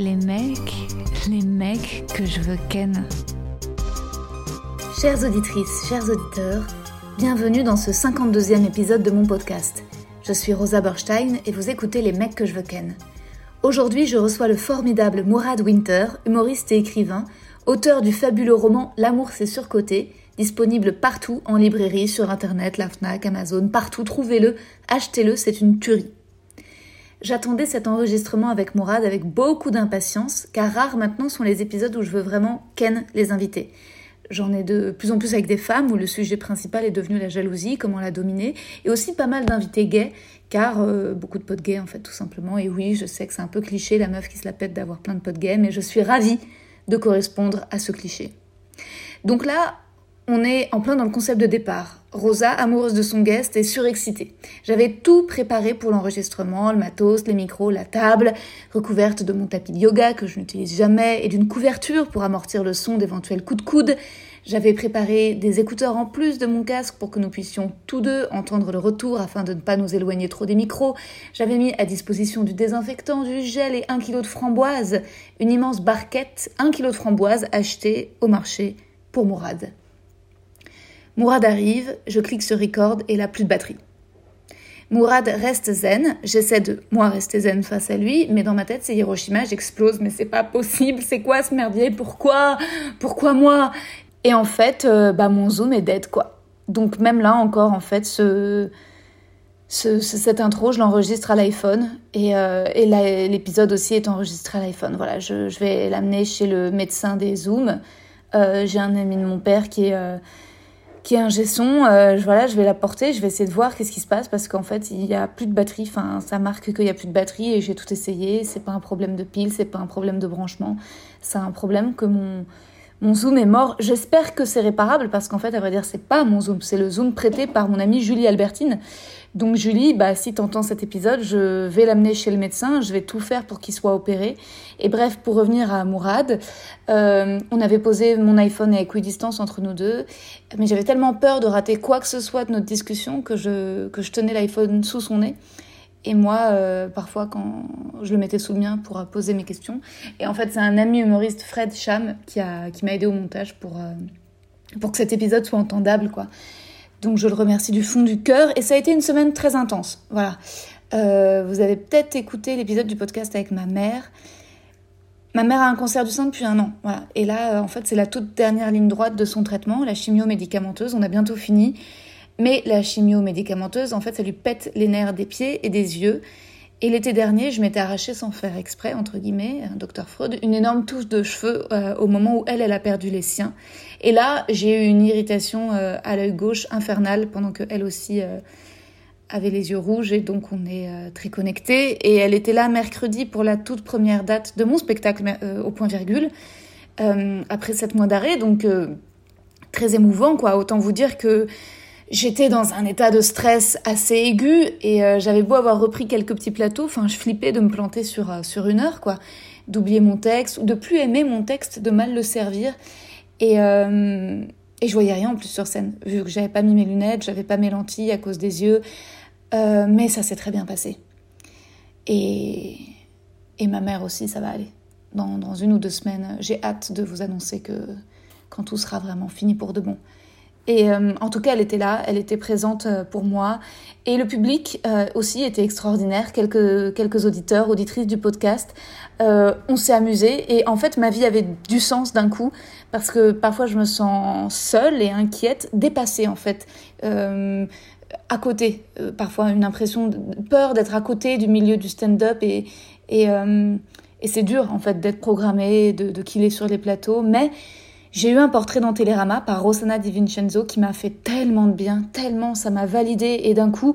Les mecs, les mecs que je veux ken. Chères auditrices, chers auditeurs, bienvenue dans ce 52e épisode de mon podcast. Je suis Rosa Berstein et vous écoutez Les mecs que je veux ken. Aujourd'hui, je reçois le formidable Mourad Winter, humoriste et écrivain, auteur du fabuleux roman L'amour c'est surcoté, disponible partout en librairie, sur internet, la Fnac, Amazon, partout, trouvez-le, achetez-le, c'est une tuerie. J'attendais cet enregistrement avec Mourad avec beaucoup d'impatience, car rares maintenant sont les épisodes où je veux vraiment ken les invités. J'en ai de plus en plus avec des femmes où le sujet principal est devenu la jalousie, comment la dominer, et aussi pas mal d'invités gays, car euh, beaucoup de potes gays en fait tout simplement. Et oui, je sais que c'est un peu cliché la meuf qui se la pète d'avoir plein de potes gays, mais je suis ravie de correspondre à ce cliché. Donc là, on est en plein dans le concept de départ. Rosa, amoureuse de son guest, est surexcitée. J'avais tout préparé pour l'enregistrement, le matos, les micros, la table, recouverte de mon tapis de yoga que je n'utilise jamais et d'une couverture pour amortir le son d'éventuels coups de coude. J'avais préparé des écouteurs en plus de mon casque pour que nous puissions tous deux entendre le retour afin de ne pas nous éloigner trop des micros. J'avais mis à disposition du désinfectant, du gel et un kilo de framboise. Une immense barquette, un kilo de framboise acheté au marché pour Mourad. Mourad arrive, je clique sur record et là plus de batterie. Mourad reste zen, j'essaie de moi rester zen face à lui, mais dans ma tête c'est Hiroshima, j'explose, mais c'est pas possible, c'est quoi ce merdier, pourquoi, pourquoi moi? Et en fait, euh, bah mon zoom est dead quoi. Donc même là encore en fait ce, cette intro, je l'enregistre à l'iPhone et, euh, l'épisode aussi est enregistré à l'iPhone. Voilà, je, vais l'amener chez le médecin des zooms. Euh, j'ai un ami de mon père qui est qui est un gesson, euh, voilà, je vais la porter, je vais essayer de voir qu'est-ce qui se passe parce qu'en fait, il y a plus de batterie, enfin, ça marque qu'il y a plus de batterie et j'ai tout essayé, c'est pas un problème de pile, c'est pas un problème de branchement, c'est un problème que mon mon zoom est mort. J'espère que c'est réparable parce qu'en fait, à vrai dire, c'est pas mon zoom, c'est le zoom prêté par mon amie Julie Albertine. Donc Julie, bah si t'entends cet épisode, je vais l'amener chez le médecin, je vais tout faire pour qu'il soit opéré. Et bref, pour revenir à Mourad, euh, on avait posé mon iPhone à équidistance entre nous deux, mais j'avais tellement peur de rater quoi que ce soit de notre discussion que je, que je tenais l'iPhone sous son nez. Et moi, euh, parfois, quand je le mettais sous le mien pour poser mes questions. Et en fait, c'est un ami humoriste, Fred Cham, qui m'a qui aidé au montage pour, euh, pour que cet épisode soit entendable, quoi. Donc je le remercie du fond du cœur et ça a été une semaine très intense. Voilà. Euh, vous avez peut-être écouté l'épisode du podcast avec ma mère. Ma mère a un cancer du sein depuis un an. Voilà. Et là, euh, en fait, c'est la toute dernière ligne droite de son traitement, la chimio médicamenteuse. On a bientôt fini. Mais la chimio médicamenteuse, en fait, ça lui pète les nerfs des pieds et des yeux. Et l'été dernier, je m'étais arraché sans faire exprès, entre guillemets, un docteur Freud, une énorme touche de cheveux euh, au moment où elle, elle a perdu les siens. Et là, j'ai eu une irritation euh, à l'œil gauche infernale pendant que elle aussi euh, avait les yeux rouges et donc on est très connectés. Et elle était là mercredi pour la toute première date de mon spectacle au point virgule, après sept mois d'arrêt, donc très émouvant quoi. Autant vous dire que J'étais dans un état de stress assez aigu et euh, j'avais beau avoir repris quelques petits plateaux, enfin je flippais de me planter sur, euh, sur une heure, quoi, d'oublier mon texte ou de plus aimer mon texte, de mal le servir. Et, euh, et je voyais rien en plus sur scène, vu que j'avais pas mis mes lunettes, j'avais pas mes lentilles à cause des yeux, mais ça s'est très bien passé. Et, et ma mère aussi, ça va aller. Dans, dans une ou deux semaines, j'ai hâte de vous annoncer que quand tout sera vraiment fini pour de bon. Et euh, en tout cas, elle était là, elle était présente euh, pour moi. Et le public euh, aussi était extraordinaire. Quelques, auditeurs, auditrices du podcast. on s'est amusé. Et en fait, ma vie avait du sens d'un coup. Parce que parfois, je me sens seule et inquiète, dépassée en fait. à côté. parfois, une impression de peur d'être à côté du milieu du stand-up. Et c'est dur en fait d'être programmé, de, de killer sur les plateaux. Mais j'ai eu un portrait dans Télérama par Rosanna Di Vincenzo qui m'a fait tellement de bien, tellement ça m'a validé et d'un coup,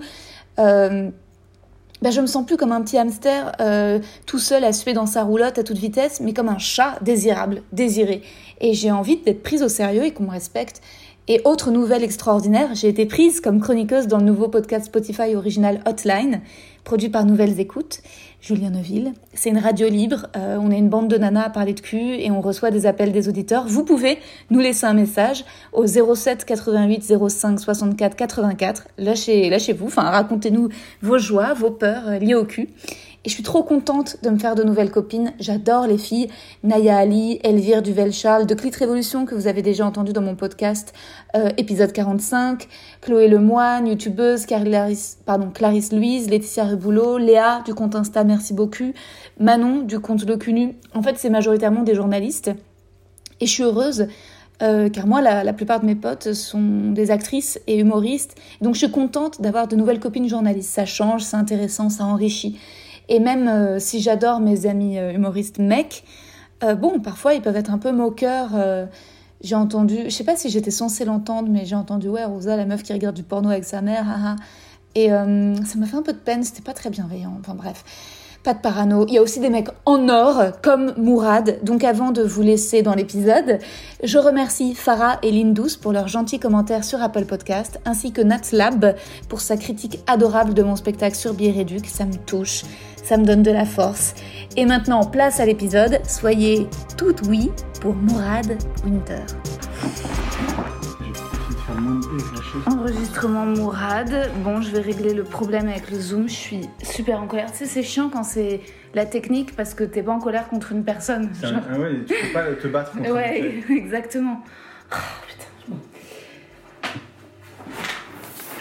bah, je me sens plus comme un petit hamster euh, tout seul à suer dans sa roulotte à toute vitesse, mais comme un chat désirable, désiré. Et j'ai envie d'être prise au sérieux et qu'on me respecte. Et autre nouvelle extraordinaire, j'ai été prise comme chroniqueuse dans le nouveau podcast Spotify original Hotline, produit par Nouvelles Écoutes, Julien Neuville. C'est une radio libre, euh, on est une bande de nanas à parler de cul et on reçoit des appels des auditeurs. Vous pouvez nous laisser un message au 07 88 05 64 84. Lâchez, lâchez-vous, enfin racontez-nous vos joies, vos peurs euh, liées au cul. Et je suis trop contente de me faire de nouvelles copines. J'adore les filles. Naya Ali, Elvire Duvel-Charles, de Clit Révolution, que vous avez déjà entendu dans mon podcast, euh, épisode 45. Chloé Lemoine, youtubeuse, Clarisse, pardon, Clarisse Louise, Laetitia Reboulot, Léa, du compte Insta Merci beaucoup, Manon, du compte Locunu. En fait, c'est majoritairement des journalistes. Et je suis heureuse euh, car moi, la, la, plupart de mes potes sont des actrices et humoristes. Donc je suis contente d'avoir de nouvelles copines journalistes. Ça change, c'est intéressant, ça enrichit. Et même euh, si j'adore mes amis euh, humoristes mecs, euh, bon, parfois ils peuvent être un peu moqueurs. j'ai entendu, je sais pas si j'étais censée l'entendre, mais j'ai entendu, ouais, Rosa, la meuf qui regarde du porno avec sa mère, haha. Et ça m'a fait un peu de peine, c'était pas très bienveillant. Enfin bref. Pas de parano. Il y a aussi des mecs en or, comme Mourad. Donc avant de vous laisser dans l'épisode, je remercie Farah et Lindous pour leurs gentils commentaires sur Apple Podcast, ainsi que Natlab pour sa critique adorable de mon spectacle sur Biéréduc. Ça me touche, ça me donne de la force. Et maintenant, place à l'épisode. Soyez toutes oui pour Mourad Winter. Enregistrement Mourad. Bon, je vais régler le problème avec le zoom. Je suis super en colère. Tu sais, c'est chiant quand c'est la technique parce que t'es pas en colère contre une personne. Ah ouais, tu peux pas te battre contre Ouais, exactement. Oh, putain.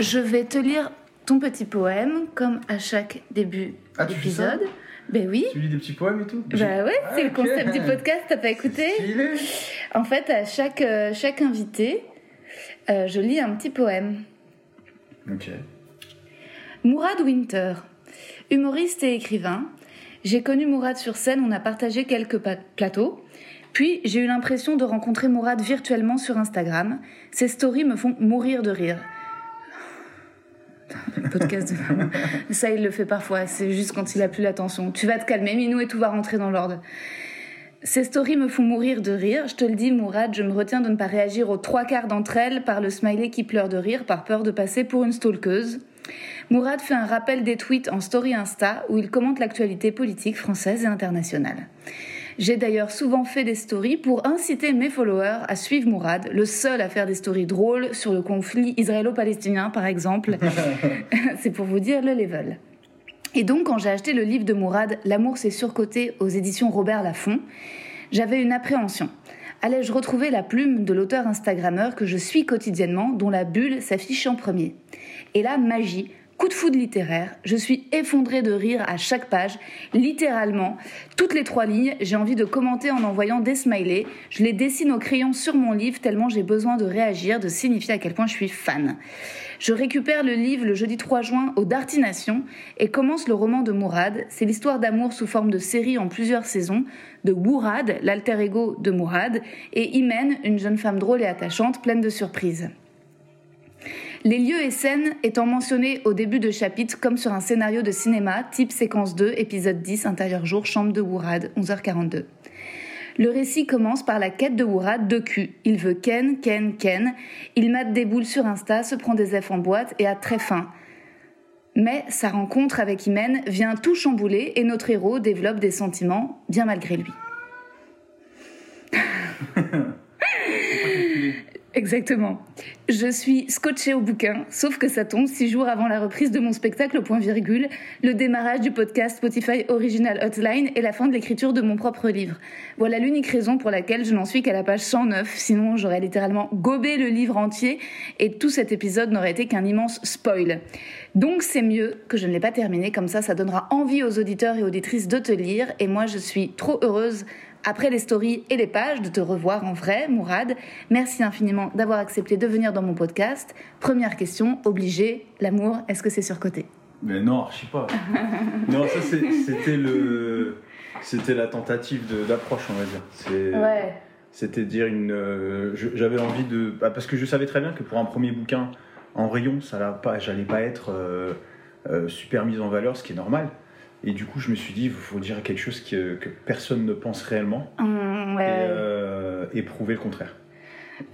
Je vais te lire ton petit poème comme à chaque début ah, d'épisode. Ben oui. Tu lis des petits poèmes et tout Bah ouais, c'est le ah, concept du podcast, t'as pas écouté En fait, à chaque, euh, chaque invité, euh, je lis un petit poème. Ok. Mourad Winter, humoriste et écrivain. J'ai connu Mourad sur scène, on a partagé quelques plateaux. Puis j'ai eu l'impression de rencontrer Mourad virtuellement sur Instagram. Ses stories me font mourir de rire. Le podcast de... Ça, il le fait parfois. C'est juste quand il a plus l'attention. Tu vas te calmer, Minou, et tout va rentrer dans l'ordre. Ces stories me font mourir de rire. Je te le dis, Mourad, je me retiens de ne pas réagir aux trois quarts d'entre elles par le smiley qui pleure de rire par peur de passer pour une stalkeuse. Mourad fait un rappel des tweets en story Insta où il commente l'actualité politique française et internationale. J'ai d'ailleurs souvent fait des stories pour inciter mes followers à suivre Mourad, le seul à faire des stories drôles sur le conflit israélo-palestinien par exemple. C'est pour vous dire le level. Et donc, quand j'ai acheté le livre de Mourad, L'amour c'est surcoté aux éditions Robert Laffont, j'avais une appréhension. Allais-je retrouver la plume de l'auteur Instagrammeur que je suis quotidiennement, dont la bulle s'affiche en premier? Et là, magie, coup de foudre littéraire, je suis effondrée de rire à chaque page, littéralement. Toutes les trois lignes, j'ai envie de commenter en envoyant des smileys. Je les dessine au crayon sur mon livre tellement j'ai besoin de réagir, de signifier à quel point je suis fan. Je récupère le livre le jeudi 3 juin au Dartination et commence le roman de Mourad. C'est l'histoire d'amour sous forme de série en plusieurs saisons de Mourad, l'alter ego de Mourad, et Imen, une jeune femme drôle et attachante, pleine de surprises. Les lieux et scènes étant mentionnés au début de chapitre comme sur un scénario de cinéma, type séquence 2, épisode 10, intérieur jour, chambre de Mourad, 11h42. Le récit commence par la quête de Wourad de cul. Il veut Ken, Ken, Ken. Il mate des boules sur Insta, se prend des F en boîte et a très faim. Mais sa rencontre avec Imen vient tout chambouler et notre héros développe des sentiments bien malgré lui. Exactement. Je suis scotché au bouquin, sauf que ça tombe six jours avant la reprise de mon spectacle au point virgule, le démarrage du podcast Spotify Original Hotline et la fin de l'écriture de mon propre livre. Voilà l'unique raison pour laquelle je n'en suis qu'à la page 109, sinon j'aurais littéralement gobé le livre entier et tout cet épisode n'aurait été qu'un immense spoil. Donc c'est mieux que je ne l'ai pas terminé, comme ça ça donnera envie aux auditeurs et auditrices de te lire et moi je suis trop heureuse après les stories et les pages, de te revoir en vrai, Mourad. Merci infiniment d'avoir accepté de venir dans mon podcast. Première question, obligé, l'amour, est-ce que c'est surcoté? Mais non, je sais pas. non, ça c'était le, c'était la tentative d'approche, on va dire. Ouais. C'était dire une, euh, j'avais envie de, bah, parce que je savais très bien que pour un premier bouquin en rayon, ça pas, j'allais pas être euh, euh, super mise en valeur, ce qui est normal. Et du coup, je me suis dit, il faut dire quelque chose que, que personne ne pense réellement Hum, ouais, et, ouais. euh, et prouver le contraire.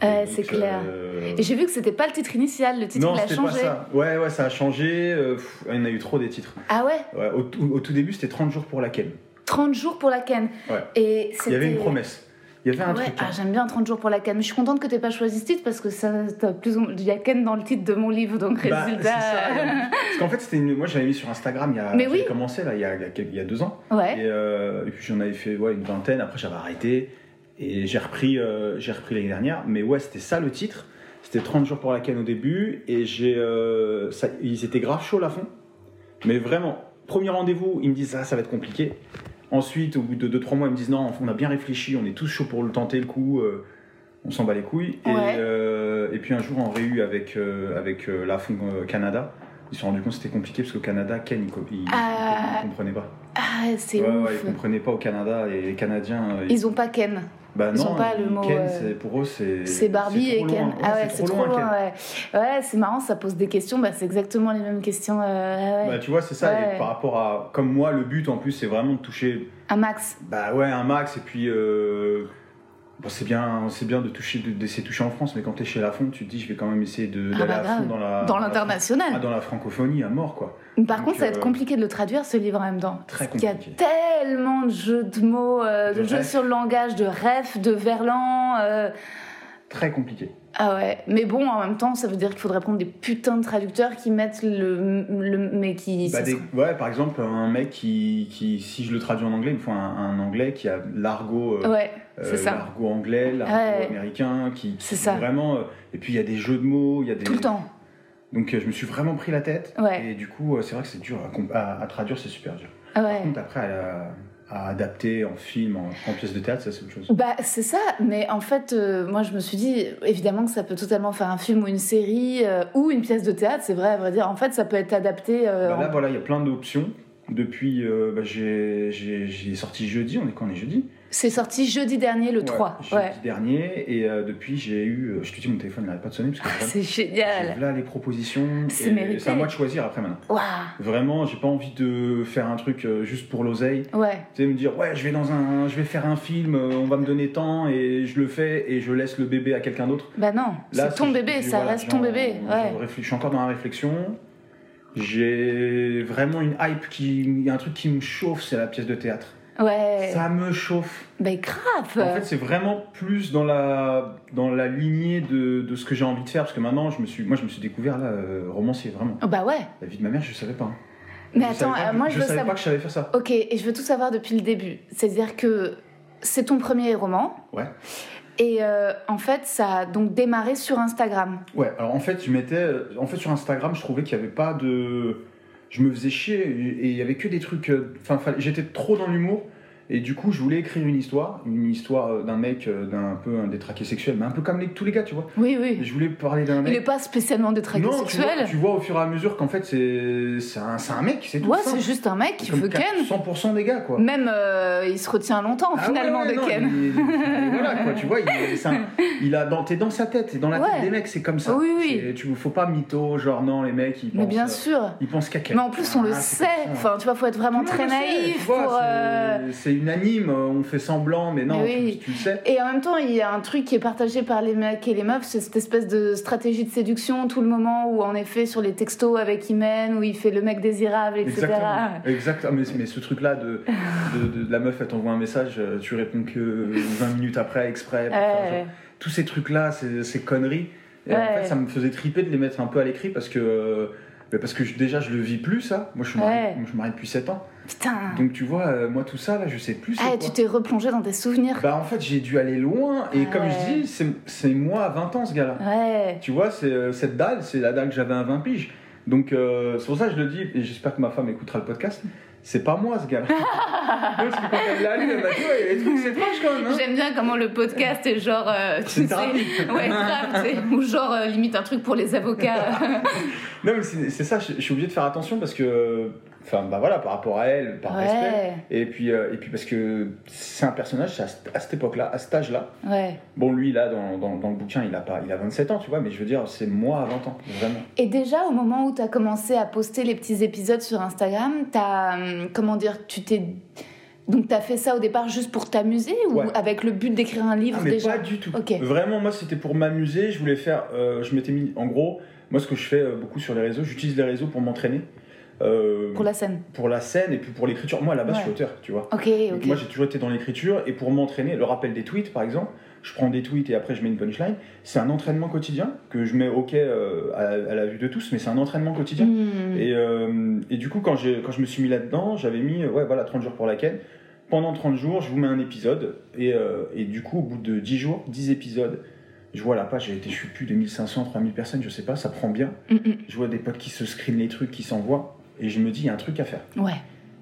Ouais, Et c'est clair. euh, Et j'ai vu que c'était pas le titre initial, le titre non, il a c'était pas changé. ça. Ouais, ouais, ça a changé. euh, pff, il y en a eu trop des titres. Ah ouais Ouais, au, tout- au tout début, c'était 30 jours pour la Ken. 30 jours pour la canne. Ouais. Et Il y avait une promesse. Il y avait un Ouais, truc. ah, j'aime bien 30 jours pour la canne. Mais je suis contente que tu pas choisi ce titre parce que ça, t'as plus ou moins- il y a Ken dans le titre de mon livre, donc Bah, résultat. ça. Parce qu'en fait, c'était une... moi j'avais mis sur Instagram il y a, j'avais oui. commencé là, il, y a, il y a deux ans. ouais. Et, euh, et puis j'en avais fait ouais, une vingtaine, après j'avais arrêté. Et j'ai repris, euh, j'ai repris l'année dernière. Mais ouais, c'était ça le titre. C'était 30 jours pour la canne au début. Et j'ai, euh, ça- ils étaient grave chauds la fond. Mais vraiment, premier rendez-vous, ils me disent ah, ça va être compliqué. Ensuite, au bout de 2-3 mois, ils me disent non, on a bien réfléchi, on est tous chauds pour le tenter le coup. euh, on s'en bat les couilles. Et, euh, et puis un jour, en réu avec, euh, avec la fond Canada, ils se sont rendus compte que c'était compliqué parce qu'au Canada, Ken, il, il, Ah. comprenait pas. Ah, c'est Ouais, ouais, ils comprenaient pas au Canada et les Canadiens. Ils ont pas Ken. Bah ils non, pas le mot, Ken, euh, c'est- pour eux, c'est. C'est Barbie et trop Ken. loin. ah ouais, c'est trop loin, Ken. ouais. Ouais, c'est marrant, ça pose des questions. Bah, c'est exactement les mêmes questions. euh, ouais. Bah, tu vois, c'est ça. Ouais. Et par rapport à. Comme moi, le but en plus, c'est vraiment de toucher. Un max. Bah ouais, un max. Et puis. euh, bon, c'est bien, c'est bien de toucher, de- d'essayer de toucher en France, mais quand t'es chez la fond, tu te dis, je vais quand même essayer de- Ah d'aller bah à fond grave. dans la. Dans l'international. Ah, dans la francophonie à mort, quoi. Par Donc, contre, ça va être euh, compliqué de le traduire ce livre en même temps. Très Parce qu'il y a compliqué. tellement de jeux de mots, euh, de, De jeux ref. sur le langage, de ref, de verlan. euh, Très compliqué. Ah ouais, mais bon, en même temps, ça veut dire qu'il faudrait prendre des putains de traducteurs qui mettent le. le mais qui. Bah, des- Ouais, par exemple, un mec qui, qui, si je le traduis en anglais, il me faut un, un anglais qui a l'argot. euh, Ouais. L'argot anglais, l'argot Ouais. américain, qui, C'est qui ça. vraiment. euh, et puis il y a des jeux de mots, il y a des. Tout le temps. Donc euh, je me suis vraiment pris la tête. Ouais. Et du coup, euh, c'est vrai que c'est dur à, comp- à- à traduire, c'est super dur. Ah Par contre, après, à, à adapter en film, en, en pièce de théâtre, ça c'est autre chose. Bah, c'est ça, mais en fait, euh, moi je me suis dit, évidemment que ça peut totalement faire un film ou une série euh, ou une pièce de théâtre, c'est vrai, à vrai dire. En fait, ça peut être adapté. euh, Bah, là, en- voilà, il y a plein d'options. Depuis, euh, bah, j'ai sorti jeudi, on est quand on est jeudi? C'est sorti jeudi dernier, le 3. jeudi Ouais. dernier. Et euh, depuis, j'ai eu. euh, je te dis, mon téléphone n'arrête pas de sonner parce que Ah, c'est génial. là les propositions. C'est mérité. C'est à moi de choisir après maintenant. Vraiment, j'ai pas envie de faire un truc euh, juste pour l'oseille. Ouais. Tu sais, me dire, ouais, je vais dans un, je vais faire un film, euh, on va me donner tant, et je le fais, et je laisse le bébé à quelqu'un d'autre. Bah non, c'est ton bébé, ça voilà, reste ton bébé. Ouais. Je suis encore dans la réflexion. J'ai vraiment une hype qui, il y a un truc qui me chauffe, c'est la pièce de théâtre. Ouais. Ça me chauffe. Bah grave. En fait, c'est vraiment plus dans la, dans la lignée de, de ce que j'ai envie de faire, parce que maintenant, je me suis, moi, je me suis découvert là, euh, romancier, vraiment. Oh, bah ouais. La vie de ma mère, je savais pas. hein. Mais Je attends, pas euh, moi je, je veux savais savoir. pas que je savais faire ça. Ok, et je veux tout savoir depuis le début. C'est-à-dire que c'est ton premier roman. Ouais. Et euh, en fait, ça a donc démarré sur Instagram. Ouais, alors en fait, je mettais. En fait, sur Instagram, je trouvais qu'il n'y avait pas de. Je me faisais chier et il y avait que des trucs. euh, Enfin, j'étais trop dans l'humour. Et du coup, je voulais écrire une histoire. Une histoire euh, d'un mec, euh, d'un peu un détraqué sexuel, mais un peu comme les- tous les gars, tu vois. Oui, oui. je voulais parler d'un Il mec. n'est pas spécialement détraqué non, tu vois, sexuel. tu vois au fur et à mesure qu'en fait, c'est c'est un, c'est un mec, c'est tout. Ouais, c'est juste un mec qui veut Ken. 100% des gars, quoi. Même euh, il se retient longtemps Ah finalement ouais, ouais, de non, Ken. il- il- voilà quoi, tu vois, il, c'est un- il a dans, t'es dans sa tête, t'es dans la Ouais. tête des mecs, c'est comme ça. Oui, oui. C'est- Tu faut pas mytho, genre non les mecs ils Mais pensent, bien sûr. ils pensent qu'à Ken. Mais en plus, on le Ah, sait. Enfin, tu vois, faut être vraiment très naïf pour. C'est unanime, on fait semblant, mais non, oui. tu, tu le sais. Et en même temps, il y a un truc qui est partagé par les mecs et les meufs, c'est cette espèce de stratégie de séduction, tout le moment où, en effet, sur les textos avec Imen, où il fait le mec désirable, etc. Exactement. Exactement. Mais, mais ce truc-là de, de, de- de la meuf, elle t'envoie un message, euh, tu réponds que 20 minutes après, exprès. pour faire genre- Ouais. tous ces trucs-là, ces, ces conneries. Et en fait, ça me faisait triper de les mettre un peu à l'écrit parce que, euh, parce que je- déjà, je le vis plus, ça. Moi, je suis marié, Ouais. je suis marié depuis 7 ans. Putain. Donc, tu vois, euh, moi, tout ça, là, je sais plus. Ah, quoi. tu t'es replongé dans tes souvenirs. Bah, en fait, j'ai dû aller loin. Et Ah comme je dis, c'est c'est moi à 20 ans, ce gars-là. Ouais. Tu vois, c'est euh, cette dalle, c'est la dalle que j'avais à 20 piges. Donc, euh, c'est pour ça que je le dis, et j'espère que ma femme écoutera le podcast. C'est pas moi, ce gars-là. Parce que quand elle l'a lu, elle m'a dit, ouais, des trucs, c'est étrange quand même. hein. J'aime bien comment le podcast est genre. euh, C'est sais, ouais, grave, ou genre euh, limite un truc pour les avocats. Non, mais c'est c'est ça, je, je suis obligé de faire attention parce que, Enfin, bah voilà, par rapport à elle, par Ouais. respect. Et puis, euh, et puis parce que c'est un personnage, à, ce- à cette époque-là, à cet âge-là. Ouais. Bon, lui, là, dans, dans, dans le bouquin, il a, pas, il a 27 ans, tu vois, mais je veux dire, c'est moi à 20 ans, vraiment. Et déjà, au moment où tu as commencé à poster les petits épisodes sur Instagram, t'as, hum, comment dire, tu t'es. Donc, tu as fait ça au départ juste pour t'amuser ou Ouais. avec le but d'écrire un livre Ah, mais déjà pas du tout. Ok. Vraiment, moi, c'était pour m'amuser. Je voulais faire. euh, je m'étais mis. En gros, moi, ce que je fais euh, beaucoup sur les réseaux, j'utilise les réseaux pour m'entraîner. Euh, Pour la scène pour la scène et puis pour l'écriture. Moi, à la base, je suis Ouais. auteur, tu vois. Ok, Donc, ok. moi, j'ai toujours été dans l'écriture et pour m'entraîner, le rappel des tweets, par exemple, je prends des tweets et après je mets une punchline. C'est un entraînement quotidien que je mets ok euh, à, à la vue de tous, mais c'est un entraînement quotidien. Hmm. Et, euh, et du coup, quand, quand je me suis mis là-dedans, j'avais mis ouais, voilà, 30 jours pour la ken. Pendant 30 jours, je vous mets un épisode. Et, euh, et du coup, au bout de 10 jours, 10 épisodes, je vois la page, j'ai été, je suis plus, 2500, 3000 personnes, je sais pas, ça prend bien. Hmm, hmm. Je vois des potes qui se screenent les trucs, qui s'envoient. Et je me dis, il y a un truc à faire. Ouais.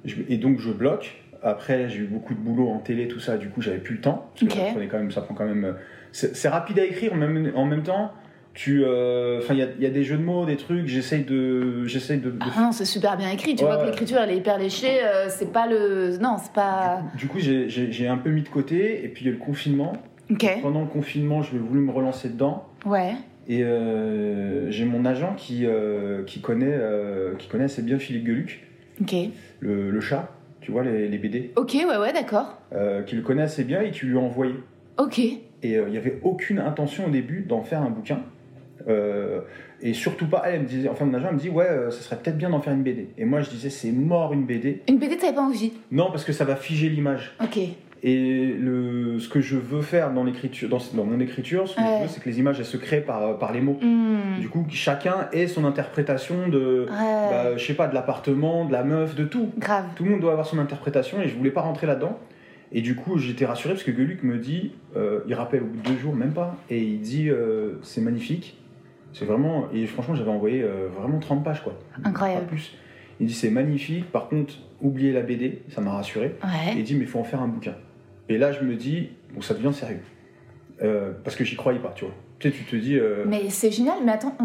Je- et donc, je bloque. Après, j'ai eu beaucoup de boulot en télé, tout ça. Du coup, j'avais plus le temps. Parce que Ok. ça, quand même, ça prend quand même. euh, C'est rapide à écrire, même, en même temps. Tu, euh, enfin, il y y a des jeux de mots, des trucs. J'essaye de, j'essaye de, de Ah non, c'est super bien écrit. Tu Ouais, vois que l'écriture, elle est hyper léchée. euh, c'est pas le. Non, c'est pas. Du coup, j'ai- j'ai un peu mis de côté, et puis il y a le confinement. Ok. Pendant le confinement, je voulu me relancer dedans, Ouais. Et euh, j'ai mon agent qui, euh, qui, connaît, euh, qui connaît assez bien Philippe Geluc, le, le chat, tu vois, les, les BD, Ok, ouais, ouais, d'accord. qui le connaît assez bien et qui lui a envoyé. Ok. Et il n'y avait aucune intention au début d'en faire un bouquin. Euh, et surtout pas, elle, elle me disait, enfin mon agent elle me dit, ouais, euh, ça serait peut-être bien d'en faire une BD. Et moi je disais, c'est mort une BD. Une BD, t'avais pas envie? Non, parce que ça va figer l'image. Ok. Et le, ce que je veux faire dans l'écriture, dans, dans mon écriture, ce que Ouais. je veux, c'est que les images elles se créent par, par les mots. Hmm. Du coup, chacun ait son interprétation de, Ouais. bah, je sais pas, de l'appartement, de la meuf, de tout. Grave. Tout le monde doit avoir son interprétation et je voulais pas rentrer là-dedans. Et du coup, j'étais rassuré parce que Geluc me dit, euh, il rappelle au bout de deux jours, même pas, et il dit, euh, c'est magnifique. C'est vraiment, et franchement, j'avais envoyé euh, vraiment 30 pages, quoi. Incroyable. Pas plus. Il dit, c'est magnifique, par contre, oubliez la BD, ça m'a rassuré. Et Ouais. il dit, mais il faut en faire un bouquin. Et là, je me dis, bon, ça devient sérieux. Euh, parce que j'y croyais pas, tu vois. Tu sais, tu te dis, euh, Mais c'est génial. Mais attends,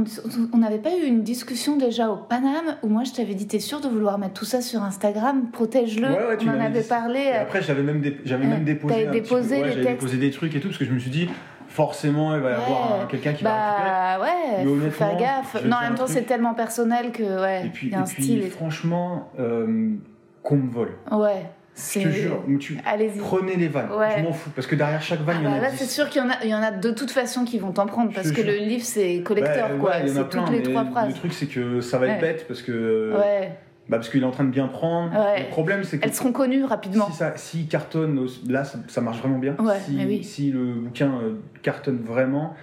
on- n'avait pas eu une discussion déjà au Paname où moi je t'avais dit t'es sûr de vouloir mettre tout ça sur Instagram? Protège-le. Ouais, ouais, tu on en avait dit- parlé. Et euh, après, j'avais même, dé- j'avais Ouais, même déposé, déposé ouais, déposé des trucs et tout, parce que je me suis dit, forcément, il va y avoir Ouais. quelqu'un qui va récupérer. Bah ouais, Mais faut faire gaffe. Non, en même temps, c'est tellement personnel que ouais, Et puis, il y a un et puis, style. et- franchement, euh, qu'on me vole. Ouais, Je te jure, tu prenez les vannes. Ouais. Je m'en fous. Parce que derrière chaque Ah vanne, il y en bah a là, 10. c'est sûr qu'il y en a, y en a de toute façon qui vont t'en prendre parce que le livre c'est collecteur Bah, quoi. ouais, il y en a c'est plein, toutes les trois Le phrases. truc, c'est que ça va être Ouais. bête parce que. Bah, parce qu'il est en train de bien prendre. Le problème, c'est que. elles seront connues rapidement. Si ça, cartonne, là, ça, marche vraiment bien. Oui. si le bouquin euh, cartonne vraiment,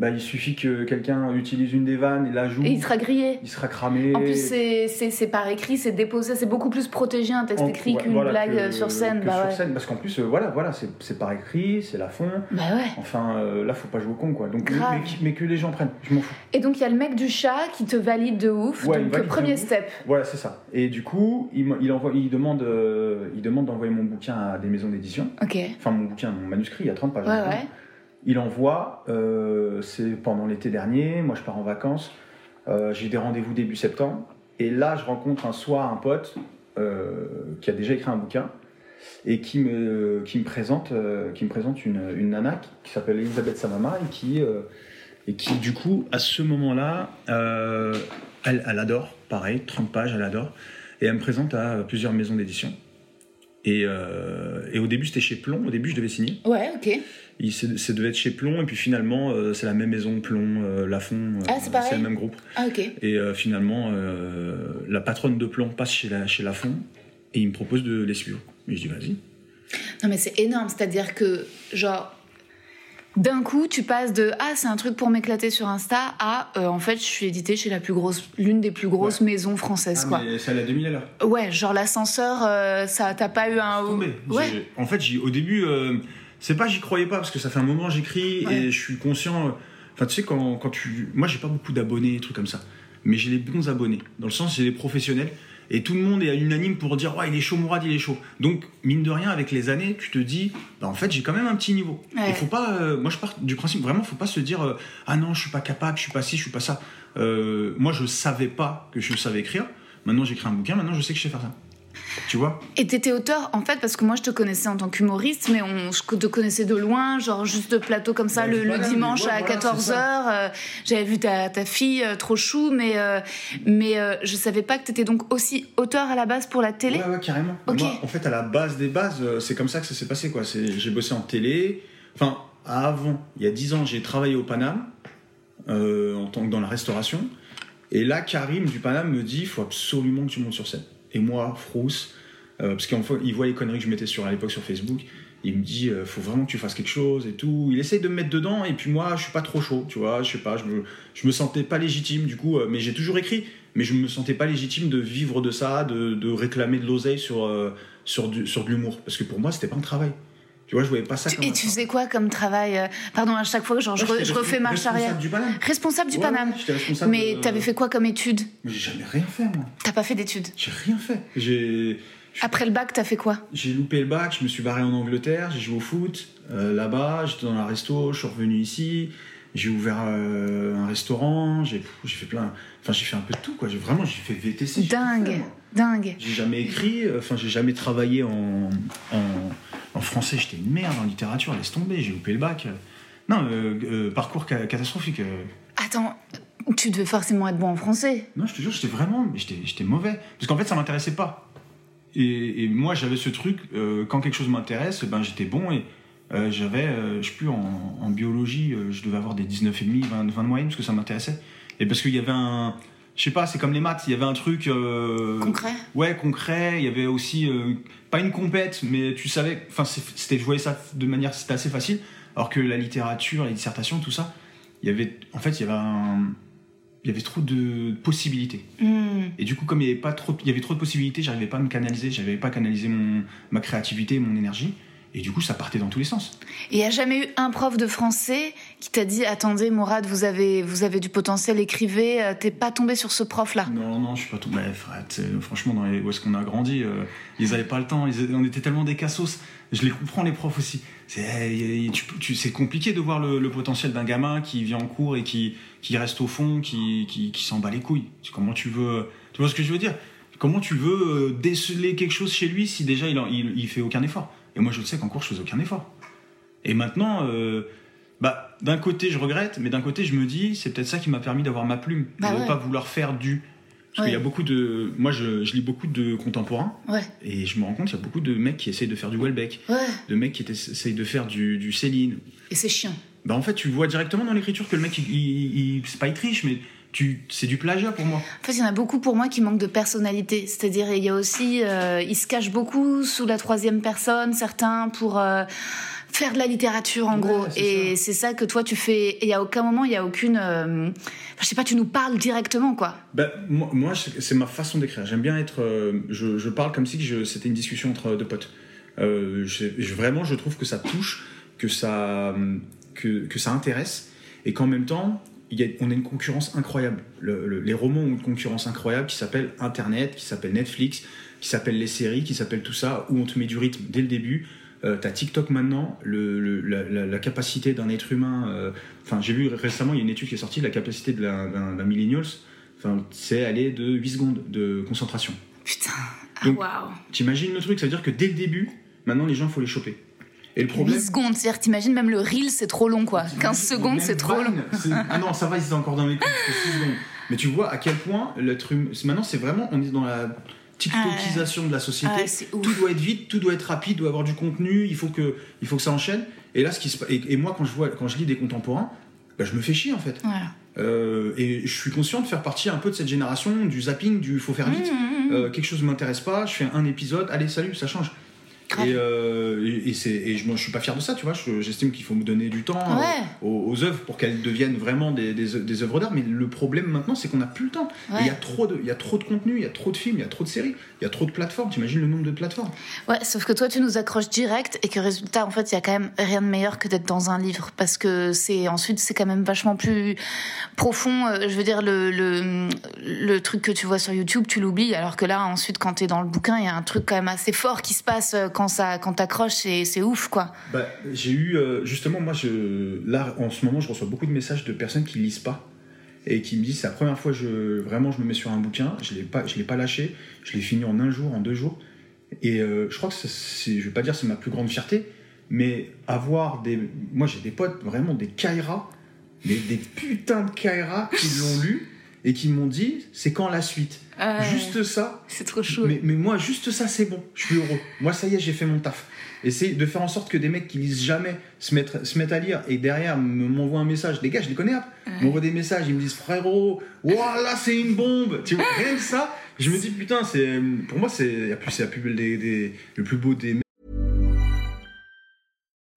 bah, il suffit que quelqu'un utilise une des vannes et la joue. Et il sera grillé. il sera cramé. En plus, c'est- par écrit, c'est déposé, c'est beaucoup plus protégé un texte En- écrit qu'une voilà, blague que- euh, sur scène. que Bah sur ouais. scène, parce qu'en plus, euh, voilà, voilà, c'est par écrit, c'est la fond. Bah ouais. Enfin, euh, là, faut pas jouer au con, quoi. Donc, mais, mais que les gens prennent, je m'en fous. Et donc il y a le mec du chat qui te valide de ouf. Ouais, donc premier ouf. step. Voilà, c'est ça. Et du coup, il, il envoie, il demande, euh, il demande d'envoyer mon bouquin à des maisons d'édition. Ok. Enfin, mon bouquin, mon manuscrit, il y a 30 pages. Ouais ouais. Il envoie, euh, c'est pendant l'été dernier, moi je pars en vacances, euh, j'ai des rendez-vous début septembre, et là je rencontre un soir un pote euh, qui a déjà écrit un bouquin et qui me, présente, qui me présente une, nana qui, qui s'appelle Elisabeth Samama et qui, et qui du coup à ce moment-là, elle, elle adore, pareil, 30 pages, elle adore, et elle me présente à plusieurs maisons d'édition. Et, euh, et au début c'était chez Plomb, au début je devais signer. Ouais ok. Il c'est- ça devait être chez Plomb, et puis finalement, euh, c'est la même maison, Plomb, euh, Lafont, euh, Ah, c'est pareil le même groupe. Ah ok. Et finalement, la patronne de Plomb passe chez, la, chez Lafont, et il me propose de les suivre. Et je dis, vas-y. Non mais c'est énorme, c'est-à-dire que genre d'un coup tu passes de ah c'est un truc pour m'éclater sur Insta à euh, en fait je suis édité chez la plus grosse l'une des plus grosses maisons françaises quoi. Ah, mais c'est à la 2000 à l'heure. Ouais genre l'ascenseur euh, ça t'as pas eu un Tombé. ouais J'ai- En fait, j'y- au début, euh, c'est pas j'y croyais pas, parce que ça fait un moment j'écris, Ouais. et je suis conscient. Enfin, tu sais, quand, quand tu. Moi, j'ai pas beaucoup d'abonnés, des trucs comme ça. Mais j'ai les bons abonnés. Dans le sens, j'ai les professionnels. Et tout le monde est unanime pour dire Ouais, il est chaud, Mourad, il est chaud. Donc, mine de rien, avec les années, tu te dis bah, En fait, j'ai quand même un petit niveau. Ouais. Il faut pas. euh, moi, je pars du principe, vraiment, faut pas se dire euh, Ah non, je suis pas capable, je suis pas ci, je suis pas ça. Euh, moi, je savais pas que je savais écrire. Maintenant, j'écris un bouquin. Maintenant, je sais que je sais faire ça. Tu vois? Et t'étais auteur, en fait, parce que moi je te connaissais en tant qu'humoriste, mais on, je te connaissais de loin, genre juste de plateau comme ça le, dimanche ouais, à voilà, 14h. J'avais vu ta, ta fille euh, trop chou, mais, euh, mais euh, je savais pas que t'étais donc aussi auteur à la base pour la télé? Ouais, ouais, carrément. Moi, en fait, à la base des bases, euh, c'est comme ça que ça s'est passé, quoi. J'ai bossé en télé. Enfin, avant, il y a 10 ans, j'ai travaillé au Paname, euh, en tant que dans la restauration. Et là, Karim du Paname me dit, il faut absolument que tu montes sur scène. Et moi, Frousse, euh, parce qu'il voit les conneries que je mettais sur, à l'époque sur Facebook, il me dit, euh, faut vraiment que tu fasses quelque chose et tout. Il essaye de me mettre dedans, et puis moi, je suis pas trop chaud, tu vois. Je sais pas, je me, je me sentais pas légitime, du coup, euh, mais j'ai toujours écrit mais je me sentais pas légitime de vivre de ça, de, de réclamer de l'oseille sur, euh, sur, du, sur de l'humour. Parce que pour moi, c'était pas un travail. Tu vois, je voyais pas ça comme Et tu faisais quoi comme travail euh, Pardon, à chaque fois genre, je, Ouais, j'étais je refais marche arrière. du. Responsable du Ouais, Paname. responsable Mais de- t'avais fait quoi comme études Mais j'ai jamais rien fait, moi. T'as pas fait d'études. J'ai rien fait. J'ai. Après le bac, t'as fait quoi J'ai loupé le bac, je me suis barré en Angleterre, j'ai joué au foot euh, là-bas, j'étais dans un resto, je suis revenu ici, j'ai ouvert euh, un restaurant, j'ai fait plein. Enfin, j'ai fait un peu de tout, quoi. J'ai vraiment, j'ai fait VTC. fait, Dingue. J'ai jamais écrit, euh, enfin, j'ai jamais travaillé en, en, en français, j'étais une merde, en littérature, laisse tomber, j'ai loupé le bac. Non, euh, euh, parcours ca- catastrophique. Attends, tu devais forcément être bon en français. Non, je te jure, j'étais vraiment, j'étais j'étais mauvais. Parce qu'en fait, ça m'intéressait pas. Et, et moi, j'avais ce truc, euh, quand quelque chose m'intéresse, ben j'étais bon et euh, j'avais, euh, je sais plus, en, en biologie, je devais avoir des 19,5, 20, 20 de moyenne parce que ça m'intéressait. Et parce qu'il y avait un, je sais pas, c'est comme les maths, il y avait un truc. euh, Concret Ouais, concret. Il y avait aussi, euh, pas une compète, mais tu savais, enfin, c'était, je voyais ça de manière, c'était assez facile. Alors que la littérature, les dissertations, tout ça, il y avait, en fait, il y avait un, il y avait trop de possibilités. Hmm. Et du coup, comme il y avait pas trop, il y avait trop de possibilités, j'arrivais pas à me canaliser, j'arrivais pas à canaliser mon, ma créativité, mon énergie. Et du coup, ça partait dans tous les sens. Et il n'y a jamais eu un prof de français qui t'a dit Attendez, Mourad, vous avez, vous avez du potentiel, écrivez. euh, T'es pas tombé sur ce prof-là Non, non, je suis pas sais, franchement, dans où est-ce qu'on a grandi, euh, ils avaient pas le temps. On était tellement des cassos. Je les comprends, les profs aussi. C'est c'est compliqué de voir le, le potentiel d'un gamin qui vient en cours et qui, qui reste au fond, qui, qui, s'en bat les couilles. Comment tu veux. Tu vois ce que je veux dire? Comment tu veux euh, déceler quelque chose chez lui si déjà il, en- il, fait aucun effort? Et moi, je sais qu'en cours, je faisais aucun effort. Et maintenant, bah, d'un côté, je regrette, mais d'un côté, je me dis, c'est peut-être ça qui m'a permis d'avoir ma plume, Bah de ne ouais. pas vouloir faire du. Parce qu'il y a beaucoup de. Moi, je, je lis beaucoup de contemporains, Ouais, et je me rends compte qu'il y a beaucoup de mecs qui essayent de faire du Welbeck, ouais. de mecs qui essayent de faire du, du Céline. Et c'est chiant. Bah, en fait, tu vois directement dans l'écriture que le mec, il, il, il- c'est pas il triche, mais tu, c'est du plagiat pour moi. En fait, il y en a beaucoup pour moi qui manquent de personnalité. C'est-à-dire, il y a aussi, euh, ils se cachent beaucoup sous la troisième personne, certains pour euh, faire de la littérature en Ouais, gros. Et c'est ça que toi tu fais. Et il y a aucun moment, il y a aucune, euh, enfin, je sais pas, tu nous parles directement quoi. Bah, moi, moi, c'est ma façon d'écrire. J'aime bien être. euh, je, je parle comme si c'était une discussion entre deux potes. Euh, je- je- vraiment, je trouve que ça touche, que ça, que, que ça intéresse, et qu'en même temps, il y a, on a une concurrence incroyable. Le- le- les romans ont une concurrence incroyable qui s'appelle Internet, qui s'appelle Netflix, qui s'appelle les séries, qui s'appelle tout ça, où on te met du rythme dès le début. Euh, T'as TikTok maintenant, le, le- la, capacité d'un être humain. euh, Enfin, j'ai vu récemment, il y a une étude qui est sortie, la capacité de la- d'un d'un millennials, enfin, c'est aller de 8 secondes de concentration. Putain. Ah, Donc, waouh. T'imagines le truc, ça veut dire que dès le début, maintenant les gens, il faut les choper. Et le 8 problème. secondes, c'est-à-dire t'imagines même le reel c'est trop long quoi. 15 secondes c'est trop long. Ah non, ça va, ils étaient encore dans les coups, c'est six secondes. Mais tu vois à quel point l'être humain. Maintenant, c'est vraiment. On est dans la TikTokisation de la société. Ah, tout doit être vite, tout doit être rapide, doit avoir du contenu, il faut que, il faut que ça enchaîne. Et là, ce qui se et, et moi, quand je, vois, quand je lis des contemporains, bah, je me fais chier en fait. Voilà. Euh, et je suis conscient de faire partie un peu de cette génération du zapping, du faut faire vite. Mmh, mmh, mmh. Euh, quelque chose ne m'intéresse pas, je fais un épisode, allez, salut, ça change. Et, euh, et, et c'est, et je, je suis pas fier de ça, tu vois. je- J'estime qu'il faut me donner du temps euh, Ouais. aux, aux œuvres pour qu'elles deviennent vraiment des, des, des œuvres d'art. Mais le problème maintenant, c'est qu'on n'a plus le temps. Ouais. Il y a trop de, y a trop de contenu, il y a trop de films, il y a trop de séries, il y a trop de plateformes. T'imagines le nombre de plateformes? Ouais, sauf que toi, tu nous accroches direct et que résultat, en fait, il y a quand même rien de meilleur que d'être dans un livre parce que c'est ensuite c'est quand même vachement plus profond. Euh, Je veux dire le, le le truc que tu vois sur YouTube, tu l'oublies, alors que là, ensuite, quand t'es dans le bouquin, il y a un truc quand même assez fort qui se passe euh, quand ça quand t'accroches, c'est ouf quoi. Bah, j'ai eu euh, justement moi je là en ce moment je reçois beaucoup de messages de personnes qui lisent pas et qui me dit c'est la première fois je, vraiment je me mets sur un bouquin, je l'ai pas, je l'ai pas lâché, je l'ai fini en un jour, en deux jours. Et euh, je crois que c'est, je vais pas dire c'est ma plus grande fierté, mais avoir des, moi j'ai des potes vraiment des Kaira, des, des putains de Kaira qui l'ont lu et qui m'ont dit c'est quand la suite? Ah. Juste ça? C'est trop chaud. Mais, mais moi juste ça c'est bon, je suis heureux. Moi ça y est j'ai fait mon taf. Essayer de faire en sorte que des mecs qui lisent jamais se mettent, se mettent à lire et derrière me- m'envoient un message. Les gars, je les connais, hein. m'envoient des messages, ils me disent frérot, voilà, c'est une bombe. Tu vois, rien que ça, je me dis putain, c'est pour moi, c'est la plus, c'est la plus des, des- le plus beau des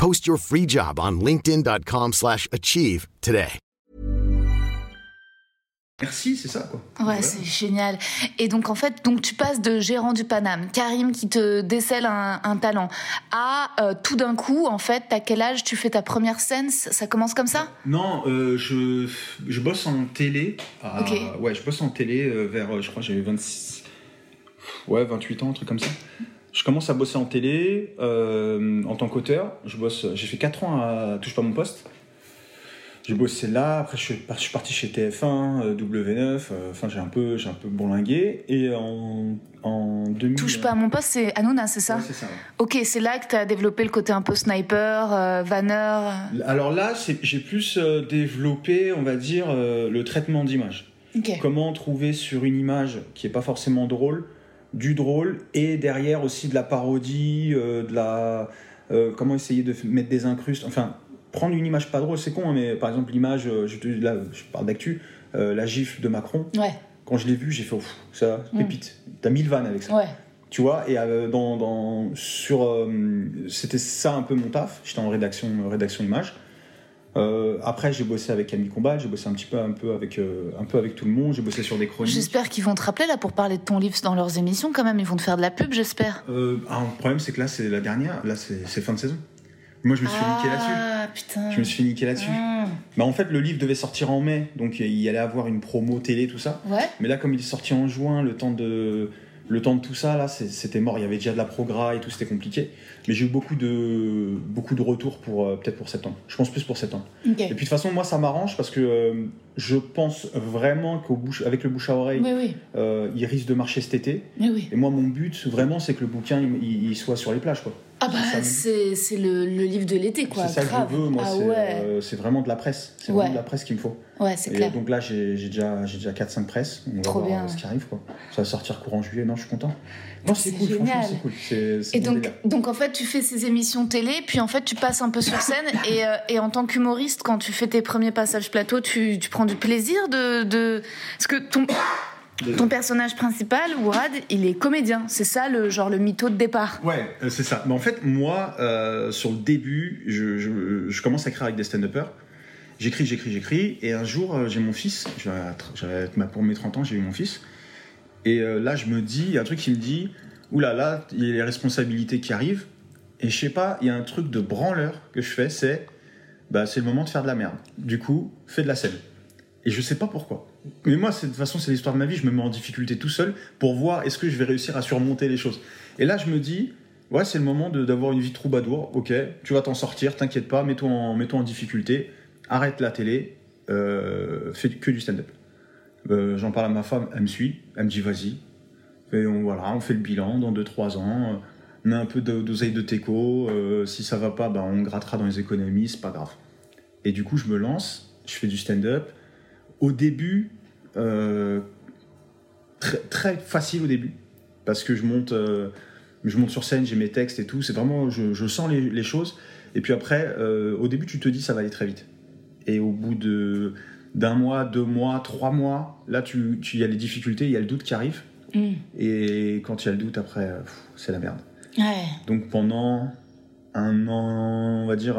Post your free job on linkedin.com/achieve slash achieve today. merci, c'est ça quoi. Ouais, Voilà. c'est génial. Et donc en fait, donc tu passes de gérant du Paname, Karim qui te décèle un, un talent, à euh, tout d'un coup, en fait, à quel âge? Tu fais ta première scène? Ça commence comme ça? Non, euh, je, je bosse en télé. à- Ok. Ouais, je bosse en télé euh, vers, je crois, j'avais 26, ouais, 28 ans, un truc comme ça. Je commence à bosser en télé euh, en tant qu'auteur. Je bosse, j'ai fait 4 ans à Touche pas mon poste. J'ai bossé là. Après, je suis, parti chez TF1, euh, W9. euh, Enfin, j'ai un peu, j'ai un peu bourlingué. Et en, en 2000. Touche pas à mon poste, c'est Hanouna, c'est ça Ouais, c'est ça. ouais. Ok, c'est là que tu as développé le côté un peu sniper, euh, vanneur. Alors là, c'est- j'ai plus développé, on va dire, le traitement d'image. Ok. Comment trouver sur une image qui est pas forcément drôle, du drôle, et derrière aussi de la parodie, euh, de la. euh, comment essayer de mettre des incrustes. Enfin, prendre une image pas drôle, c'est con, hein, mais par exemple, l'image, euh, je, te- là, je parle d'actu, euh, la gifle de Macron, Ouais, quand je l'ai vue, j'ai fait, ouf, ça, Mm. pépite. T'as mille vannes avec ça ouais. tu vois et dans, dans sur c'était ça un peu mon taf j'étais en rédaction rédaction image Euh, après j'ai bossé avec Camille Combal j'ai bossé un petit peu un peu avec euh, un peu avec tout le monde j'ai bossé sur des chroniques J'espère qu'ils vont te rappeler là pour parler de ton livre dans leurs émissions quand même. Ils vont te faire de la pub, j'espère. Euh, ah, le problème c'est que là c'est la dernière là c'est fin de saison moi je me suis niquer là-dessus Ah putain. je me suis niquer là-dessus Mmh. bah en fait le livre devait sortir en mai donc il allait avoir une promo télé tout ça Ouais. Mais là, comme il est sorti en juin, le temps de, le temps de tout ça, là, c'était mort. Il y avait déjà de la progra et tout, c'était compliqué. Mais j'ai eu beaucoup de, beaucoup de retours pour, euh, peut-être pour septembre. Je pense plus pour septembre. Et puis de toute façon, moi, ça m'arrange parce que euh, je pense vraiment qu'au bouche, avec le bouche à oreille, Oui, euh, il risque de marcher cet été. Oui. Et moi, mon but, vraiment, c'est que le bouquin, il, il- il soit sur les plages, quoi. Ah bah C'est c'est le, le livre de l'été quoi. C'est ça grave. que je veux, moi. ah c'est ouais. euh, c'est vraiment de la presse. C'est Ouais. vraiment de la presse qu'il me faut. Ouais, c'est Et clair. donc là, j'ai j'ai déjà, j'ai déjà 4-5 presses. On va Trop voir bien. euh, ce qui arrive. Quoi. Ça va sortir courant juillet. Non, je suis content. Non, c'est C'est cool. génial. Franchement, c'est cool. C'est- c'est Et donc, délire. donc en fait, tu fais ces émissions télé, puis en fait, tu passes un peu sur scène. Et, euh, et en tant qu'humoriste, quand tu fais tes premiers passages plateau, tu, tu prends du plaisir de, de... Parce que ton, ton personnage principal, Ourad, il est comédien. C'est ça, le genre le mytho de départ. Ouais, euh, c'est ça. Mais en fait, moi, euh, sur le début, je, je- je commence à écrire avec des stand-uppers. J'écris, j'écris, j'écris. Et un jour, euh, j'ai mon fils. J'avais- pour mes 30 ans, j'ai eu mon fils. Et euh, là, je me dis, il y a un truc qui me dit, oulala, là, là, il y a les responsabilités qui arrivent. Et je sais pas, il y a un truc de branleur que je fais, c'est, bah, c'est le moment de faire de la merde. Du coup, fais de la scène. Et je sais pas pourquoi. Mais moi, de toute façon, c'est l'histoire de ma vie. Je me mets en difficulté tout seul pour voir est-ce que je vais réussir à surmonter les choses. Et là, je me dis, ouais, c'est le moment d'avoir une vie troubadour. Ok, tu vas t'en sortir, t'inquiète pas, mets-toi en, mets-toi en difficulté, arrête la télé, euh, fais que du stand-up. Euh, J'en parle à ma femme, elle me suit, elle me dit vas-y. Et on, voilà, on fait le bilan dans 2-3 ans. On a un peu d'oseille de teco. euh, si ça va pas, bah, on grattera dans les économies, c'est pas grave. Et du coup, je me lance, je fais du stand-up. Au début, euh, très, très facile au début, parce que je monte, euh, je monte sur scène, j'ai mes textes et tout. C'est vraiment, je, je sens les, les choses. Et puis après, euh, au début, tu te dis ça va aller très vite. Et au bout de d'un mois, deux mois, trois mois, là, tu, tu y a les difficultés, il y a le doute qui arrive. Mm. Et quand il y a le doute, après, c'est la merde. Ouais. Donc pendant un an, on va dire,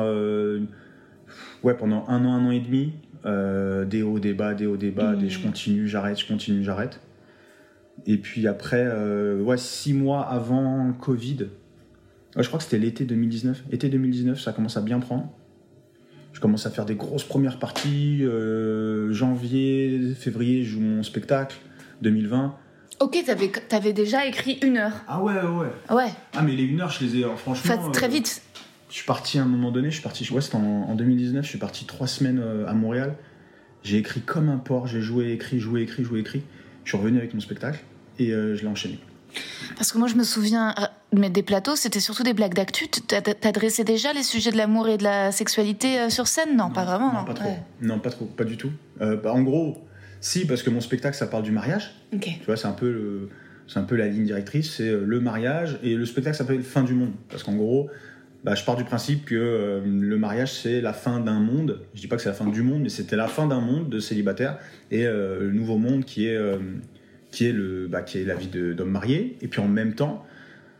ouais, pendant un an, un an et demi, euh, des hauts, des bas, des hauts, des bas, des je continue, j'arrête, je continue, j'arrête. Et puis après, euh, ouais, six mois avant le Covid, ouais, je crois que c'était l'été 2019. Été 2019, ça commence à bien prendre. Je commence à faire des grosses premières parties. euh, janvier, février, je joue mon spectacle. 2020. Ok, t'avais, déjà écrit une heure. Ah ouais, ouais, ouais. Ouais, Ah, mais les une heure, je les ai, euh, franchement. Enfin, très vite. Je suis parti à un moment donné, je suis parti, ouais, c'était en, en 2019, je suis parti trois semaines euh, à Montréal. J'ai écrit comme un porc, j'ai joué, écrit, joué, écrit, joué, écrit. Je suis revenu avec mon spectacle et euh, je l'ai enchaîné. Parce que moi, je me souviens, euh, mais des plateaux, c'était surtout des blagues d'actu. T'a- T'adressais déjà les sujets de l'amour et de la sexualité sur scène? Non, pas vraiment, non. pas trop. Ouais. Non, pas trop, pas du tout. Euh, bah, en gros, si, parce que mon spectacle, ça parle du mariage. Ok. Tu vois, c'est un peu le- c'est un peu la ligne directrice, c'est le mariage et le spectacle s'appelle Fin du monde. Parce qu'en gros, bah, je pars du principe que euh, le mariage c'est la fin d'un monde. Je dis pas que c'est la fin du monde, mais c'était la fin d'un monde de célibataires et euh, le nouveau monde qui est euh, qui est le bah, qui est la vie d'homme marié. Et puis en même temps,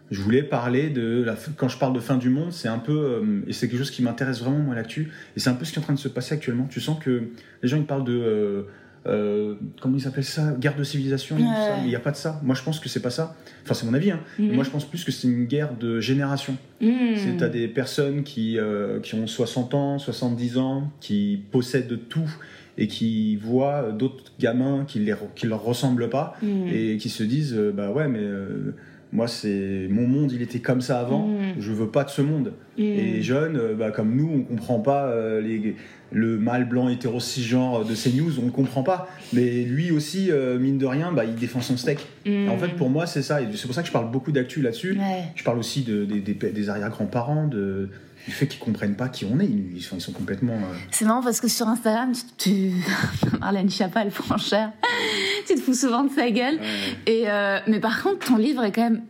je voulais parler de quand je parle de fin du monde, c'est un peu et c'est quelque chose qui m'intéresse vraiment moi l'actu et c'est un peu ce qui est en train de se passer actuellement. Tu sens que les gens ils parlent de euh, comment ils appellent ça? Guerre de civilisation ça, mais il n'y a pas de ça. Moi je pense que c'est pas ça. Enfin c'est mon avis hein. Mais moi je pense plus que c'est une guerre de génération. Mhm. c'est t'as des personnes qui euh, qui ont 60 ans 70 ans qui possèdent tout et qui voient d'autres gamins qui qui leur ressemblent pas Mhm. et qui se disent euh, bah ouais mais euh, moi c'est mon monde il était comme ça avant Mhm. je veux pas de ce monde Mhm. et les jeunes, euh, bah, comme nous, on comprend pas euh, les, le mâle blanc hétéro cisgenre de CNews, on ne comprend pas. Mais lui aussi, euh, mine de rien, bah, il défend son steak. En fait, pour moi, c'est ça. Et c'est pour ça que je parle beaucoup d'actu là-dessus. Ouais. Je parle aussi de, des- des, des arrière-grands-parents, de, du fait qu'ils comprennent pas qui on est. Ils, sont, ils sont complètement. euh, C'est marrant parce que sur Instagram, tu. Marlène Schiappa, elle prend cher. tu te fous souvent de sa gueule. Et euh, mais par contre, ton livre est quand même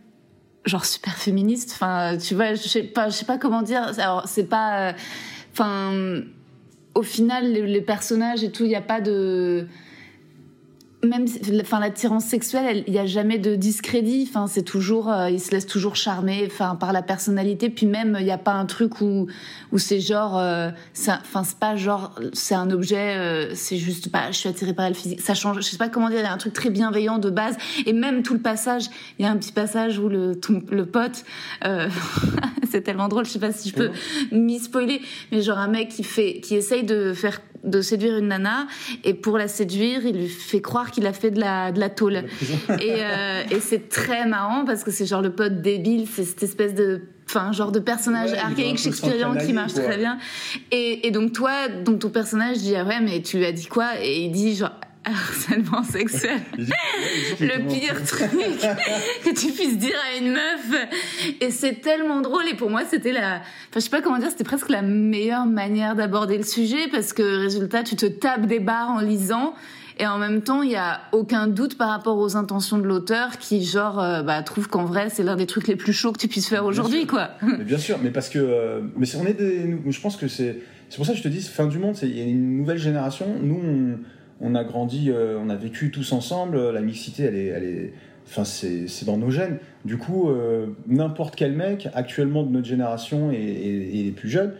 genre super féministe. Enfin, tu vois, je sais pas, je sais pas comment dire. Alors, c'est pas. euh, Enfin, au final, les, les personnages et tout, il y a pas de. Même, enfin, l'attirance sexuelle, elle- il y a jamais de discrédit. Enfin, c'est toujours, euh, il se laisse toujours charmer, enfin, par la personnalité. Puis même, il n'y a pas un truc où, où c'est genre, euh, c'est enfin, c'est pas genre, c'est un objet, euh, c'est juste, bah, je suis attirée par elle physique. Ça change, je sais pas comment dire, il y a un truc très bienveillant de base. Et même tout le passage, il y a un petit passage où le, ton- le pote, euh, c'est tellement drôle, je sais pas si je peux m'y spoiler, mais genre un mec qui fait, qui essaye de faire, de séduire une nana, et pour la séduire, il lui fait croire qu'il a fait de la, de la tôle. Et, euh, et c'est très marrant parce que c'est genre le pote débile, c'est cette espèce de, enfin, genre de personnage Ouais, archaïque shakespearien qui marche quoi. très bien. Et, et donc toi, donc ton personnage dit ah ouais mais tu lui as dit quoi? Et il dit genre harcèlement sexuel. Le pire truc que tu puisses dire à une meuf. Et c'est tellement drôle. Et pour moi, c'était la, enfin, je sais pas comment dire, c'était presque la meilleure manière d'aborder le sujet parce que résultat, tu te tapes des barres en lisant. Et en même temps, il y a aucun doute par rapport aux intentions de l'auteur qui, genre, euh, bah, trouve qu'en vrai, c'est l'un des trucs les plus chauds que tu puisses faire aujourd'hui, quoi. Mais bien sûr, mais parce que euh, mais c'est- on est des, je pense que c'est c'est pour ça que je te dis fin du monde, c'est il y a une nouvelle génération. Nous on, on a grandi, euh, on a vécu tous ensemble. La mixité, elle est, elle est, enfin c'est c'est dans nos gènes. Du coup, euh, n'importe quel mec actuellement de notre génération et, et- et les plus jeunes,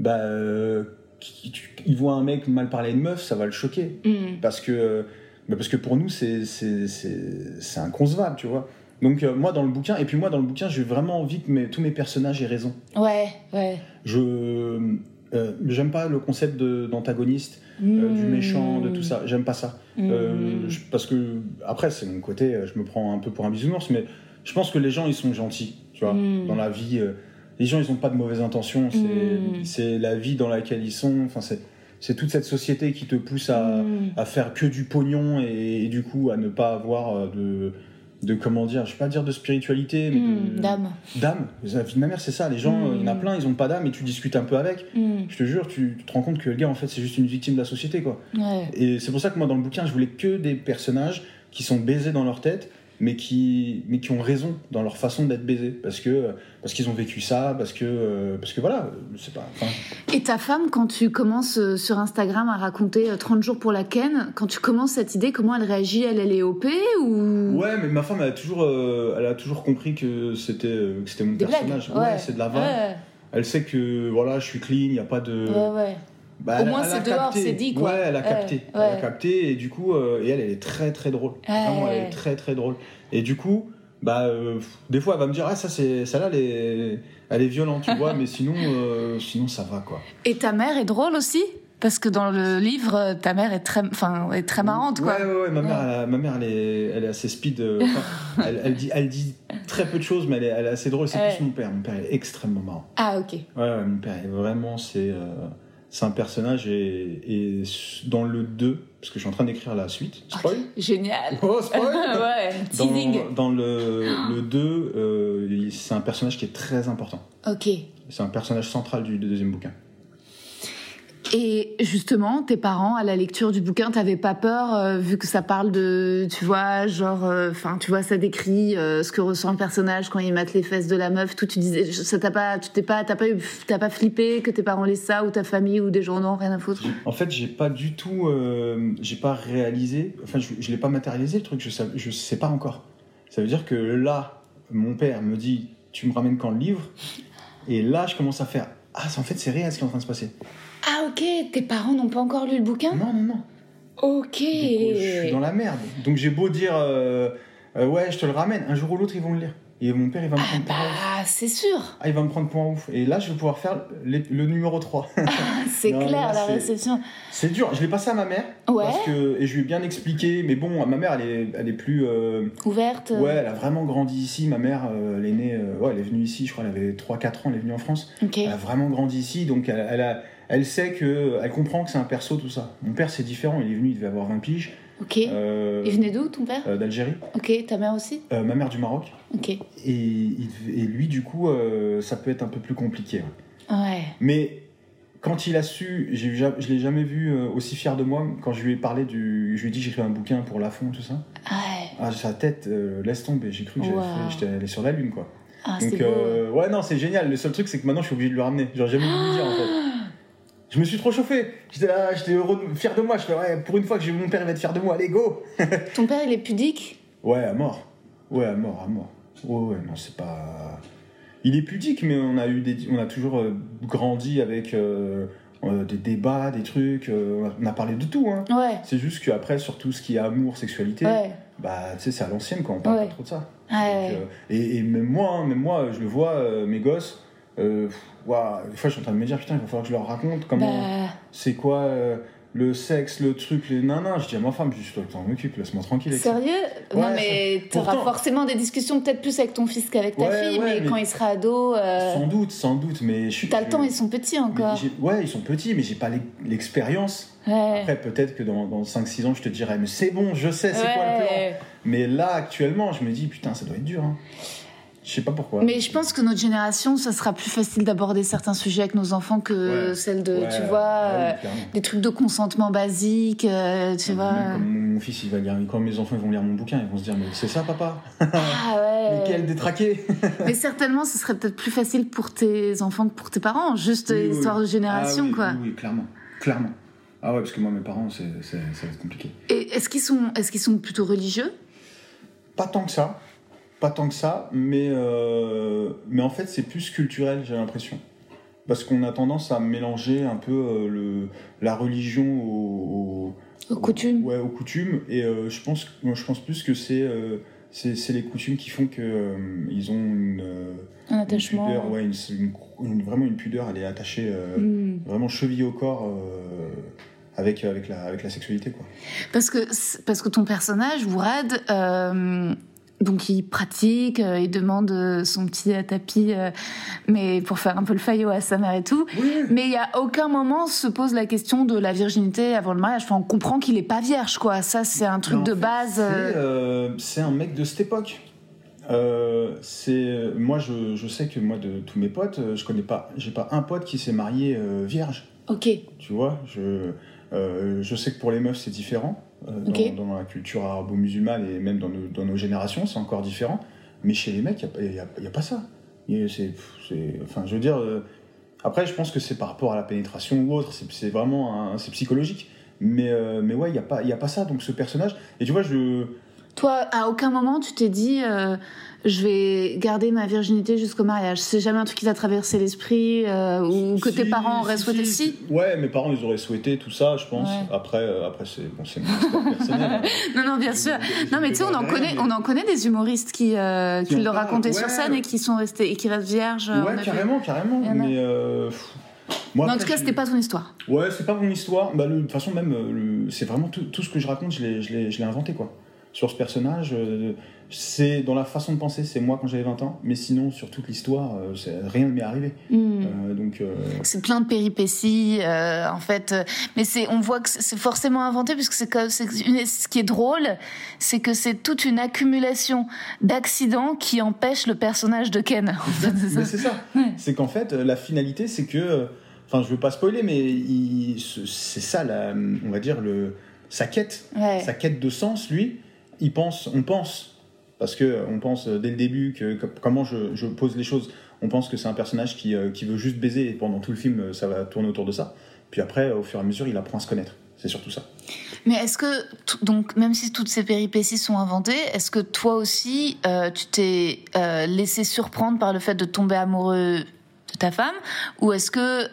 bah euh, qui- tu- il voit un mec mal parler de meuf, ça va le choquer Mm. parce que bah parce que pour nous c'est c'est c'est c'est inconcevable, tu vois. Donc euh, moi dans le bouquin et puis moi dans le bouquin j'ai vraiment envie que mes- tous mes personnages aient raison. Ouais, ouais. Je euh, j'aime pas le concept d'antagoniste, euh, du Mm. méchant, de tout ça. J'aime pas ça Euh, Mm. je- parce que après c'est mon côté, euh, je me prends un peu pour un bisounours, mais je pense que les gens ils sont gentils, tu vois, Mm. dans la vie. euh, les gens ils ont pas de mauvaises intentions, c'est la vie dans laquelle ils sont. Enfin c'est c'est toute cette société qui te pousse à à faire que du pognon et, et du coup à ne pas avoir euh, de, de comment dire, je vais pas dire de spiritualité, mais Mm. de, Dame. d'âme. La vie de ma mère, c'est ça. Les gens, euh, il y en a plein, ils ont pas d'âme et tu discutes un peu avec. Mm. Je te jure, tu, tu te rends compte que le gars, en fait, c'est juste une victime de la société, quoi. Ouais. Et c'est pour ça que moi, dans le bouquin, je voulais que des personnages qui sont baisés dans leur tête, mais qui, mais qui ont raison dans leur façon d'être baisés. Parce que, parce qu'ils ont vécu ça, parce que, euh, parce que voilà, c'est pas. Et ta femme, quand tu commences euh, sur Instagram à raconter euh, 30 jours pour la Ken, quand tu commences cette idée, comment elle réagit? Elle, elle est OP ou? Ouais, mais ma femme, elle a toujours, euh, elle a toujours compris que c'était, euh, que c'était mon Des personnage. Ouais, c'est de la vanne. Ouais, Elle sait que voilà, je suis clean, il y a pas de. ouais, ouais. Bah, Au moins, c'est dehors, c'est dit, quoi. Ouais, elle a Ouais, capté. Elle a capté et du coup, euh, et elle, elle est très très drôle. Vraiment, elle est très très drôle. Et du coup, bah, euh, des fois, elle va me dire, ah, ça, c'est, celle-là, elle est, elle est violente, tu vois, mais sinon, euh, sinon, ça va, quoi. Et ta mère est drôle aussi? Parce que dans le livre, ta mère est très, enfin, est très marrante, quoi. Ouais, ouais, ouais, ma mère, Ouais. elle ma mère, elle est, elle est assez speed. euh, elle, elle dit, elle dit très peu de choses, mais elle est, elle est assez drôle. C'est Ouais. plus mon père. Mon père est extrêmement marrant. Ah, ok. Ouais, ouais, mon père est vraiment, c'est, euh, c'est un personnage et, et dans le 2, parce que je suis en train d'écrire la suite. Spoil Génial. Oh, spoil ouais, Dans, teasing. dans le, le 2, euh, c'est un personnage qui est très important. Ok. C'est un personnage central du deuxième bouquin. Et justement, tes parents, à la lecture du bouquin, t'avais pas peur, euh, vu que ça parle de, tu vois, genre, enfin, tu vois, ça décrit euh, ce que ressent le personnage quand il mate les fesses de la meuf. Tout, tu disais, ça t'a pas, tu t'es pas, t'as pas t'as pas flippé que tes parents laissent ça ou ta famille ou des gens non, rien à foutre? En fait, j'ai pas du tout, euh, j'ai pas réalisé, enfin, je, je l'ai pas matérialisé le truc, je sais, je sais pas encore. Ça veut dire que là, mon père me dit, tu me ramènes quand le livre, et là, je commence à faire, ah, en fait, c'est réel ce qui est en train de se passer. Ah ok, tes parents n'ont pas encore lu le bouquin? Non, non, non. Ok. Du coup, je suis dans la merde. Donc j'ai beau dire, euh, euh, ouais, je te le ramène, un jour ou l'autre, ils vont le lire. Et mon père, il va me prendre pour un ouf. Bah, c'est sûr. Ah, il va me prendre pour un ouf. Et là, je vais pouvoir faire le numéro 3. C'est Non, clair là, la c'est- réception. c'est dur. Je l'ai passé à ma mère. Ouais. Parce que, et je lui ai bien expliqué. Mais bon, ma mère, elle est, elle est plus. euh, Ouverte. Ouais, elle a vraiment grandi ici. Ma mère, euh, elle est née, euh, ouais, elle est venue ici, je crois, elle avait 3-4 ans, elle est venue en France. Ok. Elle a vraiment grandi ici, donc elle, elle, a, elle sait que, elle comprend que c'est un perso, tout ça. Mon père, c'est différent, il est venu, il devait avoir 20 piges, Ok. euh, Il venait d'où ton père euh, d'Algérie, Ok. Ta mère aussi Euh, ma mère du Maroc. Ok. Et, lui, du coup, ça peut être un peu plus compliqué. ouais. Ouais. Mais quand il a su, je l'ai jamais vu aussi fier de moi, quand je lui ai parlé du. Je lui ai dit j'écris un bouquin pour la fond, tout ça. Ouais. Ah, sa tête, laisse tomber, j'ai cru que Wow. j'étais allé sur la lune, quoi. Ah, Donc, c'est beau. ouais, non, c'est génial. Le seul truc, c'est que maintenant, je suis obligé de le ramener. J'aurais jamais dû lui dire, en fait. Je me suis trop chauffé. J'étais là, j'étais heureux, fier de moi. Je fais, ouais, pour une fois que j'ai mon père, il va être fier de moi. Allez, go Ton père, il est pudique? Ouais, à mort. Ouais, à mort, à mort. Ouais, ouais, non, c'est pas. Il est pudique, mais on a eu des, on a toujours euh, grandi avec euh, euh, des débats, des trucs. on a parlé de tout, hein. Ouais. C'est juste qu'après, sur tout ce qui est amour, sexualité, Ouais. bah, tu sais, c'est à l'ancienne, quoi. On parle Ouais. pas trop de ça. Donc, et, et même moi, hein, même moi, je le vois, mes gosses. Euh, des fois, je suis en train de me dire, putain, il va falloir que je leur raconte comment, Bah, c'est quoi euh, le sexe, le truc, les nanas. Je dis à ma femme, je dis, toi, t'en occupes, laisse-moi tranquille. avec sérieux? Non, mais t'auras Pourtant- forcément des discussions peut-être plus avec ton fils qu'avec ta Ouais, fille, ouais, mais, mais- quand il sera ado, euh, Sans doute, sans doute, mais je suis. t'as le temps, ils sont petits encore. Ouais, ils sont petits, mais j'ai pas l'e- l'expérience. Après, peut-être que dans, dans 5-6 ans, je te dirais, mais c'est bon, je sais, c'est quoi le plan. Mais là, actuellement, je me dis, putain, ça doit être dur. Hein. Je sais pas pourquoi. Mais je pense que notre génération, ça sera plus facile d'aborder certains sujets avec nos enfants que Ouais. celle de, Ouais, tu vois, ah euh, des trucs de consentement basique, euh, tu vois. comme mon, fils, il va lire, quand mes enfants ils vont lire mon bouquin, ils vont se dire, mais c'est ça, papa? Ah Mais ouais. quel détraqué Mais certainement, ce serait peut-être plus facile pour tes enfants que pour tes parents, juste Oui, histoire oui. de génération, Ah oui, quoi. Oui, clairement. Clairement. Ah ouais, parce que moi, mes parents, c'est, c'est- ça va être compliqué. Et est-ce qu'ils sont, est-ce qu'ils sont plutôt religieux? Pas tant que ça. Pas tant que ça, mais, euh, mais en fait, c'est plus culturel, j'ai l'impression. Parce qu'on a tendance à mélanger un peu euh, le, la religion au, au- Aux coutumes. Ouais, aux coutumes. Et euh, je, pense, moi, je pense plus que c'est, euh, c'est, c'est les coutumes qui font que euh, ils ont une, euh, Un une attachement. pudeur, ouais, une, une- une- vraiment une pudeur, elle est attachée euh, Hmm. vraiment chevillée au corps euh, avec, avec, la, avec la sexualité. Quoi. Parce que, parce que ton personnage, Wourad, euh, donc il pratique, euh, il demande euh, son petit tapis, euh, mais pour faire un peu le faillot à sa mère et tout. Mais il y a aucun moment se pose la question de la virginité avant le mariage. Enfin, on comprend qu'il est pas vierge, quoi. Ça, c'est un truc de fait, base. C'est, un mec de cette époque. C'est moi je, je sais que moi de tous mes potes je connais pas j'ai pas un pote qui s'est marié vierge Ok. tu vois je je sais que pour les meufs c'est différent dans, Ok. dans la culture arabo-musulmane et même dans nos, dans nos générations c'est encore différent. Mais chez les mecs il y a, a- a pas ça. C'est enfin je veux dire euh, après je pense que c'est par rapport à la pénétration ou autre c'est vraiment c'est psychologique. Mais euh, mais ouais il y a pas y a pas ça. Donc ce personnage et tu vois je Toi, à aucun moment, tu t'es dit, euh, je vais garder ma virginité jusqu'au mariage. C'est jamais un truc qui t'a traversé l'esprit euh, ou que tes parents auraient si, souhaité si. si Ouais, mes parents, ils auraient souhaité tout ça, je pense. Ouais. Après, euh, après c'est bon, c'est personnelle. Non, non, bien sûr. Non, mais tu sais, on en connaît, mais- on en connaît des humoristes qui, qui Qui le racontaient sur scène et qui sont restés et qui restent vierges. Ouais, carrément, carrément. Mais en tout cas, c'était pas ton histoire. Ouais, c'est pas mon histoire. Bah, le- de toute façon, même, le- c'est vraiment tout, tout ce que je raconte, je l'ai inventé, quoi. Sur ce personnage, euh, c'est dans la façon de penser, c'est moi quand j'avais 20 ans, mais sinon, sur toute l'histoire, euh, rien ne m'est arrivé. Hmm. Euh, donc, euh, C'est plein de péripéties, euh, en fait. Mais c'est, on voit que c'est forcément inventé puisque c'est ce qui est drôle, c'est que c'est toute une accumulation d'accidents qui empêchent le personnage de Ken. En fait, c'est ça. c'est ça. Ouais. C'est qu'en fait, la finalité, c'est que. Enfin, je veux pas spoiler, mais c'est ça, la, on va dire, le, sa quête. Ouais. Sa quête de sens, lui, on pense, parce que on pense euh, dès le début que comment je, pose les choses, on pense que c'est un personnage qui, euh, qui veut juste baiser et pendant tout le film, euh, ça va tourner autour de ça. Puis après, au fur et à mesure, il apprend à se connaître. C'est surtout ça. Mais est-ce que, donc, même si toutes ces péripéties sont inventées, est-ce que toi aussi, tu t'es laissé surprendre par le fait de tomber amoureux de ta femme? Ou est-ce que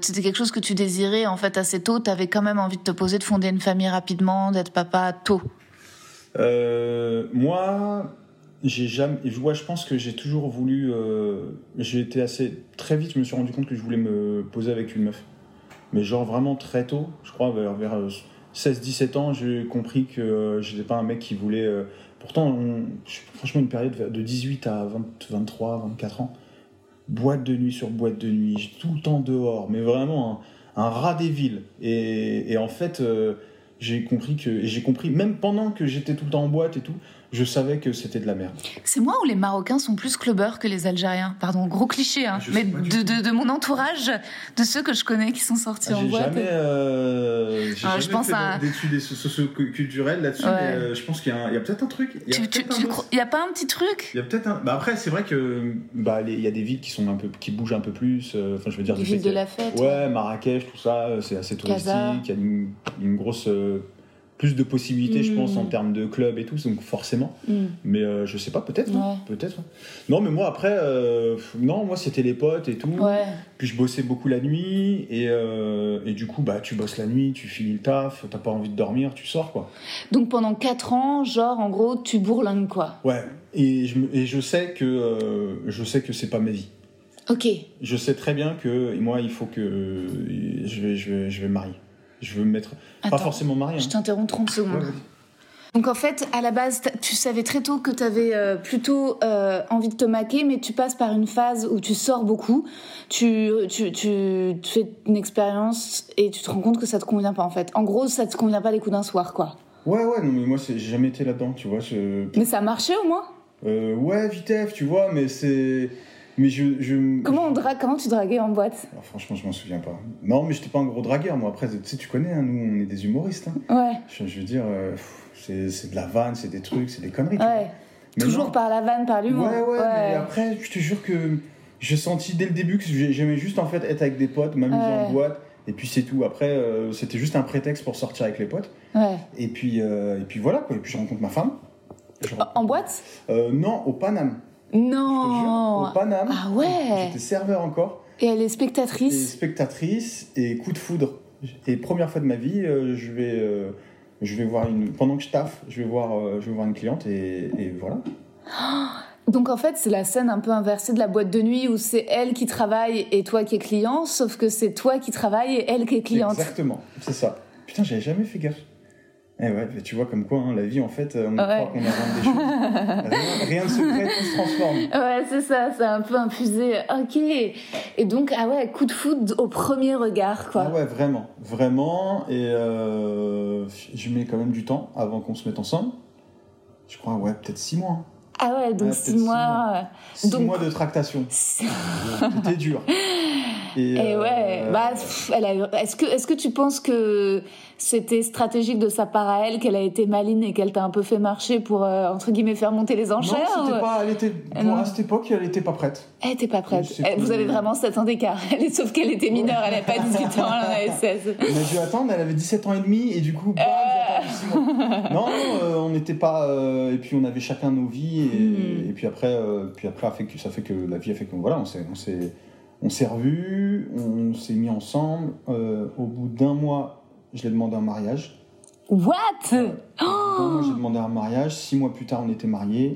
c'était quelque chose que tu désirais en fait assez tôt? Tu avais quand même envie de te poser, de fonder une famille rapidement, d'être papa tôt? Euh, moi, j'ai jamais. Vois, je pense que j'ai toujours voulu. euh, j'ai été assez très vite. Je me suis rendu compte que je voulais me poser avec une meuf. Mais genre vraiment très tôt. Je crois vers, vers 16-17 ans, j'ai compris que euh, j'étais pas un mec qui voulait. euh, pourtant, franchement, une période de 18 à 20, 23, 24 ans, boîte de nuit sur boîte de nuit, tout le temps dehors, mais vraiment un, rat des villes. Et en fait. J'ai compris que j'ai compris même pendant que j'étais tout le temps en boîte et tout je savais que c'était de la merde C'est moi ou les Marocains sont plus clubbers que les Algériens? Pardon, gros cliché, hein. Mais de, de, de mon entourage, de ceux que je connais qui sont sortis en j'ai boîte. jamais euh, j'ai Ah, jamais je pense fait à- d'études socio-culturelles là-dessus Ouais. mais euh, je pense qu'il y a, peut-être un truc il y a Tu, tu, tu a pas un petit truc? Il y a peut-être un bah après c'est vrai que bah il y a des villes qui sont un peu qui bougent un peu plus euh, enfin je veux dire villes de la fête. ouais Marrakech tout ça euh, c'est assez touristique il y a une, une grosse euh, plus de possibilités je Mm. pense en termes de clubs et tout donc forcément Hmm. Mais euh, je sais pas, peut-être. hein. Peut-être. hein. Non, mais moi, après, euh, non, moi, c'était les potes et tout. Ouais. Puis je bossais beaucoup la nuit. Et, euh, et du coup, bah, tu bosses la nuit, tu finis le taf, t'as pas envie de dormir, tu sors, quoi. Donc pendant 4 ans, genre en gros, tu bourlingues quoi. Ouais. Et je, me- et je sais que, je sais que c'est pas ma vie. Ok. Je sais très bien que moi, il faut que je vais, je vais, je vais me marier. Je veux me mettre. Attends, pas forcément marier. Je hein. t'interromps 30 secondes. Ouais. Donc en fait, à la base, tu savais très tôt que tu avais plutôt euh, envie de te maquer, mais tu passes par une phase où tu sors beaucoup, tu, tu, tu, tu fais une expérience et tu te rends compte que ça te convient pas en fait. En gros, ça te convient pas les coups d'un soir quoi. Ouais, ouais, non, mais moi, c'est- j'ai jamais été là-dedans, tu vois. Je... Mais ça marchait au moins? Euh, ouais, vitef, tu vois, mais c'est. Mais je. je... Comment, on drague, comment tu draguais en boîte? Franchement, je m'en souviens pas. Non, mais j'étais pas un gros dragueur, moi. Après, tu sais, tu connais, hein, nous, on est des humoristes. hein. Ouais, Je, je veux dire, euh, c'est de la vanne, c'est des trucs, c'est des conneries. ouais. Mais Toujours non. par la vanne, par Ouais, l'humour. ouais, mais après, je te jure que j'ai senti dès le début que j'ai- j'aimais juste en fait être avec des potes, m'amuser Ouais. en boîte, et puis c'est tout. Après, euh, c'était juste un prétexte pour sortir avec les potes. Ouais. Et puis, euh, et puis voilà, quoi. Et puis je rencontre ma femme. Je rencontre- En boîte? Euh, Non, au Paname. Non au Paname. Ah ouais J'étais serveur encore. Et elle est et spectatrice spectatrice et coup de foudre. Et première fois de ma vie, euh, je vais, euh, je vais voir une. Pendant que je taffe, je vais voir, euh, je vais voir une cliente et, et voilà. Donc en fait, c'est la scène un peu inversée de la boîte de nuit où c'est elle qui travaille et toi qui es client, sauf que c'est toi qui travaille et elle qui est cliente. Exactement, c'est ça. Putain, j'avais jamais fait gaffe. Eh ouais, tu vois comme quoi, hein, la vie en fait, on Ouais. croit qu'on invente des choses. rien, de secret, tout se transforme. Ouais, c'est ça, c'est un peu infusé. Ok. Et donc, ah ouais, coup de foudre au premier regard, quoi. Ah ouais, vraiment, vraiment. Et euh, je mets quand même du temps avant qu'on se mette ensemble. Je crois, ouais, peut-être six mois. Ah ouais, donc Ouais, six six mois. Six Donc- mois de tractation. C'était dur. Et, Et euh, ouais, bah, est-ce que, est-ce que tu penses que c'était stratégique de sa part à elle, qu'elle a été maline et qu'elle t'a un peu fait marcher pour, euh, entre guillemets, faire monter les Non, enchères c'était ou- pas, elle était, non. à cette époque, elle était pas prête. Elle était pas prête. Elle- vous avez vraiment 7 ans d'écart. Sauf qu'elle était mineure, elle avait pas 18 ans, elle en avait 16. On a dû attendre, elle avait 17 ans et demi, et du coup, bam, Euh. non, non, euh, on n'était pas. euh, et puis on avait chacun nos vies. Et, Hmm. et puis après, euh, puis après ça fait que la vie a fait que voilà, on s'est, on s'est, on s'est revus, on s'est mis ensemble. Euh, au bout d'un mois, je l'ai demandé un mariage. What? Bout d'un mois, j'ai demandé un mariage. Six mois plus tard, on était mariés.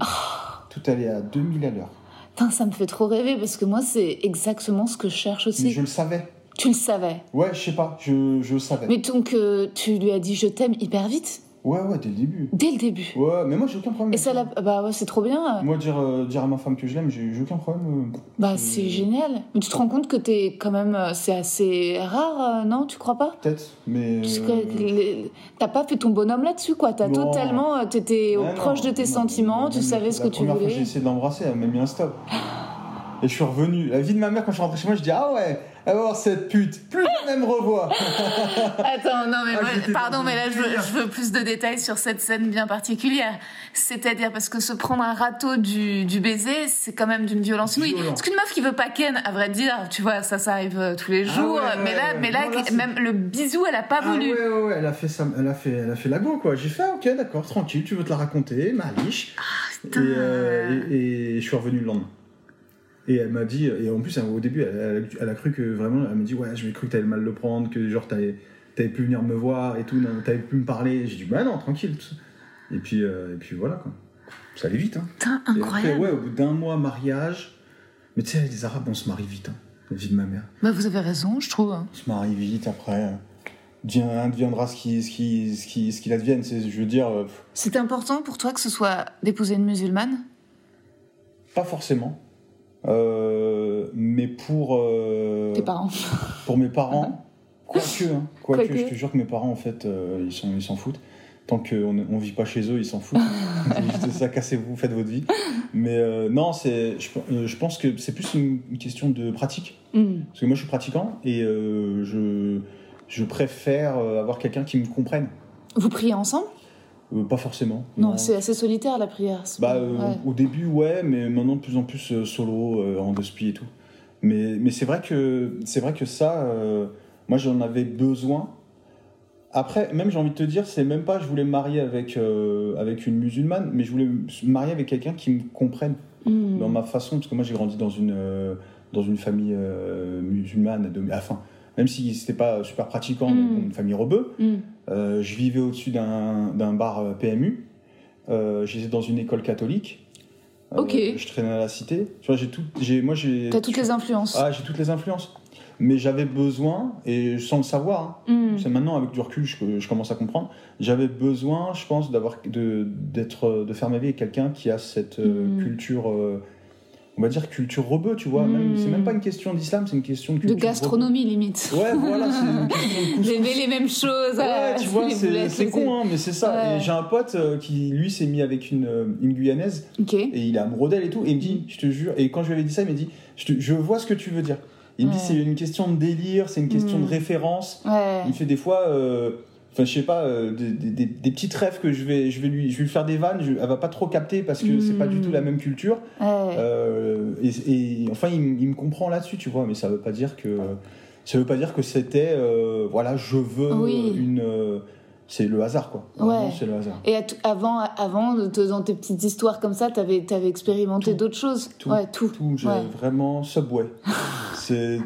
Tout allait à 2000 à l'heure. Putain, ça me fait trop rêver parce que moi, c'est exactement ce que je cherche Mais aussi. je le savais. Tu le savais. Ouais, je sais pas, je, je le savais. Mais donc, euh, tu lui as dit je t'aime hyper vite, Ouais, ouais, dès le début. dès le début. Ouais, mais moi, j'ai aucun problème. Et ça l'a. Bah ouais, c'est trop bien. Moi, dire, euh, dire à ma femme que je l'aime, j'ai aucun problème. euh. Bah c'est génial. Mais tu te rends compte que t'es quand même. euh, C'est assez rare, euh, non Tu crois pas? Peut-être, mais. Parce euh, T'as pas fait ton bonhomme là-dessus, quoi. T'as totalement. euh, T'étais proche non, de tes non, sentiments, tu savais ce que la tu première fois que voulais. j'ai essayé de l'embrasser, elle m'a mis un stop. Et je suis revenu. La vie de ma mère, quand je suis rentré chez moi, je dis Ah ouais, elle va voir cette pute. Plus jamais me revoit. Attends, non, mais Ah, moi, pardon, mais là, je veux, délire. je veux plus de détails sur cette scène bien particulière. C'est-à-dire, parce que se prendre un râteau du, du baiser, c'est quand même d'une violence inouïe. Violent. Parce qu'une meuf qui veut pas ken, à vrai dire, tu vois, ça, ça arrive euh, tous les Ah jours. ouais, mais là, ouais. mais là, Non, là, c'est- même le bisou, elle a pas Ah voulu. ouais, ouais, ouais, elle a fait ça, elle a fait, elle a fait la go quoi. J'ai fait ah, ok, d'accord, tranquille, tu veux te la raconter, maliche. et, euh, et, et je suis revenu le lendemain. Et elle m'a dit, et en plus au début, elle, elle a- elle a cru que vraiment, elle m'a dit ouais, je cru que t'avais mal le prendre, que genre t'avais, t'avais pu venir me voir et tout, t'avais pu me parler. J'ai dit bah non, tranquille. Et puis, euh, et puis voilà quoi. Ça allait vite hein. Putain, Et après, incroyable. ouais, au bout d'un mois mariage, mais tu sais, les Arabes, on se marie vite, hein, la vie de ma mère. Bah, vous avez raison, je trouve. On se marie vite après. deviendra ce qui, ce qui, ce qui, ce qu'il advienne. C'est, je veux dire, euh, C'est important pour toi que ce soit d'épouser une musulmane pas forcément. Euh, mais pour, euh, Tes parents. pour mes parents, quoique, hein, quoique, Quoique. je te jure que mes parents, en fait, euh, ils, s'en foutent. Tant qu'on ne on vit pas chez eux, ils s'en foutent. c'est juste ça, cassez-vous, faites votre vie. Mais non, c'est, je, je pense que c'est plus une, une question de pratique. Hmm. Parce que moi, je suis pratiquant et je, je préfère avoir quelqu'un qui me comprenne. Vous priez ensemble? Euh, pas forcément. Non, c'est assez solitaire la prière. Bah, euh, ouais. Au début, ouais, mais maintenant de plus en plus euh, solo, en deux et tout. Mais, mais c'est vrai que c'est vrai que ça, moi j'en avais besoin. Après, même j'ai envie de te dire, c'est même pas je voulais me marier avec, avec une musulmane, mais je voulais me marier avec quelqu'un qui me comprenne Hmm. dans ma façon, parce que moi j'ai grandi dans une, dans une famille musulmane, de, enfin, même si c'était pas super pratiquant, Mm. bon, une famille rebeu. Hmm. Euh, je vivais au-dessus d'un bar euh, PMU. Euh, J'étais dans une école catholique. Euh, Ok. Je traînais à la cité. Tu vois, j'ai tout. J'ai, moi, j'ai. T'as toutes les influences. Ah, j'ai toutes les influences. Mais j'avais besoin, et sans le savoir, hein, Hmm. c'est maintenant avec du recul je, je commence à comprendre. J'avais besoin, je pense, d'avoir de d'être de faire ma vie avec quelqu'un qui a cette euh, Mm. culture, on va dire culture rebeu, tu vois. Mm. C'est même pas une question d'islam, c'est une question de De culture. gastronomie limite. Ouais, voilà, c'est une question de couscous. D'aimer les mêmes choses. Ouais, euh, tu vois, c'est con, hein, mais c'est ça. Ouais. J'ai un pote euh, qui, lui, s'est mis avec une, euh, une Guyanaise Ok. et il est amoureux d'elle et tout. Et il me dit, je te jure, et quand je lui avais dit ça, il m'a dit, je, te- je vois ce que tu veux dire. Il me dit, c'est une question de délire, c'est une question Mm. de référence. Ouais. Il fait des fois, euh, enfin, je sais pas, euh, des, des, petites rêves que je vais, je vais lui, je vais lui faire des vannes. je- elle va pas trop capter parce que c'est pas du tout la même culture. Ouais. Euh, et, et enfin, il, me comprend là-dessus, tu vois, mais ça veut pas dire que ça veut pas dire que c'était, euh, voilà, je veux Oui. une, c'est le hasard, quoi. Ouais. c'est le hasard. Et avant, avant dans tes petites histoires comme ça, t'avais avais expérimenté d'autres choses Tout, Ouais, tout. tout, j'ai Ouais. vraiment Subway. Et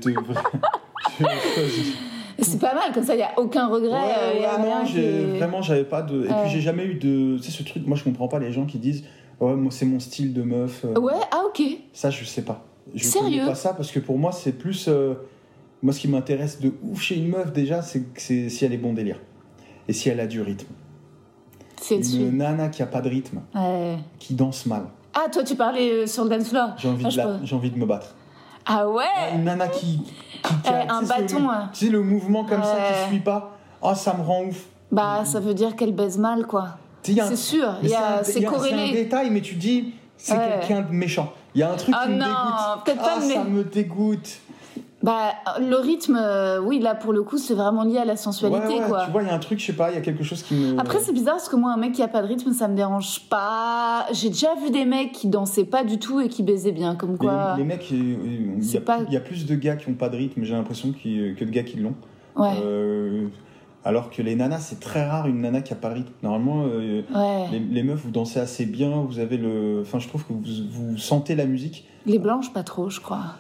C'est pas mal, comme ça, il n'y a aucun regret. Ouais, euh, y a ouais, rien non, qui vraiment, j'avais pas de. Et Ouais. puis j'ai jamais eu de. Tu sais, ce truc, moi je comprends pas les gens qui disent, ouais, moi c'est mon style de meuf. euh, Ouais, ah ok. Ça, je sais pas. Je Sérieux? pas ça parce que pour moi, c'est plus. euh, moi, ce qui m'intéresse de ouf chez une meuf, déjà, c'est si elle est bon délire. Et si elle a du rythme. C'est dessus. Une nana qui a pas de rythme, Ouais. qui danse mal. Ah, toi, tu parlais sur le dance floor. J'ai envie, Ah, de je la- peux- j'ai envie de me battre. Ah ouais Une nana qui. qui, qui a- Eh, un bâton, hein. Tu sais, le mouvement comme ça qui suit pas. Ah, ça me rend ouf. Bah, ça veut dire qu'elle baise mal, quoi. C'est sûr, c'est a- C'est un corrélé. détail, mais tu dis, c'est Ouais. quelqu'un de méchant. Il y a un truc Ah qui me non, dégoûte. peut-être pas, ah, mais- ça me dégoûte. Bah, le rythme, euh, oui, là, pour le coup, c'est vraiment lié à la sensualité, Ouais, ouais, quoi. Tu vois, il y a un truc, je sais pas, il y a quelque chose qui me. Après, c'est bizarre parce que moi, un mec qui a pas de rythme, ça me dérange pas. J'ai déjà vu des mecs qui dansaient pas du tout et qui baisaient bien, comme quoi. Les, mecs, il il y, C'est a pas- plus- il y a plus de gars qui ont pas de rythme, j'ai l'impression, que de gars qui l'ont. Ouais. Euh, Alors que les nanas, c'est très rare une nana qui a pas le rythme. Normalement, euh, Ouais. les, les meufs, vous dansez assez bien, vous avez le. Enfin, je trouve que vous, vous sentez la musique. Les blanches, pas trop, je crois.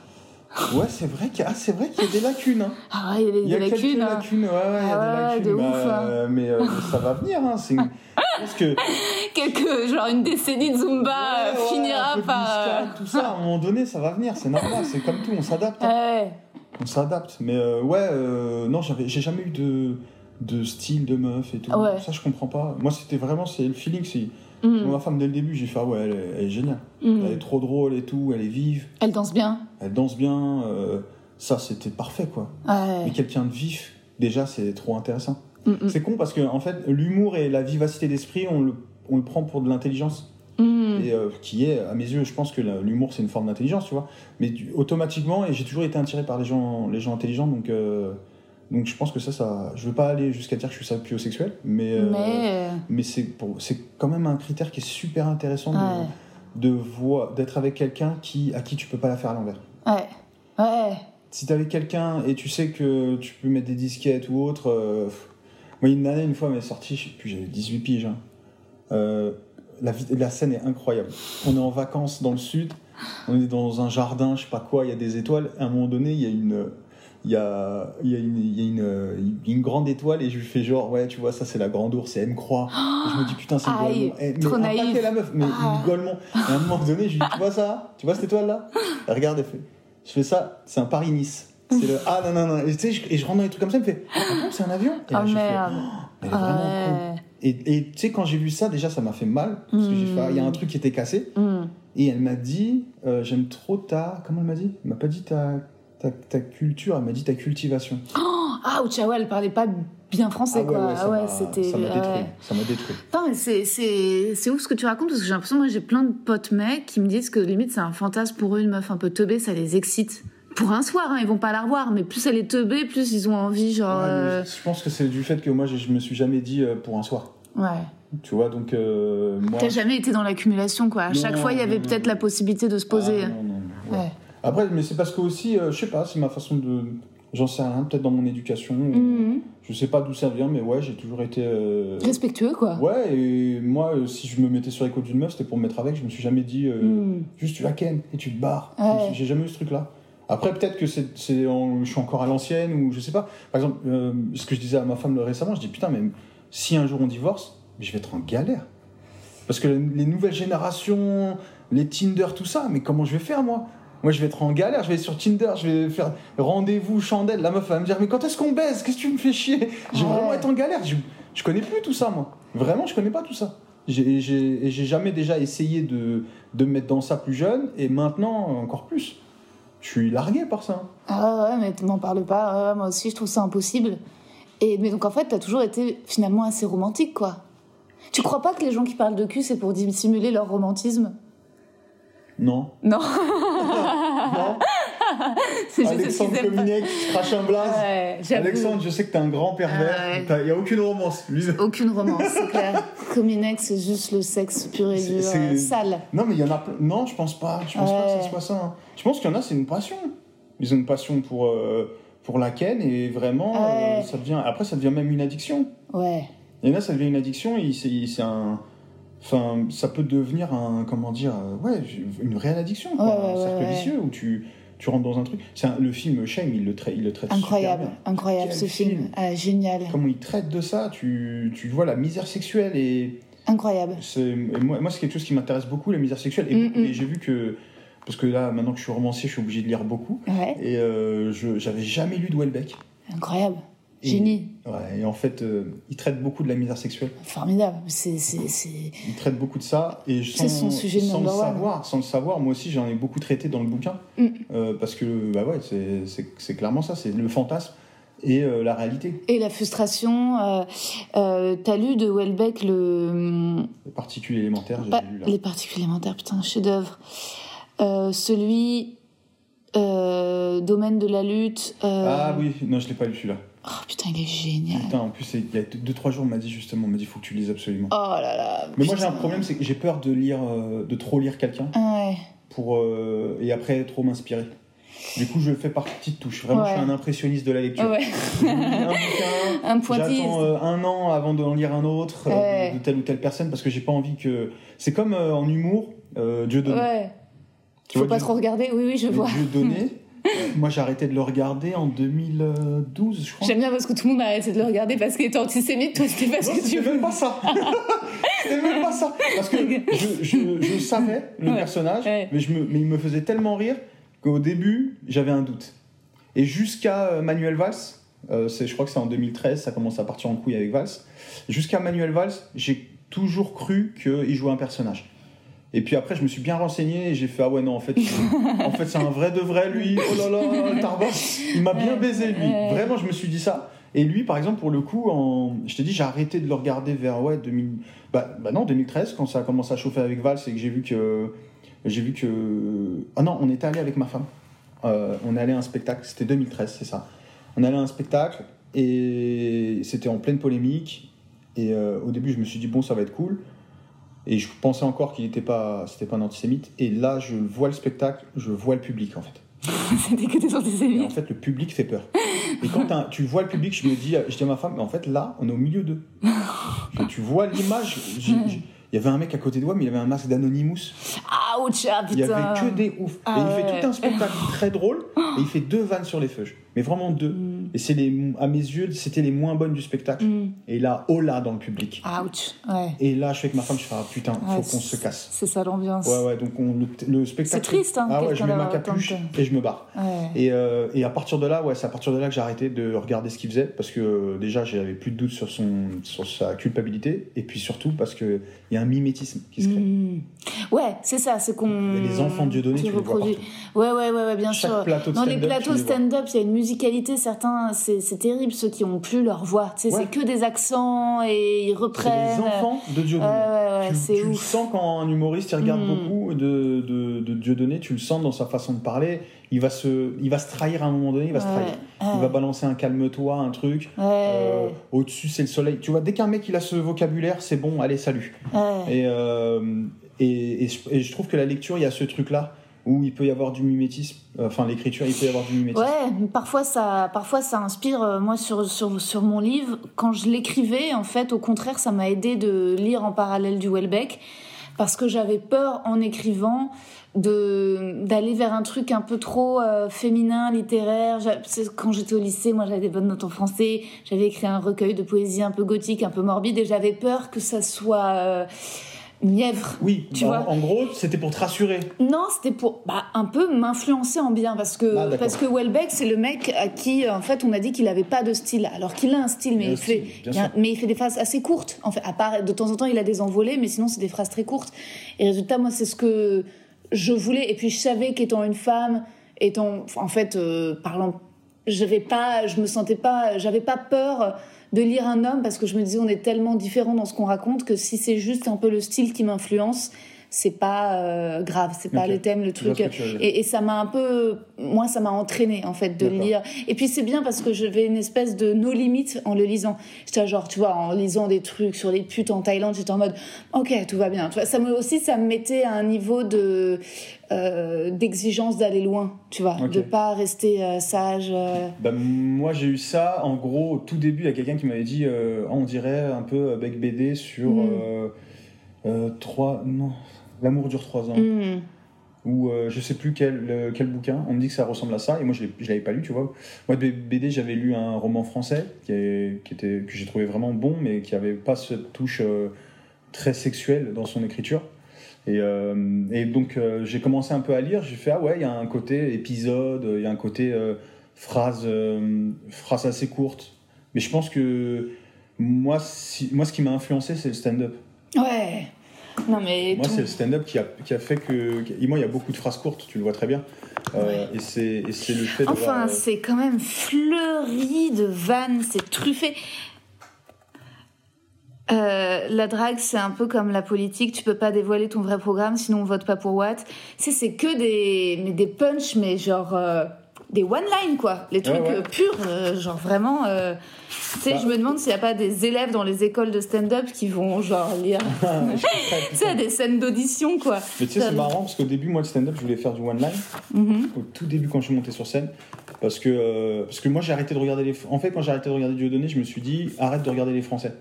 Ouais, c'est vrai qu'il y, a- ah, vrai qu'il y a des lacunes. hein. Ah ouais, il y a des, Il y a des lacunes. hein. lacunes, ouais, ouais, il y a Ah des lacunes. de ouf, bah, hein. euh, mais euh, ça va venir, hein. C'est pense que. Quelques, genre une décennie de Zumba euh, Ouais, ouais, finira par. euh, tout ça, à un moment donné, ça va venir, c'est normal, c'est comme tout, on s'adapte. hein. Ouais. On s'adapte. Mais euh, ouais, euh, non, j'avais, j'ai jamais eu de, de style de meuf et tout. Ouais. Ça, je comprends pas. Moi, c'était vraiment, c'est le feeling. C'est... Mm. Ma femme, dès le début, j'ai fait, ah ouais, elle est, elle est géniale. Mm. Elle est trop drôle et tout, elle est vive, Elle danse bien. elle danse bien. euh, ça, c'était parfait, quoi. Mais Ouais. quelqu'un de vif, déjà, c'est trop intéressant. Mm. C'est con parce que, en fait, l'humour et la vivacité d'esprit, on le, on le prend pour de l'intelligence. Mm. Et euh, qui est, à mes yeux, je pense que l'humour, c'est une forme d'intelligence, tu vois. Mais automatiquement, et j'ai toujours été attiré par les gens, les gens intelligents, donc, euh, donc je pense que ça, ça. Je veux pas aller jusqu'à dire que je suis sapiosexuel, mais, Mais. euh, mais c'est, pour, c'est quand même un critère qui est super intéressant de, Ouais. de voir, d'être avec quelqu'un qui, à qui tu peux pas la faire à l'envers. Ouais. Ouais. Si t'es avec quelqu'un et tu sais que tu peux mettre des disquettes ou autre. euh, moi, une année, une fois, m'est sortie, je sais plus, j'avais 18 piges. hein. Euh, la, la scène est incroyable. On est en vacances dans le sud, on est dans un jardin, je sais pas quoi, il y a des étoiles. À un moment donné, il y a une. Il y a, y a, une, y a une, une grande étoile et je lui fais genre ouais tu vois ça c'est la grande ours et elle me croit et je me dis putain c'est Aïe, Golemont Eh, mais trop naïf. la meuf mais Ah. Golemont et à un moment donné je lui dis tu vois ça? Tu vois cette étoile là elle regarde elle fait je fais ça c'est un Paris Nice c'est le ah non non non et tu sais je, et je rentre dans les trucs comme ça elle me fait ah c'est un avion et là, Oh fait, merde. elle est vraiment con. Ouais. Et tu sais, quand j'ai vu ça, déjà, ça m'a fait mal. Parce que j'ai fait, ah, il y a un truc qui était cassé. Mm. Et elle m'a dit, euh, j'aime trop ta. Comment elle m'a dit? Elle m'a pas dit ta, ta, ta culture, elle m'a dit ta cultivation. Ah, ou Ciao, elle parlait pas bien français, Ah ouais, quoi. ouais, ça Ah ouais, m'a- c'était. Ça m'a détruit. ouais. Ça m'a détruit. Mais c'est, c'est, c'est ouf ce que tu racontes parce que j'ai l'impression, moi, j'ai plein de potes mecs qui me disent que limite c'est un fantasme pour eux, une meuf un peu teubée, ça les excite. Pour un soir, hein, ils vont pas la revoir, mais plus elle est teubée, plus ils ont envie, genre. Euh, Je pense que c'est du fait que moi, je, me suis jamais dit euh, pour un soir. Ouais. Tu vois, donc euh, moi. T'as jamais été dans l'accumulation, quoi. À chaque fois, il y avait peut-être la possibilité de se Ah, poser. non. Ouais. Après, mais c'est parce que aussi, euh, je sais pas, c'est ma façon de. J'en sais rien, peut-être dans mon éducation. Mhm. Je sais pas d'où ça vient, mais ouais, j'ai toujours été. euh, Respectueux, quoi. Ouais, et moi, euh, si je me mettais sur les côtes d'une meuf, c'était pour me mettre avec. Je me suis jamais dit, euh, Mhm. juste tu la ken et tu te barres. Ouais. Je me suis- J'ai jamais eu ce truc-là. Après, peut-être que c'est, c'est en- je suis encore à l'ancienne ou je sais pas. Par exemple, euh, ce que je disais à ma femme récemment, je dis putain, mais si un jour on divorce, je vais être en galère. Parce que les nouvelles générations, les Tinder, tout ça, mais comment je vais faire moi? Moi, je vais être en galère, je vais être sur Tinder, je vais faire rendez-vous, chandelle. La meuf va me dire, mais quand est-ce qu'on baise? Qu'est-ce que tu me fais chier? Je vais vraiment être en galère. Je, je connais plus tout ça, moi. Vraiment, je connais pas tout ça. J'ai, j'ai, et j'ai jamais déjà essayé de, de me mettre dans ça plus jeune, et maintenant, encore plus. Je suis largué par ça. Ah ouais, mais tu m'en parles pas. Moi aussi, je trouve ça impossible. Et, mais donc, en fait, t'as toujours été finalement assez romantique, quoi. Tu crois pas que les gens qui parlent de cul, c'est pour dissimuler leur romantisme? Non. Non. non. juste Alexandre qui crache un blaze. Ouais. Alexandre, je sais que t'es un grand pervers. Ah ouais. Il n'y a aucune romance. Lui, Aucune romance, c'est clair. Cominex, c'est juste le sexe pur et dur, c'est- euh, sale. Non, mais il y en a plein. Non, je pense pas. Je pense pas que ça soit ça. hein. Je pense qu'il y en a, c'est une passion. Ils ont une passion pour, euh, pour la ken et vraiment, euh, ça devient. Après, ça devient même une addiction. Ouais. Il y en a, ça devient une addiction c'est un. Enfin, ça peut devenir un. Comment dire euh, Ouais, une réelle addiction. quoi. Ouais, un ouais, cercle ouais, vicieux où tu, tu rentres dans un truc. C'est le film Shame, il le, traite il le traite super Incroyable, bien. incroyable Quel ce film. film. Ah, génial. Comment il traite de ça tu, tu vois la misère sexuelle et. Incroyable. C'est- moi, moi c'est quelque chose qui m'intéresse beaucoup, la misère sexuelle. Et, Mm, mm. et j'ai vu que. Parce que là, maintenant que je suis romancier, je suis obligé de lire beaucoup. Et euh, je j'avais jamais lu de Welbeck. Incroyable. Et- Génie. Ouais, et en fait, euh, il traite beaucoup de la misère sexuelle. Formidable. C'est, c'est, c'est... Il traite beaucoup de ça. Et C'est sans, son sujet sans le one. savoir, sans le savoir, moi aussi j'en ai beaucoup traité dans le bouquin. Mm. Euh, parce que, bah ouais, c'est- clairement ça, c'est le fantasme et euh, la réalité. Et la frustration. T'as lu de Welbeck le. Les particules élémentaires, j'ai Pas- lu là. les particules élémentaires, putain, chef-d'œuvre. Celui. domaine de la lutte. Ah oui, non, je l'ai pas lu celui-là. Oh, putain, il est génial. Putain, en plus, il y a 2-3 jours, on m'a dit justement, on m'a dit, faut que tu lises absolument. Oh là là. Mais moi j'ai un problème, c'est que j'ai peur de lire, euh, de trop lire quelqu'un Ah ouais. pour euh, et après trop m'inspirer. Du coup, je le fais par petites touches. Vraiment, Ouais. je suis un impressionniste de la lecture. Ouais. Un bouquin, Un. J'attends euh, un an avant d'en lire un autre euh, de, de telle ou telle personne parce que j'ai pas envie que. C'est comme en humour, Dieu donné. Ouais. Tu Faut vois, pas Dieu- trop regarder. Oui, oui, je vois. Dieu donné. Moi, j'ai arrêté de le regarder en 2012, je crois. J'aime bien parce que tout le monde a arrêté de le regarder parce qu'il était antisémite. Toi, c'était parce Non, que tu c'était même pas ça. c'était même pas ça. Parce que je, je, je savais le Ouais. personnage, Ouais. mais, je me, mais il me faisait tellement rire qu'au début, j'avais un doute. Et jusqu'à euh, Manuel Valls, euh, je crois que c'est en 2013, ça commence à partir en couille avec Valls. Jusqu'à Manuel Valls, j'ai toujours cru qu'il jouait un personnage. Et puis après, je me suis bien renseigné et j'ai fait ah ouais non en fait, en fait c'est un vrai de vrai lui. Oh là là, Tarba, il m'a bien baisé lui. Vraiment, je me suis dit ça. Et lui, par exemple, pour le coup, en... je t'ai dit, j'ai arrêté de le regarder vers ouais 2000, bah, bah non 2013 quand ça a commencé à chauffer avec Valls et que j'ai vu que j'ai vu que ah non, on était allé avec ma femme. Euh, on est allé à un spectacle, c'était 2013, c'est ça. On est allé à un spectacle et c'était en pleine polémique. Et euh, au début, je me suis dit bon, ça va être cool. Et je pensais encore qu'il n'était pas, c'était pas un antisémite. Et là, je vois le spectacle, je vois le public en fait. C'était que des Et en antisémites. fait, le public fait peur. Et quand tu vois le public, je me dis, je dis à ma femme, mais en fait, là, on est au milieu d'eux. Tu vois l'image. Il y avait un mec à côté de moi, mais il avait un masque d'Anonymous. Ouch, ah Il y putain. avait que des ouf. Ah et il fait tout un spectacle très drôle. Et il fait deux vannes sur les feuilles. Mais vraiment deux. Mm. Et c'est les, à mes yeux, c'était les moins bonnes du spectacle. Mm. Et là, oh là, dans le public. Ouch, ouais. Et là, je suis avec ma femme, je fais, ah putain, faut qu'on se casse. C'est ça l'ambiance. Ouais, ouais, donc on, le, le spectacle. C'est triste, hein, Ah ouais, je mets ma capuche de- et je me barre. Et, euh, et à partir de là, ouais, c'est à partir de là que j'ai arrêté de regarder ce qu'il faisait parce que euh, déjà j'avais plus de doute sur son sur sa culpabilité et puis surtout parce que il y a un mimétisme qui se crée. Mm. Ouais, c'est ça, c'est qu'on. Les enfants de Dieudonné, qui reproduit. Ouais, ouais, ouais, ouais, bien Chaque sûr. plateau de Dans les stand-up, plateaux stand-up, il y a une musicalité, certains, c'est terrible, ceux qui ont plus leur voix. Tu sais, Ouais. c'est que des accents et ils reprennent. les enfants de Dieudonné. Ouais, ouais, ouais, tu, tu le sens quand un humoriste il regarde Mm. beaucoup de, de, de Dieudonné, tu le sens dans sa façon de parler. Il va se, il va se trahir à un moment donné, il va se trahir. Il va balancer un calme-toi, un truc. Euh, Au-dessus c'est le soleil. Tu vois, dès qu'un mec il a ce vocabulaire, c'est bon, allez salut. Et, euh, et, et je, et je trouve que la lecture, il y a ce truc-là où il peut y avoir du mimétisme. Euh, Enfin, l'écriture, il peut y avoir du mimétisme. Ouais, parfois ça, parfois ça inspire. moi, sur, sur, sur mon livre, quand je l'écrivais, en fait, au contraire, ça m'a aidé de lire en parallèle du Welbeck, parce que j'avais peur en écrivant de d'aller vers un truc un peu trop euh, féminin, littéraire. Quand j'étais au lycée, moi, j'avais des bonnes notes en français. J'avais écrit un recueil de poésie un peu gothique, un peu morbide, et j'avais peur que ça soit euh, mièvre. Oui, Tu en, vois en gros, c'était pour te rassurer. Non, c'était pour bah, un peu m'influencer en bien parce que Ah, parce que Welbeck c'est le mec à qui en fait on a dit qu'il avait pas de style alors qu'il a un style mais Il fait il a- mais il fait des phrases assez courtes en fait à part de temps en temps il a des envolées mais sinon c'est des phrases très courtes et résultat moi c'est ce que je voulais et puis je savais qu'étant une femme étant en fait euh, parlant j'avais pas je me sentais pas j'avais pas peur de lire un homme parce que je me disais on est tellement différents dans ce qu'on raconte que si c'est juste un peu le style qui m'influence c'est pas euh, grave c'est pas le Je vois truc et, et ça m'a un peu moi ça m'a entraîné en fait de D'accord. lire et puis c'est bien parce que j'avais une espèce de no limite en le lisant j'étais genre tu vois en lisant des trucs sur les putes en Thaïlande j'étais en mode ok tout va bien tu vois ça me aussi ça me mettait à un niveau de euh, d'exigence d'aller loin tu vois Ok. de pas rester euh, sage. Bah, moi, j'ai eu ça, en gros, au tout début, il y a quelqu'un qui m'avait dit euh, on dirait un peu Bec BD sur Mm. Euh, trois. Non, L'amour dure trois ans. Hmm. ou euh, je sais plus quel, quel bouquin. On me dit que ça ressemble à ça, et moi je je l'avais pas lu, tu vois. Moi de BD, j'avais lu un roman français qui, est- qui était, que j'ai trouvé vraiment bon, mais qui avait pas cette touche euh, très sexuelle dans son écriture. Et, euh, et donc j'ai commencé un peu à lire, j'ai fait ah ouais, il y a un côté épisode, il y a un côté phrase, phrase assez courte. Mais je pense que moi, si, moi ce qui m'a influencé, c'est le stand-up. ouais non mais Moi, tout- c'est le stand-up qui a, qui a fait que. moi, il y a beaucoup de phrases courtes, tu le vois très bien. Euh, Et c'est et c'est le fait de. Enfin, c'est quand même fleuri de vannes, c'est truffé. Euh, la drague, c'est un peu comme la politique. Tu peux pas dévoiler ton vrai programme, sinon on vote pas pour Watt. C'est que des, mais des punchs, mais genre, euh, des one-line, quoi. Les trucs ouais. euh, purs, euh, genre vraiment. euh, Tu sais, Bah. je me demande s'il n'y a pas des élèves dans les écoles de stand-up qui vont, genre, lire. tu sais, des scènes d'audition, quoi. Mais tu sais, c'est marrant parce qu'au début, moi, le stand-up, je voulais faire du one-line. Mhm. Au tout début, quand je suis monté sur scène. Parce que, euh, parce que moi, j'ai arrêté de regarder les. En fait, quand j'ai arrêté de regarder Dieudonné, je me suis dit, arrête de regarder les Français.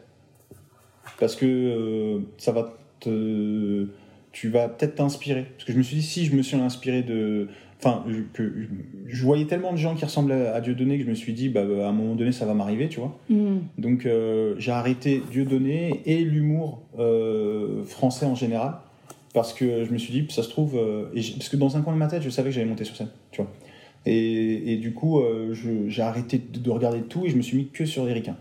Parce que ça va te. Tu vas peut-être t'inspirer. Parce que je me suis dit, si je me suis inspiré de. Enfin, je- que je voyais tellement de gens qui ressemblaient à Dieudonné que je me suis dit, bah, à un moment donné, ça va m'arriver, tu vois. Mhm. Donc euh, j'ai arrêté Dieudonné et l'humour euh, français en général parce que je me suis dit ça se trouve euh, et parce que dans un coin de ma tête je savais que j'allais monter sur scène tu vois et, et du coup j'ai arrêté de, de regarder tout et je me suis mis que sur les ricains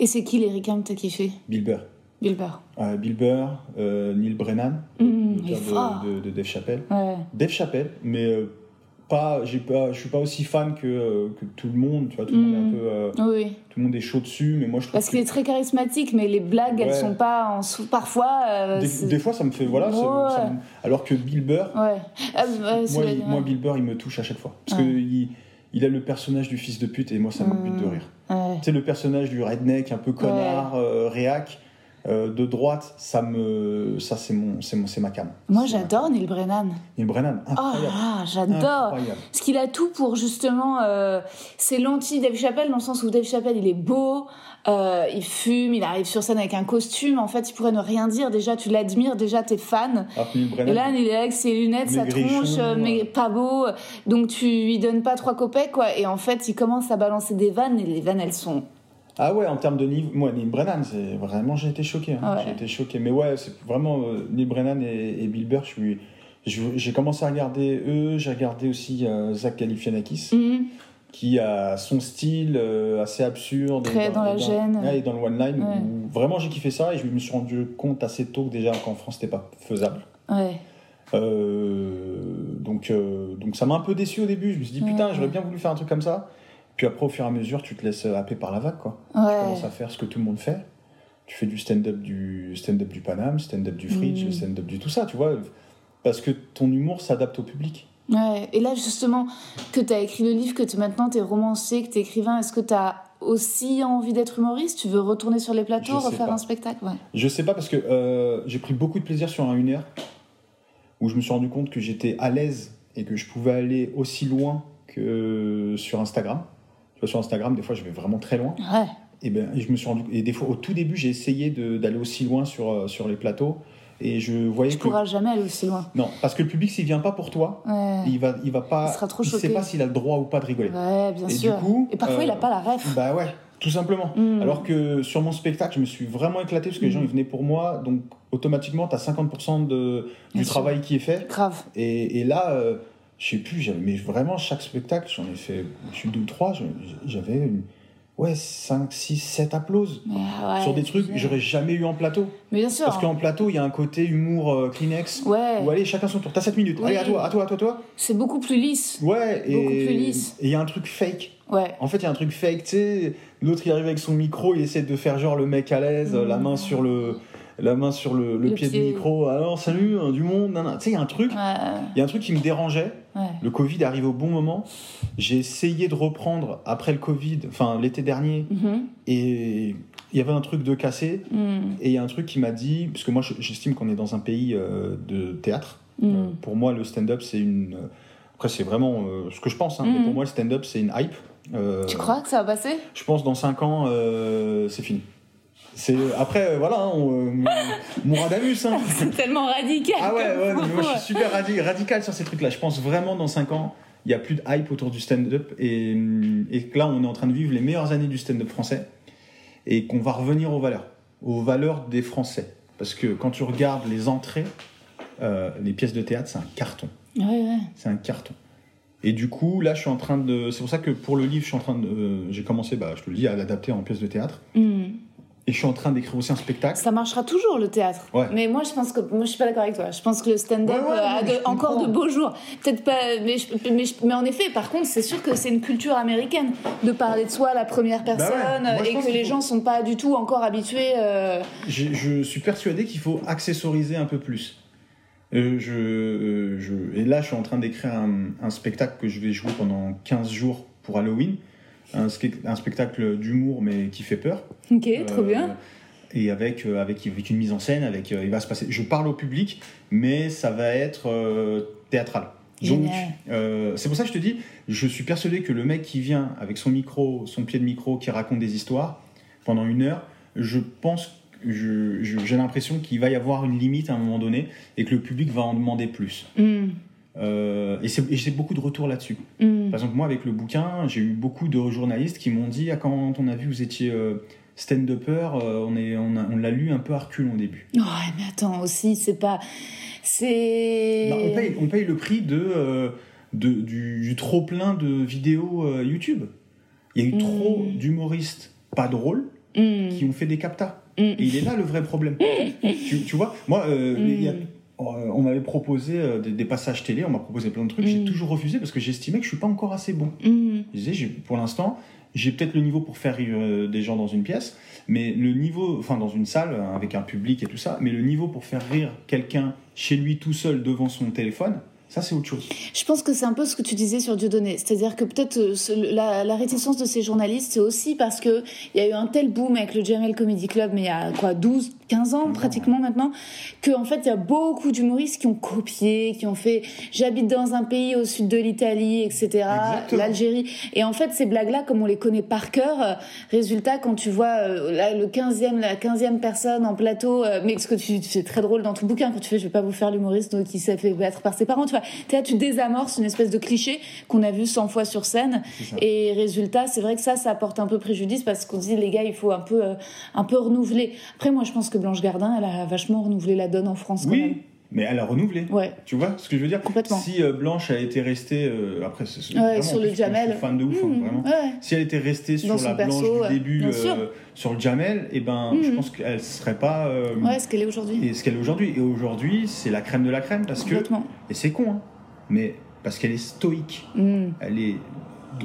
Et c'est qui les ricains que t'as kiffé? Bill Burr Bill Burr. Euh, Bill Burr euh, Neil Brennan Mmh, il est fort. de, de, de Dave Chappelle Ouais. Dave Chappelle mais euh, pas j'ai pas je suis pas aussi fan que, que tout le monde tu vois tout le monde est un Mhm. peu Oui. tout le monde est chaud dessus mais moi je trouve Parce que- qu'il est très charismatique, mais les blagues, elles Ouais. sont pas en sous. Parfois. des, fois ça me fait voilà ça me- alors que Bill Burr Ouais. Moi, il, moi. Bill Burr, il me touche à chaque fois. Parce que il, il a le personnage du fils de pute et moi, ça me bute de rire. Ouais. Tu sais, le personnage du redneck, un peu connard, euh, réac, euh, de droite, ça me, ça c'est mon, c'est mon, c'est ma cam. Moi, j'adore. Neil Brennan. Neil Brennan, Oh incroyable. j'adore. Parce qu'il a tout pour justement. euh, c'est l'anti-Dave Chappelle dans le sens où Dave Chappelle, il est beau, euh, il fume, il arrive sur scène avec un costume. En fait, il pourrait ne rien dire. Déjà, tu l'admires, déjà, t'es fan. Brennan, Et là, il est avec ses lunettes, sa tronche, mais pas beau. Donc, tu lui donnes pas trois copecs, quoi. Et en fait, il commence à balancer des vannes, et les vannes, elles sont. Ah ouais, en termes de niveau, moi, Neil Brennan, c'est vraiment, j'ai été choqué. hein. Ouais. J'ai été choqué. Mais ouais, c'est vraiment euh, Neil Brennan et, et Bill Burr, je suis. J'ai commencé à regarder eux, j'ai regardé aussi euh, Zach Galifianakis. Mhm. qui a son style euh, assez absurde. Très et dans la et gêne. ouais, et dans le one-line. Ouais. où Vraiment, j'ai kiffé ça et je me suis rendu compte assez tôt que déjà qu'en France, c'était pas faisable. Ouais. Euh, donc, donc ça m'a un peu déçu au début. Je me suis dit, putain, j'aurais bien voulu faire un truc comme ça. Puis après, au fur et à mesure, tu te laisses happer par la vague, quoi. Tu Ouais. commences à faire ce que tout le monde fait. Tu fais du stand-up du stand-up du Paname, stand-up du Fridge, Mm. stand-up du tout ça, tu vois. Parce que ton humour s'adapte au public. Ouais, et là justement, que tu as écrit le livre, que tu, maintenant tu es romancier, que tu es écrivain, est-ce que tu as aussi envie d'être humoriste? Tu veux retourner sur les plateaux, refaire pas. un spectacle? Ouais. Je sais pas parce que euh, j'ai pris beaucoup de plaisir sur un 1 heure où je me suis rendu compte que j'étais à l'aise et que je pouvais aller aussi loin que sur Instagram. Sur Instagram, des fois, je vais vraiment très loin. Ouais. Et ben, je me suis rendu et des fois, au tout début, j'ai essayé d'aller aussi loin sur euh, sur les plateaux et je voyais Tu que pourras jamais aller aussi loin. non, parce que le public s'il vient pas pour toi, Ouais. il va il va pas, Il sera trop sait pas s'il a le droit ou pas de rigoler. Ouais, bien Et sûr. du coup, et parfois euh, il a pas la ref. Bah ouais, tout simplement. Mm. Alors que sur mon spectacle, je me suis vraiment éclaté parce que les gens Mm. ils venaient pour moi, donc automatiquement tu as 50% de, Bien du sûr. travail qui est fait. Grave. Et, et là, euh, je sais plus, mais vraiment chaque spectacle, j'en ai fait, je suis deux ou trois, j'avais une, ouais 5, 6, 7 applauses ouais, sur des trucs que j'aurais jamais eu en plateau. Mais bien sûr. Parce qu'en plateau, il y a un côté humour euh, Kleenex. Ouais. Où allez, chacun son tour. T'as 7 minutes. Oui. Allez, à toi, à toi, à toi, toi. C'est beaucoup plus lisse. Ouais, et Beaucoup plus lisse. et il y a un truc fake. Ouais. En fait, il y a un truc fake, tu sais. L'autre, il arrive avec son micro, il essaie de faire genre le mec à l'aise, Mmh. la main sur le, la main sur le, le Le pied, pied. du micro. Alors, salut, hein, du monde. Tu sais, il y a un truc. Ouais. Il y a un truc qui me dérangeait. Ouais. Le Covid arrive au bon moment. J'ai essayé de reprendre après le Covid, enfin l'été dernier, Mhm. et il y avait un truc de cassé. Mm. Et il y a un truc qui m'a dit, parce que moi je- j'estime qu'on est dans un pays euh, de théâtre. Mm. Euh, pour moi, le stand-up, c'est une. euh, Après, c'est vraiment euh, ce que je pense, hein, Mm. mais pour moi, le stand-up, c'est une hype. Euh, Tu crois que ça va passer? Je pense dans 5 ans, euh, c'est fini. C'est après, euh, voilà, hein, on, euh, Mouradamus. Hein. C'est tellement radical. Ah ouais, moi je suis super radi- radical sur ces trucs-là. Je pense vraiment dans 5 ans, il n'y a plus de hype autour du stand-up et, et que là, on est en train de vivre les meilleures années du stand-up français et qu'on va revenir aux valeurs, aux valeurs des Français. Parce que quand tu regardes les entrées, euh, les pièces de théâtre, c'est un carton. Ouais, ouais. C'est un carton. Et du coup, là, je suis en train de. C'est pour ça que pour le livre, je suis en train de. J'ai commencé, bah, je te le dis, à l'adapter en pièce de théâtre. Mm. Et je suis en train d'écrire aussi un spectacle. Ça marchera toujours le théâtre. Ouais. Mais moi je pense que moi je suis pas d'accord avec toi. Je pense que le stand-up Ouais, ouais, euh, a de- encore comprends. de beaux jours. Peut-être pas, mais, je- mais, je- mais en effet, par contre, c'est sûr que c'est une culture américaine de parler de soi à la première personne Bah Moi, je et que les faut- gens sont pas du tout encore habitués. euh, Je suis persuadé qu'il faut accessoriser un peu plus. Euh, euh, je- et là, je suis en train d'écrire un, un spectacle que je vais jouer pendant 15 jours pour Halloween. Un spectacle d'humour, mais qui fait peur. Ok, trop Euh, bien. Et avec, euh, avec, avec une mise en scène, avec, euh, il va se passer. Je parle au public, mais ça va être théâtral. Donc, euh, c'est pour ça que je te dis, je suis persuadé que le mec qui vient avec son micro, son pied de micro, qui raconte des histoires pendant une heure, je pense, j'ai l'impression qu'il va y avoir une limite à un moment donné et que le public va en demander plus. Hmm, Euh, et j'ai beaucoup de retours là-dessus. hmm. Par exemple, moi, avec le bouquin, j'ai eu beaucoup de journalistes qui m'ont dit ah, quand on a vu que vous étiez euh, stand-upper, euh, on, est- on, a- on l'a lu un peu à reculons au début. Ouais, mais attends, aussi, c'est pas. C'est. Bah, on, paye, on paye le prix de, euh, de- du, du trop-plein de vidéos YouTube. Il y a eu Mm. trop d'humoristes pas drôles Hmm, qui ont fait des captas. Et il est là le vrai problème. tu, tu vois, moi, Mm. il y a- on m'avait proposé euh, des, des passages télé, on m'a proposé plein de trucs, j'ai Mm. toujours refusé parce que j'estimais que je suis pas encore assez bon. Hmm. Je disais, pour l'instant, j'ai peut-être le niveau pour faire rire euh, des gens dans une pièce, mais le niveau, enfin dans une salle euh, avec un public et tout ça, mais le niveau pour faire rire quelqu'un chez lui tout seul devant son téléphone, ça c'est autre chose. Je pense que c'est un peu ce que tu disais sur Dieudonné. C'est-à-dire que peut-être euh, la, la réticence de ces journalistes, c'est aussi parce que il y a eu un tel boom avec le Jamel Comedy Club, mais il y a quoi, 12, 15 ans pratiquement maintenant, qu'en fait, il y a beaucoup d'humoristes qui ont copié, qui ont fait j'habite dans un pays au sud de l'Italie, etc., l'Algérie. Et en fait, ces blagues-là, comme on les connaît par cœur, euh, résultat, quand tu vois euh, là, le 15e, la 15e personne en plateau, mais ce que tu c'est très drôle dans ton bouquin, quand tu fais je vais pas vous faire l'humoriste qui s'est fait battre par ses parents, tu vois, Là, tu désamorces une espèce de cliché qu'on a vu 100 fois sur scène. Et résultat, c'est vrai que ça, ça apporte un peu préjudice parce qu'on dit, les gars, il faut un peu, euh, un peu renouveler. Après, moi, je pense que Blanche Gardin, elle a vachement renouvelé la donne en France quand même. Mais elle a renouvelé. Ouais. Tu vois ce que je veux dire? Complètement. Si euh, Blanche a été restée, euh, après, c'est c'est Ouais, vraiment, sur le plus, je Jamel. suis fan de ouf, hein, Mmh, vraiment. ouais. Si elle était restée sur Dans la perso, Blanche du début, euh, sur le Jamel, et ben, je Mhm. pense qu'elle serait pas. Ouais, ce qu'elle est aujourd'hui. et ce qu'elle est aujourd'hui. Et aujourd'hui, c'est la crème de la crème parce que. Complètement. Et c'est con, hein, mais parce qu'elle est stoïque. Mmh. Elle est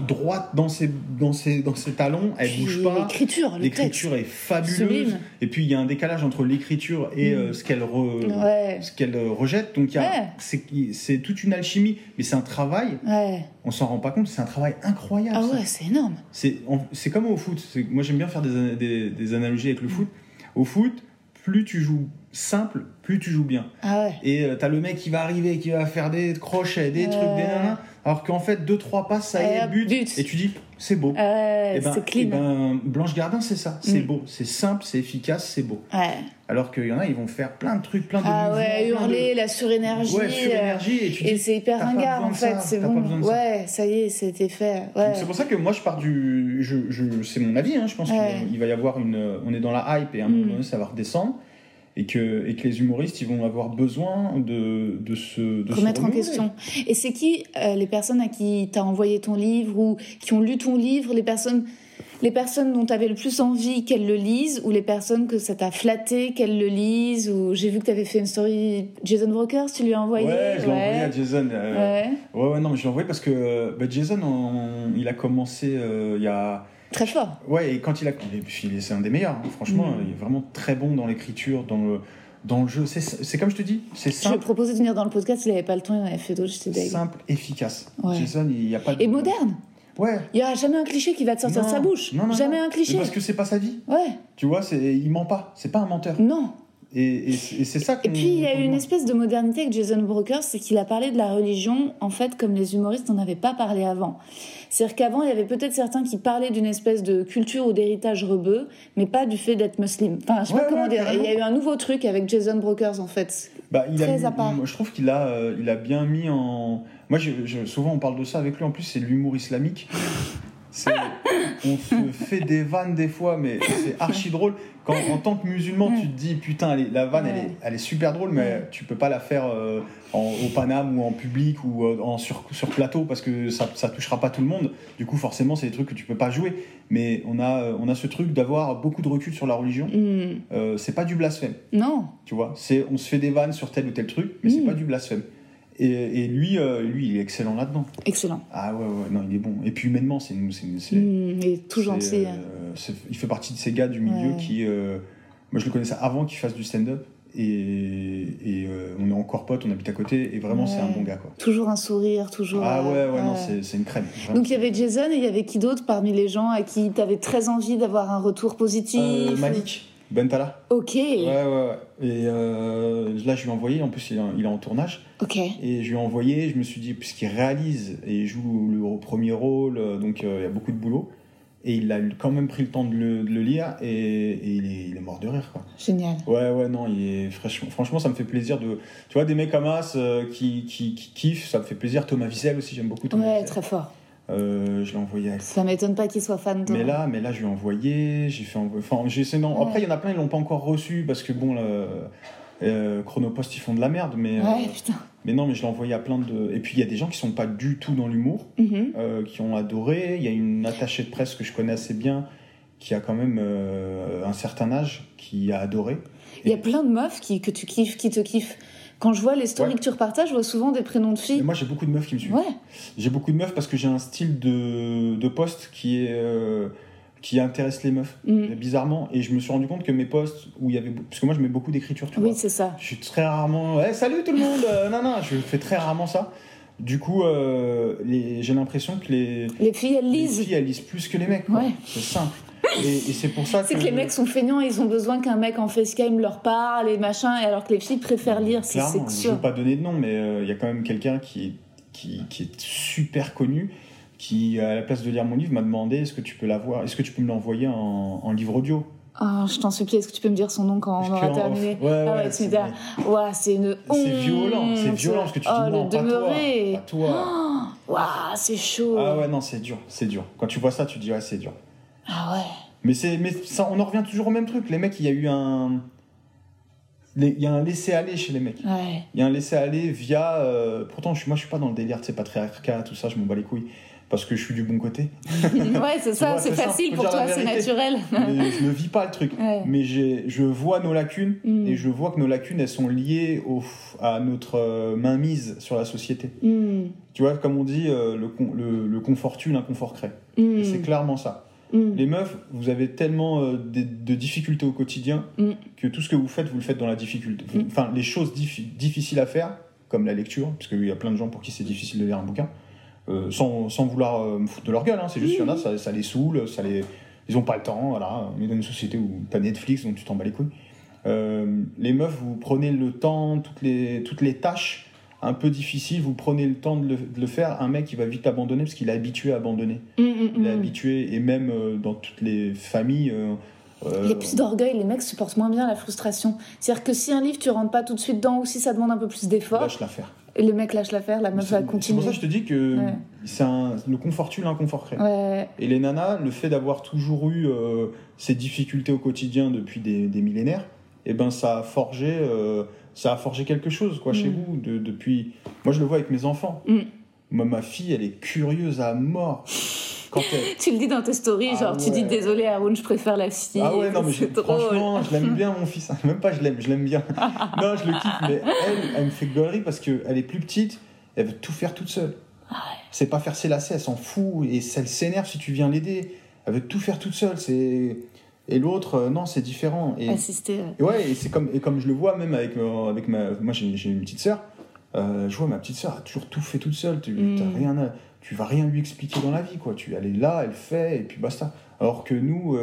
droite dans ses, dans ses, dans ses talons, elle Puis bouge pas. L'écriture. L'écriture est fabuleuse. Sublime. Et puis il y a un décalage entre l'écriture et Mm. euh, ce qu'elle re- Ouais. ce qu'elle euh, rejette. Donc Ouais. c'est toute une alchimie, mais c'est un travail. Ouais. On s'en rend pas compte. C'est un travail incroyable. Ah ça. ouais, c'est énorme. C'est comme au foot. Moi j'aime bien faire des, des, des analogies avec le foot. Au foot, plus tu joues simple, plus tu joues bien. Ah ouais. Et euh, t'as le mec qui va arriver, qui va faire des crochets, des trucs, des nanas, alors qu'en fait deux trois passes, ça y Ouais, est, but, but. et tu dis c'est beau. Ouais, Eh ben, c'est clean. eh ben, Blanche Gardin, c'est ça, c'est Mm. beau, c'est simple, c'est efficace, c'est beau. Ouais. Alors qu'il y en a, ils vont faire plein de trucs, plein de Ah ouais, plein de- hurler, la surénergie. Ouais, sur euh, énergie, et tu Et c'est hyper ringard en fait, c'est bon. pas de ça. Ouais, ça y est, c'était fait. Ouais. C'est pour ça que moi je pars du, je, je- c'est mon avis, hein, je pense Ouais. qu'il va y avoir une, on est dans la hype et à un moment Mm. donné ça va redescendre. Et que, et que les humoristes, ils vont avoir besoin de, de se, de se remettre en question. Et c'est qui euh, les personnes à qui t'as envoyé ton livre ou qui ont lu ton livre, les personnes, les personnes dont t'avais le plus envie qu'elles le lisent ou les personnes que ça t'a flatté qu'elles le lisent ou j'ai vu que t'avais fait une story Jason Brokers, tu lui as envoyé? Ouais, je l'ai envoyé à Jason. euh, Ouais. Ouais, ouais, non, mais je l'ai envoyé parce que euh, bah, Jason, on- il a commencé euh, il y a. Très fort. Ouais, et quand il a. et puis, c'est un des meilleurs, hein, franchement. Mm. Il est vraiment très bon dans l'écriture, dans le, dans le jeu. C'est- comme je te dis, c'est Je lui ai simple, proposé de venir dans le podcast, il avait pas le temps, il en avait fait d'autres, j'étais simple, efficace. Ouais. Jason, il n'y a pas de. Et moderne. Ouais. Il y a jamais un cliché qui va te sortir Non, de sa bouche. non, non, jamais un cliché. Mais Parce que c'est pas sa vie. Ouais. Tu vois, il ment pas. C'est pas un menteur. Non. Et, et c'est ça Et puis il y a eu une espèce de modernité avec Jason Brokers, c'est qu'il a parlé de la religion en fait comme les humoristes n'en avaient pas parlé avant. C'est-à-dire qu'avant il y avait peut-être certains qui parlaient d'une espèce de culture ou d'héritage rebeu, mais pas du fait d'être musulman. Enfin je sais Ouais, pas comment ouais, dire. Il y a eu un nouveau truc avec Jason Brokers en fait. Bah, il a Très mis- à part. je trouve qu'il a, euh, il a bien mis en. Moi, je, je- souvent on parle de ça avec lui. En plus, c'est l'humour islamique. C'est- on se fait des vannes des fois, mais c'est archi drôle. Quand en tant que musulman, tu te dis putain, elle est- la vanne, elle, est, elle est super drôle, mais tu peux pas la faire euh, en- au Paname ou en public ou euh, en sur, sur plateau parce que ça, ça touchera pas tout le monde. Du coup, forcément, c'est des trucs que tu peux pas jouer. Mais on a, euh, on a ce truc d'avoir beaucoup de recul sur la religion. Euh, c'est pas du blasphème. Non. Tu vois, c'est on se fait des vannes sur tel ou tel truc, mais c'est Mm. pas du blasphème. Et, et lui, euh, lui, il est excellent là-dedans. Excellent. Ah ouais, ouais, non, il est bon. Et puis humainement, c'est, c'est, Il est tout gentil. euh, il fait partie de ces gars du milieu Ouais. qui, euh, moi, je le connaissais avant qu'il fasse du stand-up, et, et, euh, on est encore potes, on habite à côté et vraiment c'est un bon gars quoi. Toujours un sourire, toujours. Ah ouais, ouais, non, c'est c'est une crème. vraiment. Donc il y avait Jason et il y avait qui d'autre parmi les gens à qui tu avais très envie d'avoir un retour positif Euh, Malik, Bentala. Ok. Ouais, ouais, ouais. Et euh, là, je lui ai envoyé, en plus, il est, en tournage. Ok. Et je lui ai envoyé, je me suis dit, puisqu'il réalise et il joue le premier rôle, euh, donc euh, il y a beaucoup de boulot. Et il a quand même pris le temps de le, de le lire et, et il, est, il est mort de rire, quoi. Génial. Ouais, ouais, non, il est franchement, franchement, ça me fait plaisir de. Tu vois, des mecs comme As euh, qui, qui, qui kiffent, ça me fait plaisir. Thomas Wiesel aussi, j'aime beaucoup Thomas Ouais, Wiesel. très fort. Euh, je l'ai envoyé à Ça m'étonne pas qu'il soit fan de mais là, mais là, je lui ai envoyé, j'ai fait. Enfin, j'ai. Non. Ouais. Après, il y en a plein, ils l'ont pas encore reçu parce que bon, le, euh, Chronopost, ils font de la merde, mais. euh, Ouais, putain. mais non, mais je l'ai envoyé à plein de. Et puis, il y a des gens qui sont pas du tout dans l'humour, Mhm. euh, qui ont adoré. Il y a une attachée de presse que je connais assez bien, qui a quand même un certain âge, qui a adoré. Il y a plein de meufs qui, que tu kiffes, qui te kiffent. Quand je vois les stories Ouais. que tu repartages, je vois souvent des prénoms de Et filles. moi, j'ai beaucoup de meufs qui me suivent. Ouais. J'ai beaucoup de meufs parce que j'ai un style de, de post qui est. euh, qui intéresse les meufs, Mhm. bizarrement. Et je me suis rendu compte que mes posts où il y avait. Parce que moi, je mets beaucoup d'écriture, tu vois. Oui, c'est ça. Je suis très rarement. Ouais, salut tout le monde Euh, Non, non, je fais très rarement ça. Du coup, euh, les- j'ai l'impression que les, Les filles, elles les lisent. filles, elles lisent plus que les mecs. quoi. Ouais. C'est simple. Et, et c'est pour ça que. C'est que les mecs sont feignants, ils ont besoin qu'un mec en facecam leur parle et machin, alors que les filles préfèrent lire, c'est je sûr. veux pas donner de nom, mais euh, il y a quand même quelqu'un qui est, qui, qui est super connu, qui, à la place de lire mon livre, m'a demandé est-ce que tu peux l'avoir, est-ce que tu peux me l'envoyer en, en livre audio? Oh, je t'en supplie, est-ce que tu peux me dire son nom quand on aura terminé? Ouais, Ah ouais, ouais, c'est ouais, c'est une C'est violent, c'est violent parce que tu oh, dis non, pas demeurer. toi, pas toi. Waouh, c'est chaud. Ah ouais, non, c'est dur, c'est dur. Quand tu vois ça, tu dis ouais, c'est dur. Ah ouais. Mais c'est, mais ça, on en revient toujours au même truc. Les mecs, il y a eu un, il y a un laisser aller chez les mecs. Ouais. Il y a un laisser aller via. euh, pourtant, je, suis- moi, je suis pas dans le délire, tu sais, patriarcat, tout ça. Je m'en bats les couilles parce que je suis du bon côté. ouais, c'est ça, c'est facile pour toi, c'est naturel. mais je ne vis pas le truc. Ouais. Mais je vois nos lacunes Mm. et je vois que nos lacunes, elles sont liées au, à notre euh, mainmise sur la société. Hmm. Tu vois, comme on dit, euh, le, con- le, le confort tue, l'inconfort crée. Et C'est clairement ça. Hmm. Les meufs, vous avez tellement euh, de, de difficultés au quotidien Mm. que tout ce que vous faites, vous le faites dans la difficulté. Mm. Enfin, les choses diffi- difficiles à faire, comme la lecture, parce qu'il y a plein de gens pour qui c'est difficile de lire un bouquin, euh, sans, sans vouloir euh, me foutre de leur gueule, hein, c'est juste qu'il y en a, ça, ça les saoule, ça les, ils ont pas le temps, voilà. On est dans une société où t'as Netflix, donc tu t'en bats les couilles. Les meufs, vous prenez le temps, toutes les, toutes les tâches un peu difficiles, vous prenez le temps de le, de le faire. Un mec, il va vite abandonner parce qu'il est habitué à abandonner. Hmm, hmm, Il est habitué, et même euh, dans toutes les familles. euh, euh, Il y a plus d'orgueil, les mecs supportent moins bien la frustration. C'est-à-dire que si un livre, tu rentres pas tout de suite dedans ou si ça demande un peu plus d'effort, lâche l'affaire. et le mec lâche l'affaire, la meuf C'est va c'est pour continuer. ça que je te dis que Ouais. c'est un, le confort tue, l'inconfort crée. Ouais, Et les nanas, le fait d'avoir toujours eu euh, ces difficultés au quotidien depuis des, des millénaires, eh ben ça a forgé, euh, ça a forgé quelque chose quoi chez Mm. vous. De, depuis, moi je le vois avec mes enfants. Mm. Moi, ma fille, elle est curieuse à mort. Quand elle, tu le dis dans tes stories, Ah genre tu dis désolé Haroun, je préfère la fille. Ah ouais, non, mais je- drôle. franchement, je l'aime bien, mon fils. Même pas, je l'aime, je l'aime bien. non, je le kiffe, mais elle, elle me fait gaulerie parce qu'elle est plus petite, elle veut tout faire toute seule. C'est pas faire ses lacets, elle s'en fout, et ça, elle s'énerve si tu viens l'aider. Elle veut tout faire toute seule, c'est... Et l'autre, euh, non, c'est différent. Et, Assister. ouais. et ouais, et c'est comme, et comme je le vois même avec, euh, avec ma... Moi, j'ai une petite sœur. Euh, je vois ma petite sœur a toujours tout fait toute seule. Tu, Mm. rien à- tu vas rien lui expliquer dans la vie, quoi. Tu, elle est là, elle fait, et puis basta. Alors que nous,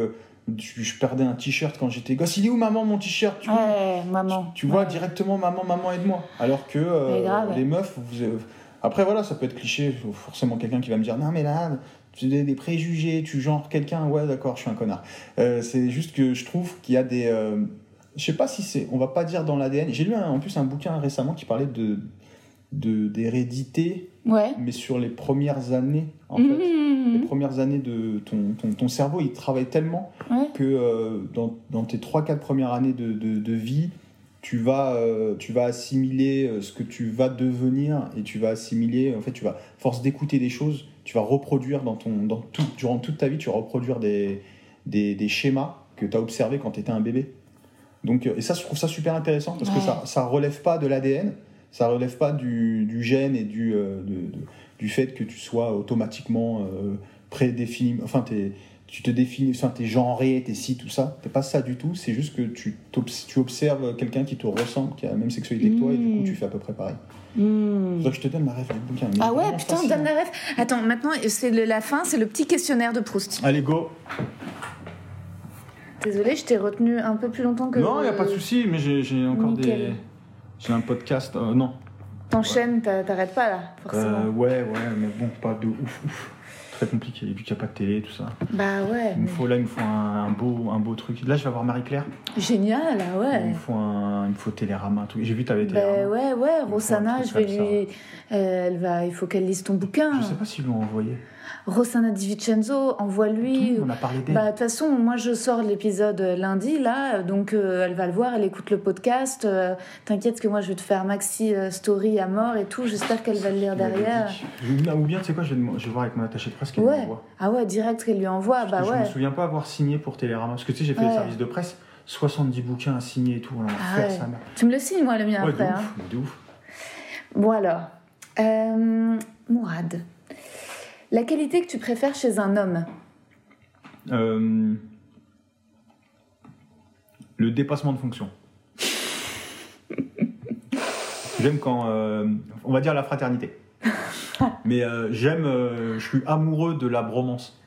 tu- je perdais un t-shirt quand j'étais gosse. Il est où, maman, mon t-shirt? Tu, Ouais, maman. tu vois Ouais. directement, maman, maman, aide-moi. Alors que grave. les meufs, vous, après, voilà, ça peut être cliché. faut Forcément, quelqu'un qui va me dire Non, mais là, tu as des préjugés, tu genres quelqu'un. Ouais, d'accord, je suis un connard. Euh, c'est juste que je trouve qu'il y a des. euh, je sais pas si c'est. On va pas dire dans l'ADN. J'ai lu un- en plus un bouquin récemment qui parlait de de- d'hérédité, Ouais. mais sur les premières années, en fait. Les Mmh. premières années de ton, ton, ton cerveau, il travaille tellement Ouais. que euh, dans, dans tes 3-4 premières années de, de, de vie, tu vas, euh, tu vas assimiler ce que tu vas devenir et tu vas assimiler, en fait, tu vas, force d'écouter des choses, tu vas reproduire dans ton, dans tout, durant toute ta vie, tu vas reproduire des, des, des schémas que tu as observés quand tu étais un bébé. Donc, euh, et ça, je trouve ça super intéressant parce que ça, ça relève pas de l'ADN, ça relève pas du, du gène et du, euh, de- de- du fait que tu sois automatiquement euh, prédéfini, enfin, t'es tu te définis, enfin, t'es genré, t'es ci, tout ça. T'es pas ça du tout. C'est juste que tu, tu observes quelqu'un qui te ressemble, qui a la même sexualité que toi, et du coup, tu fais à peu près pareil. Que je te donne ma rêve du bouquin. Ah ouais, putain, facile, donne la rêve. Attends, maintenant, c'est la fin, c'est le petit questionnaire de Proust. Allez, go. Désolée, je t'ai retenu un peu plus longtemps que. Non, y a pas de souci, mais j'ai encore Nickel. des. J'ai un podcast. euh, non. T'enchaînes, t'a- t'arrêtes pas là, forcément. Euh, ouais, ouais, mais bon, pas de ouf, ouf. Très compliqué, vu qu'il n'y a pas de télé, tout ça. Bah ouais, Il me mais- faut, là, il me faut un, un beau, un beau truc. Là, je vais avoir Marie-Claire. génial, ah Il ouais. me faut un, il me faut Télérama, truc. J'ai vu, t'avais Bah Télérama. ouais, ouais, Il faut Rosanna, je vais lui. euh, elle va, il faut qu'elle lise ton bouquin. Je sais pas s'ils l'ont envoyé. Rosanna Di Vincenzo, envoie-lui. On a parlé d'elle. Bah, de toute façon, moi je sors l'épisode lundi, là, donc euh, elle va le voir, elle écoute le podcast. euh, T'inquiète que moi je vais te faire maxi euh, story à mort et tout, j'espère qu'elle va le lire derrière. Je- Ou bien, tu sais quoi, je vais, je voir avec mon attaché de presse qu'elle Ouais, m'envoie. ah ouais, direct qu'elle lui envoie, Parce bah que Je ouais. me souviens pas avoir signé pour Télérama. Parce que tu sais, j'ai fait Ouais. le service de presse, 70 bouquins à signer et tout. On va Ah faire ouais. ça. Tu me le signes, moi, le mien après. de hein. ouf, de ouf. Bon alors, euh, Mourad, la qualité que tu préfères chez un homme Euh, le dépassement de fonction. j'aime quand. euh, on va dire la fraternité. Mais euh, j'aime. je suis amoureux de la bromance.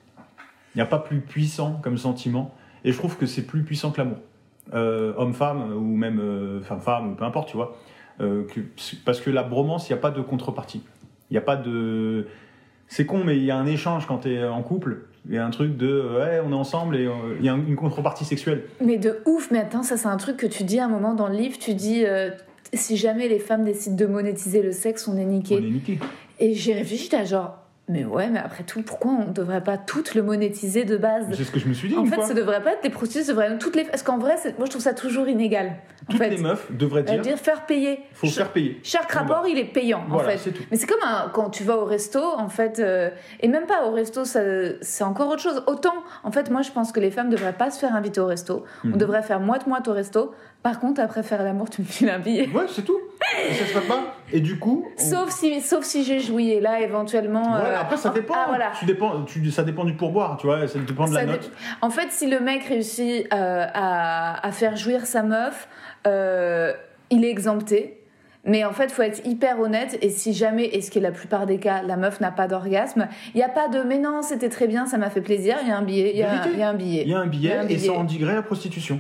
Il n'y a pas plus puissant comme sentiment. Et je trouve que c'est plus puissant que l'amour. Homme-femme, ou même femme-femme, ou peu importe, tu vois. Parce que la bromance, il n'y a pas de contrepartie. Il n'y a pas de. C'est con, mais il y a un échange quand tu es en couple. Il y a un truc de ouais, on est ensemble et euh, il y a une contrepartie sexuelle. Mais de ouf, mais attends, ça c'est un truc que tu dis à un moment dans le livre, tu dis euh, si jamais les femmes décident de monétiser le sexe, on est niqué. On est niqué. Et j'ai réfléchi, t'as genre, mais ouais, mais après tout, pourquoi on devrait pas toutes le monétiser de base C'est ce que je me suis dit En une fait, fois. ça devrait pas être des prostituées, ça devrait être toutes les. Parce qu'en vrai, moi je trouve ça toujours inégal. En Toutes fait, les meufs devraient Euh, dire, dire faire payer. faut Ch- faire payer. Chaque Bon, rapport, bah, il est payant, en Voilà, fait. c'est tout. Mais c'est comme un- quand tu vas au resto, en fait, euh, et même pas au resto, c'est encore autre chose. Autant, en fait, moi, je pense que les femmes devraient pas se faire inviter au resto. Mhm. On devrait faire moite-moite au resto. Par contre, après faire l'amour, tu me files un billet. Ouais, c'est tout. Et ça se fait pas. Et du coup. on- Sauf si, sauf si j'ai joui, et là, éventuellement. Voilà, euh, après ça dépend. Ah, voilà. Tu dépends tu, ça dépend du pourboire, tu vois, ça dépend de la dé- note. En fait, si le mec réussit euh, à, à faire jouir sa meuf, euh, il est exempté. Mais en fait, faut être hyper honnête. Et si jamais, et ce qui est la plupart des cas, la meuf n'a pas d'orgasme, il n'y a pas de mais non, c'était très bien, ça m'a fait plaisir. Il y a un billet. Il y, a- y un billet. Il y a un billet, et ça endiguerait la prostitution.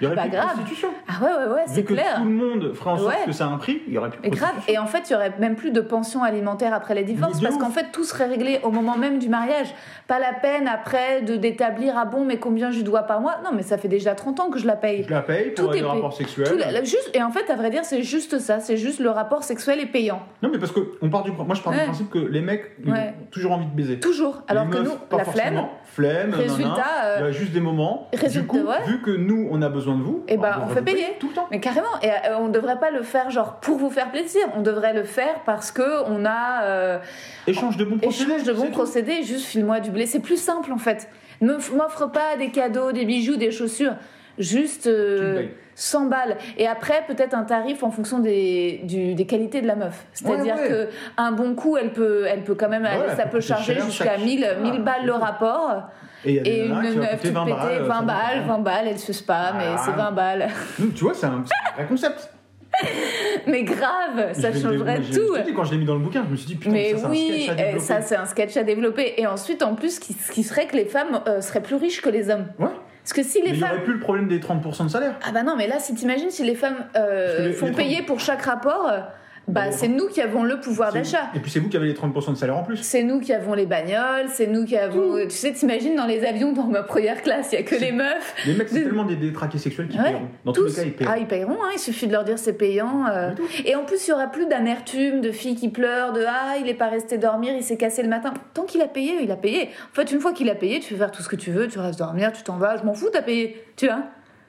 Il y aurait Bah, plus de grave. prostitution. Ah ouais, ouais, ouais, c'est clair. tout le monde ferait en sorte Ouais. que ça a un prix, il y aurait plus de grave. Et en fait, il y aurait même plus de pension alimentaire après les divorces de parce qu'en fait, tout serait réglé au moment même du mariage. Pas la peine après de d'établir ah bon, mais combien je dois par mois? Non, mais ça fait déjà 30 ans que je la paye. Je la paye pour Tout est les rapports sexuels. Tout la- la- juste, et en fait, à vrai dire, c'est juste ça. C'est juste le rapport sexuel est payant. Non, mais parce que on part du, moi je pars Ouais. du principe que les mecs ils Ouais. ont toujours envie de baiser. Toujours. Alors Les que meufs, nous, la flemme. Flemme, nanana. Résultat, euh, il y a juste des moments. résultat, du coup, ouais. vu que nous on a besoin de vous, Eh ben, bah, on va fait payer tout le temps. Mais carrément. Et euh, on devrait pas le faire genre pour vous faire plaisir. On devrait le faire parce que on a euh, Échange de bons procédés. échange de bons procédés. Juste file-moi du blé. C'est plus simple en fait. Ne m'offre pas des cadeaux, des bijoux, des chaussures. Juste euh, Tu me payes. 100 balles. Et après, peut-être un tarif en fonction des, du- des qualités de la meuf. C'est-à-dire Ouais, ouais. que un bon coup, elle peut, elle peut quand même, Ouais, ça peut charger jusqu'à chaque- 1000, voilà, 1000 balles c'est le rapport. Et une meuf toute 20 pétée, balles. 20 ça balles, dépend. 20 balles, elle se spa, mais Ah. c'est 20 balles. Tu vois, c'est un, un concept. Mais grave, ça changerait tout. je quand je l'ai mis dans le bouquin, je me suis dit, putain, Mais ça, oui, euh, développer. ça c'est un sketch à développer. Et ensuite, en plus, ce qui, ce qui serait que les femmes euh, seraient plus riches que les hommes. Ouais. Parce que si Mais les il n'y femmes... aurait plus le problème des 30% de salaire. Ah bah non, mais là, si t'imagines, si les femmes euh, les- font les payer pour chaque rapport, euh, bah c'est nous qui avons le pouvoir d'achat. Et puis c'est vous qui avez les 30% de salaire en plus. C'est nous qui avons les bagnoles, c'est nous qui avons... Tu sais, t'imagines dans les avions dans ma première classe, il y a que les meufs. Les mecs, c'est tellement des détraqués sexuels qui Ouais, paieront. Dans tous les cas, ils paieront. Ah, ils paieront, hein, il suffit de leur dire c'est payant. euh. Et en plus, il y aura plus d'amertume, de filles qui pleurent, de ah, il est pas resté dormir, il s'est cassé le matin. Tant qu'il a payé, il a payé. En fait, une fois qu'il a payé, tu fais faire tout ce que tu veux, tu restes dormir, tu t'en vas, je m'en fous, t'as payé. Tu vois?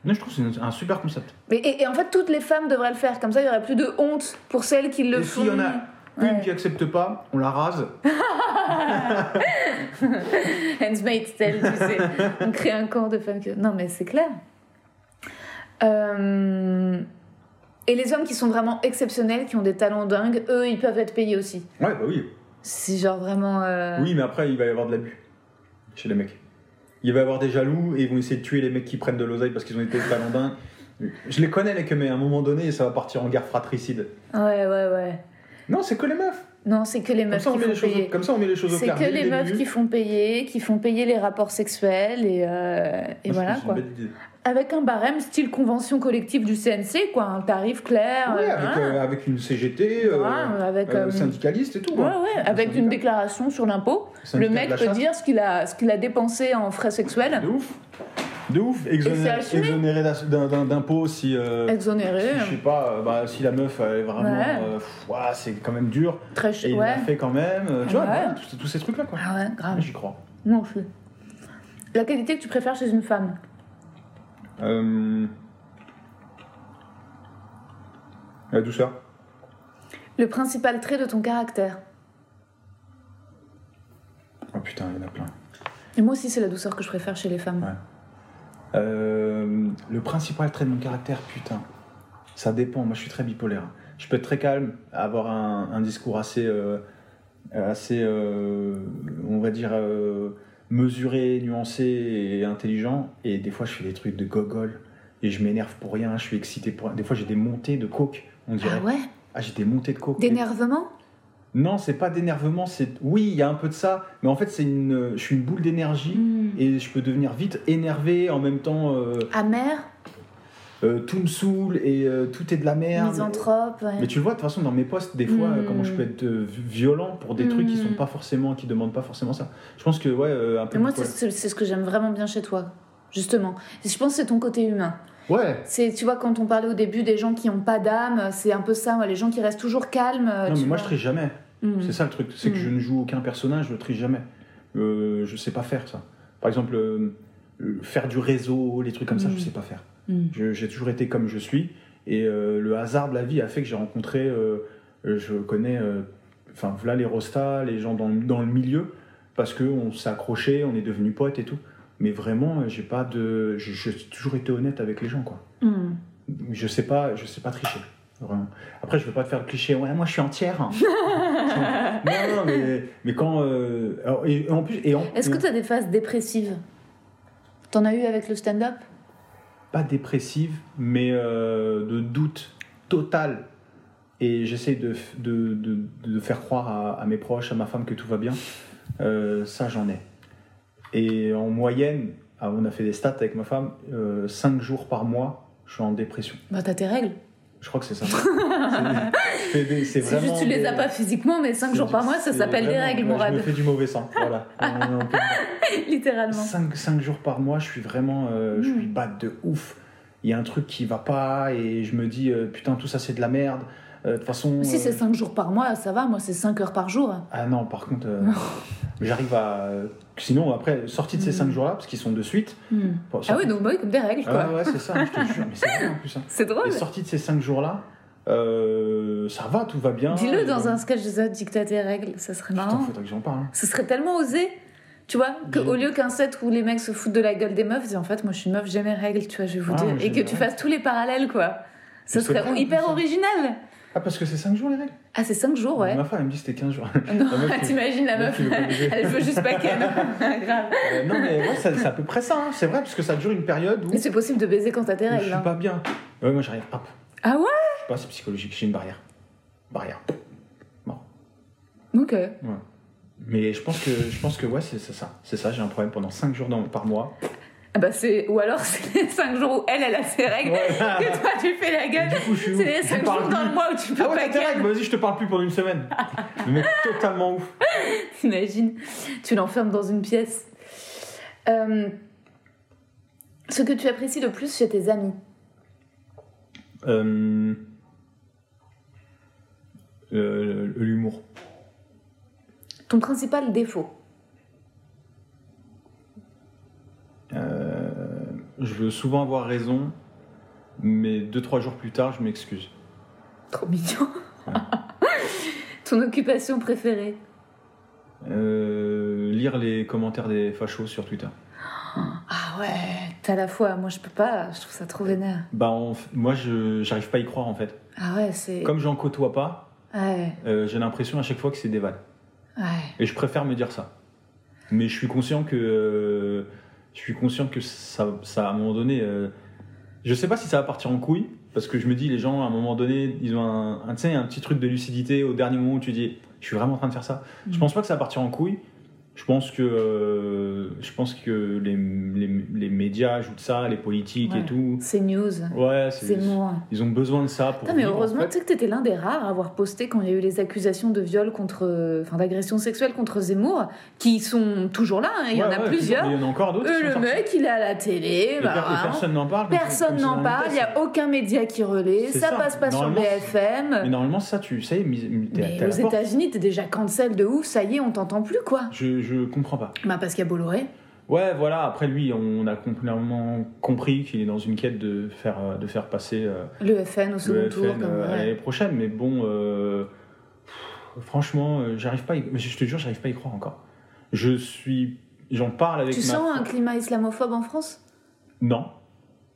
Non, je trouve que c'est un super concept. Mais, et, et en fait, toutes les femmes devraient le faire. Comme ça, il y aurait plus de honte pour celles qui le Et font. s'il y en a une Ouais. qui accepte pas, on la rase. Handmaid's Tale, tu sais. On crée un corps de femmes que. Non, mais c'est clair. Euh, Et les hommes qui sont vraiment exceptionnels, qui ont des talents dingues, eux, ils peuvent être payés aussi. Ouais, bah oui. Si, genre vraiment. euh, Oui, mais après, il va y avoir de l'abus chez les mecs. Il va y avoir des jaloux et ils vont essayer de tuer les mecs qui prennent de l'oseille parce qu'ils ont été balandins. Je les connais, les que, mais à un moment donné, ça va partir en guerre fratricide. Ouais, ouais, ouais. Non, c'est que les meufs. Non, c'est que les Comme meufs ça, on qui font choses, comme ça, on met les choses au C'est clair. que Dès les le meufs qui font payer, qui font payer les rapports sexuels et, euh, et Moi, voilà quoi. Avec un barème style convention collective du CNC, quoi, un tarif clair. Euh, avec, euh, avec une CGT, euh, Ouais, avec, euh, syndicaliste et tout. Ouais, Un avec une déclaration sur l'impôt. Le mec peut chasse. dire ce qu'il a, qu'il a dépensé en frais sexuels. De ouf. De ouf. Exonéré, exonéré d'impôts si. Exonéré. si, je sais pas, bah, si la meuf elle est vraiment. C'est quand même dur. Très Et il l'a fait quand même. tu vois, tous, tous ces trucs-là, quoi. Ah ouais, grave. Moi, J'y crois. Moi aussi. La qualité que tu préfères chez une femme? Euh, La douceur. Le principal trait de ton caractère Oh putain, il y en a plein. Et moi aussi, c'est la douceur que je préfère chez les femmes. Ouais. Euh, le principal trait de mon caractère, putain, ça dépend. Moi, je suis très bipolaire. Je peux être très calme, avoir un, un discours assez, euh, assez, on va dire, mesuré, nuancé et intelligent. Et des fois, je fais des trucs de gogol et je m'énerve pour rien. Je suis excité pour rien. Des fois, j'ai des montées de coke, on dirait. Ah ouais? Ah, j'ai des montées de coke. D'énervement? Non, c'est pas d'énervement. C'est oui, il y a un peu de ça, mais en fait, c'est une, je suis une boule d'énergie. Hmm. Et je peux devenir vite énervé, en même temps, euh, Amer? Euh, tout me saoule et euh, tout est de la merde. Misanthrope ouais. Mais tu le vois, de toute façon, dans mes posts, des fois, euh, comment je peux être violent pour des trucs qui Mm. sont pas forcément, qui demandent pas forcément ça. Je pense que, ouais, un peu. Et moi, c'est ce que j'aime vraiment bien chez toi, justement. Et Je pense que c'est ton côté humain. Ouais. C'est, tu vois, quand on parlait au début des gens qui n'ont pas d'âme, c'est un peu ça, les gens qui restent toujours calmes. Non, mais moi, je triche jamais. Mm. C'est ça le truc. C'est que je ne joue aucun personnage, je triche jamais. Euh, je sais pas faire ça. Par exemple, euh, faire du réseau, les trucs comme ça, je sais pas faire. Mm. J'ai toujours été comme je suis. Et euh, le hasard de la vie a fait que j'ai rencontré, euh, euh, je connais, enfin voilà les rostas, les gens dans, le- dans le milieu, parce qu'on s'est accroché, on est devenus potes et tout. Mais vraiment, j'ai pas de, j'ai toujours été honnête avec les gens quoi. Mm. Je sais pas, je sais pas tricher. Vraiment. Après, je veux pas te faire le cliché. Ouais, moi, je suis entière. non, non, mais, mais quand euh, alors, et, et en plus, Est-ce que tu as des phases dépressives? T'en as eu avec le stand-up? Pas dépressive, mais euh, de doute total. Et j'essaie de, de, de, faire croire à, mes proches, à ma femme que tout va bien. Euh, ça, j'en ai. Et en moyenne, ah, on a fait des stats avec ma femme, 5 jours par mois, je suis en dépression. Bah, t'as tes règles. Je crois que c'est ça. C'est- C'est juste vraiment tu les as pas physiquement, mais 5 c'est jours du- par mois, ça s'appelle des vraiment- règles, ouais, Je Mourad. me fais du mauvais sang. Voilà. On- on peut le dire. Littéralement. 5, cinq jours par mois, je suis vraiment. euh, Je suis batte de ouf. Il y a un truc qui va pas et je me dis, euh, putain, tout ça c'est de la merde. Euh, De toute façon. Si c'est 5 jours par mois, ça va. Moi, c'est 5 heures par jour. Ah non, par contre, j'arrive à. Sinon, après, sortie de ces Mm. 5 jours-là, parce qu'ils sont de suite. Bon, Ah oui, donc bah oui, comme des règles, quoi. Ah ouais, c'est ça, je te jure, mais c'est en plus. hein. C'est drôle. Et sortie de ces 5 jours-là, euh, ça va, tout va bien. Dis-le dans un sketch de ça, dictat tes règles, ça serait Putain, marrant. faudrait que j'en parle. hein. Ce serait tellement osé, tu vois, J'ai- qu'au lieu qu'un set où les mecs se foutent de la gueule des meufs, c'est en fait, moi je suis une meuf, j'ai mes règles, tu vois, je vais vous Ah, dire. Et que tu fasses tous les parallèles, quoi. C'est serait hyper ça. original. Ah, parce que c'est 5 jours les règles? Ah, c'est 5 jours, ouais. Ma femme, elle me dit que c'était 15 jours. Non, La meuf qui- t'imagines la meuf, elle veut juste pas qu'elle. Grave. Euh, non, mais ouais, c'est à peu près ça, hein. c'est vrai, parce que ça dure une période où, Mais c'est possible de baiser quand t'as tes où je règles. suis hein. pas bien. Ouais, moi j'arrive, hop. Ah ouais? Je sais pas, c'est psychologique, j'ai une barrière. Barrière. Ok. Ouais. Mais je pense que, je pense que ouais, c'est c'est ça. C'est ça, j'ai un problème pendant 5 jours dans- par mois. Ah bah c'est... Ou alors c'est les 5 jours où elle, elle a ses règles, que toi tu fais la gueule. C'est les Je 5 parle jours dans le mois où tu peux Ah ouais, pas règles, vas-y, je te parle plus pendant une semaine. Mec totalement ouf. T'imagines Tu l'enfermes dans une pièce. Euh, ce que tu apprécies le plus chez tes amis? Euh, euh, L'humour. Ton principal défaut? Euh, je veux souvent avoir raison, mais 2-3 jours plus tard, je m'excuse. Trop mignon. Ton occupation préférée Euh, lire les commentaires des fachos sur Twitter. Ah ouais, t'as la foi. Moi je peux pas, je trouve ça trop vénère. Bah, moi, je j'arrive pas à y croire en fait. Ah ouais, c'est. Comme j'en côtoie pas, Ouais, euh, j'ai l'impression à chaque fois que c'est des vannes. ouais. Et je préfère me dire ça. Mais je suis conscient que, euh, je suis conscient que ça, ça à un moment donné, euh, je sais pas si ça va partir en couille, parce que je me dis, les gens, à un moment donné, ils ont un, un, petit truc de lucidité au dernier moment où tu dis, je suis vraiment en train de faire ça. Je pense pas que ça va partir en couille. Je pense que, euh, je pense que les, les, les médias ajoutent ça, les politiques et tout. C'est news. Ouais, C'est moi. ils ont besoin de ça pour. Mais vivre, en heureusement, fait. tu sais que t'étais l'un des rares à avoir posté quand il y a eu les accusations de viol contre, enfin d'agression sexuelle contre Zemmour, qui sont toujours là. hein, il y en a ouais, plusieurs. Il y en a encore d'autres. Euh, le mec, il est à la télé. Et bah, vraiment. personne n'en parle. Personne n'en parle, il n'y a aucun média qui relaie, ça, ça. passe pas sur BFM. Mais normalement, ça, tu sais, mais, aux. États-Unis, t'es déjà cancel de ouf, ça y est, on t'entend plus quoi. Je, je comprends pas. Bah parce qu'il y a Bolloré. Ouais, voilà. Après lui, on a complètement compris qu'il est dans une quête de faire, euh, de faire passer euh, Le FN au second le tour. FN comme, euh, ouais. l'année prochaine. Mais bon, euh, pff, franchement, euh, j'arrive pas. y- Je te jure, j'arrive pas à y croire encore. Je suis, j'en parle avec Tu ma. sens un climat islamophobe en France? Non,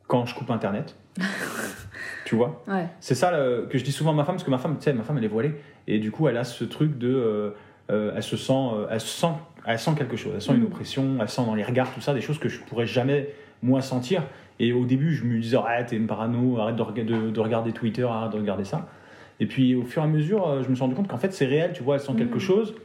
quand je coupe Internet. tu vois? Ouais. C'est ça le- que je dis souvent à ma femme, parce que ma femme, tu sais, ma femme, elle est voilée, et du coup, elle a ce truc de, elle se sent, elle sent, elle sent quelque chose, elle sent une Mm. oppression, elle sent dans les regards tout ça, des choses que je pourrais jamais moi sentir. Et au début, je me disais, arrête, t'es une parano, arrête de, rega- de- de regarder Twitter, arrête de regarder ça. Et puis, au fur et à mesure, euh, je me suis rendu compte qu'en fait, c'est réel, tu vois, elle sent quelque Mm. chose,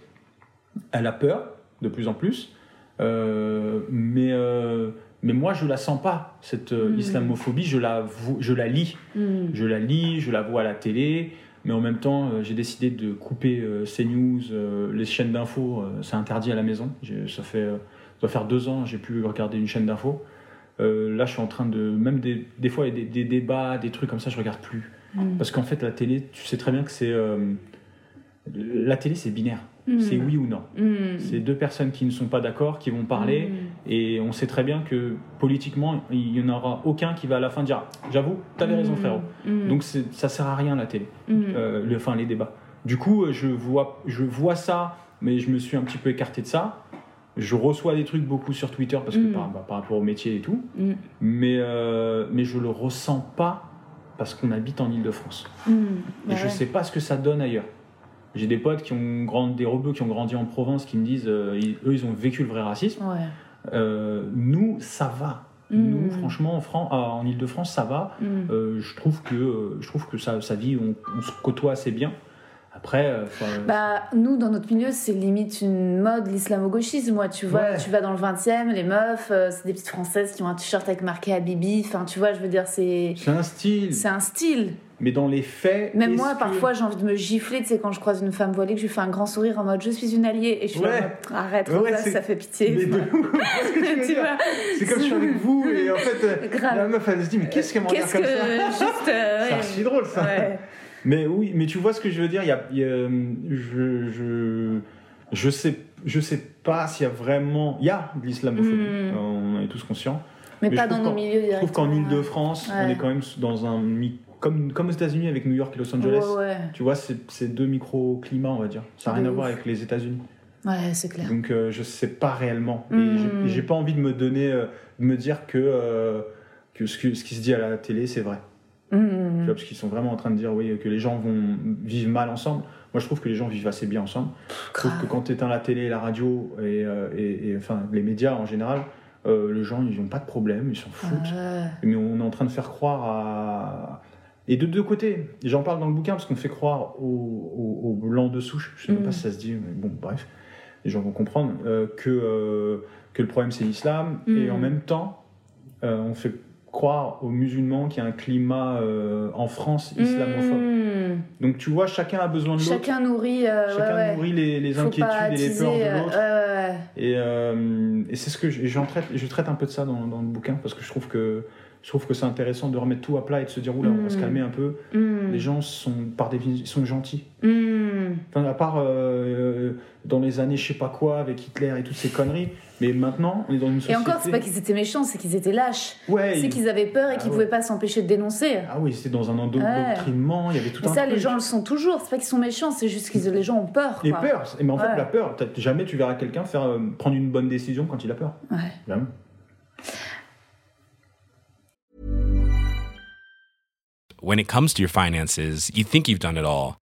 elle a peur de plus en plus, euh, mais, euh, mais moi, je la sens pas, cette euh, Mm. islamophobie, je la, je la lis. Je la lis, je la vois à la télé, mais en même temps, euh, j'ai décidé de couper euh, CNews, euh, les chaînes d'infos, c'est interdit à la maison. Ça fait, ça doit faire deux ans, j'ai pu regarder une chaîne d'infos. Euh, là, je suis en train de, même des, des fois, des, des débats, des trucs comme ça, je regarde plus. Hmm. Parce qu'en fait, la télé, tu sais très bien que c'est, euh, la télé, c'est binaire, Hmm. c'est oui ou non. Hmm. C'est deux personnes qui ne sont pas d'accord, qui vont parler, Hmm. et on sait très bien que politiquement, il n'y en aura aucun qui va à la fin dire, j'avoue, t'avais raison, frérot. Donc ça sert à rien la télé, euh, le, enfin les débats. Du coup, euh, je vois, je vois ça, mais je me suis un petit peu écarté de ça. Je reçois des trucs beaucoup sur Twitter parce que Mm. par, bah, par rapport au métier et tout, mais euh, mais je le ressens pas parce qu'on habite en Île-de-France. Hmm. Et Bah je ouais. sais pas ce que ça donne ailleurs. J'ai des potes qui ont grandi, des rebeux qui ont grandi en province qui me disent, euh, ils- eux, ils ont vécu le vrai racisme. Ouais. Euh, nous, ça va. Mm. Nous, franchement, en, Fran- ah, en Ile-de-France, ça va. Hmm. Euh, je trouve que, je trouve que ça, ça vit, on, on se côtoie assez bien. Après, euh, Bah, nous, dans notre milieu, c'est limite une mode, l'islamo-gauchisme. Moi, tu vois, Ouais. tu vas dans le 20e, les meufs, euh, c'est des petites françaises qui ont un t-shirt avec marqué Habibi. Enfin, tu vois, je veux dire, c'est. c'est un style. C'est un style. Mais dans les faits. Même moi, que- parfois, j'ai envie de me gifler, tu sais, quand je croise une femme voilée, que je lui fais un grand sourire en mode je suis une alliée. Et je suis Ouais. mode, arrête, Ouais, ça fait pitié. Mais de C'est comme je suis avec vous et en fait, euh, Grave. la meuf elle se dit mais qu'est-ce qu'elle me regarde Qu'est-ce comme que. ça Juste. euh, C'est archi drôle ça. Ouais. Mais oui, mais tu vois ce que je veux dire. Il y a, il y a, je, je, je sais, je sais pas s'il y a vraiment, il y a de l'islamophobie. Mm. On est tous conscients. Mais, Mais pas dans nos milieux Je trouve qu'en Ile-de-France, on Ouais. est quand même dans un comme comme aux États-unis avec New York et Los Angeles. Ouais, ouais. Tu vois, c'est deux micro-climats, on va dire. Ça n'a rien à voir avec les États-Unis. Ouais, c'est clair. Donc euh, je sais pas réellement. Mm. Et j'ai- pas envie de me donner, euh, de me dire que, euh, que, ce que ce qui se dit à la télé, c'est vrai. Tu Hmm. vois, parce qu'ils sont vraiment en train de dire oui, que les gens vont vivre mal ensemble. Moi, je trouve que les gens vivent assez bien ensemble. Je trouve que quand tu éteins la télé, la radio et, euh, et- et, enfin les médias en général, euh, les gens ils n'ont pas de problème, ils s'en foutent. Ouais. Mais on est en train de faire croire à. Et de deux côtés. J'en parle dans le bouquin parce qu'on fait croire aux, aux- aux blancs de souche, je sais même Mm. pas si ça se dit, mais bon, bref, les gens vont comprendre, euh, que, euh, que le problème c'est l'islam. Mm. Et en même temps, on fait croire aux musulmans qu'il y a un climat euh, en France islamophobe. Hmm. Donc tu vois, chacun a besoin de l'autre. Chacun nourrit, euh, Chacun ouais, ouais. nourrit les, les inquiétudes et les peurs de euh, l'autre. ouais. Et, euh, et c'est ce que je, j'en traite, je traite un peu de ça dans, dans le bouquin parce que je trouve que je trouve que c'est intéressant de remettre tout à plat et de se dire oula, on va se Mm. calmer un peu. Hmm. Les gens sont par définition sont gentils. Hmm. Enfin, à part euh, dans les années je sais pas quoi avec Hitler et toutes ces conneries, mais maintenant on est dans une Et société. encore, c'est pas qu'ils étaient méchants, c'est qu'ils étaient lâches. Ouais. C'est ils- qu'ils avaient peur et Ah qu'ils ouais. pouvaient pas s'empêcher de dénoncer. Ah oui, c'était dans un Ouais. endoctrinement, il y avait tout Mais un ça, truc. les gens le sont toujours. C'est pas qu'ils sont méchants, c'est juste que les gens ont peur. Et quoi. peur. Mais en fait, Ouais. la peur, jamais tu verras quelqu'un faire euh, prendre une bonne décision quand il a peur. Ouais. Jamais. When it comes to your finances, you think you've done it all.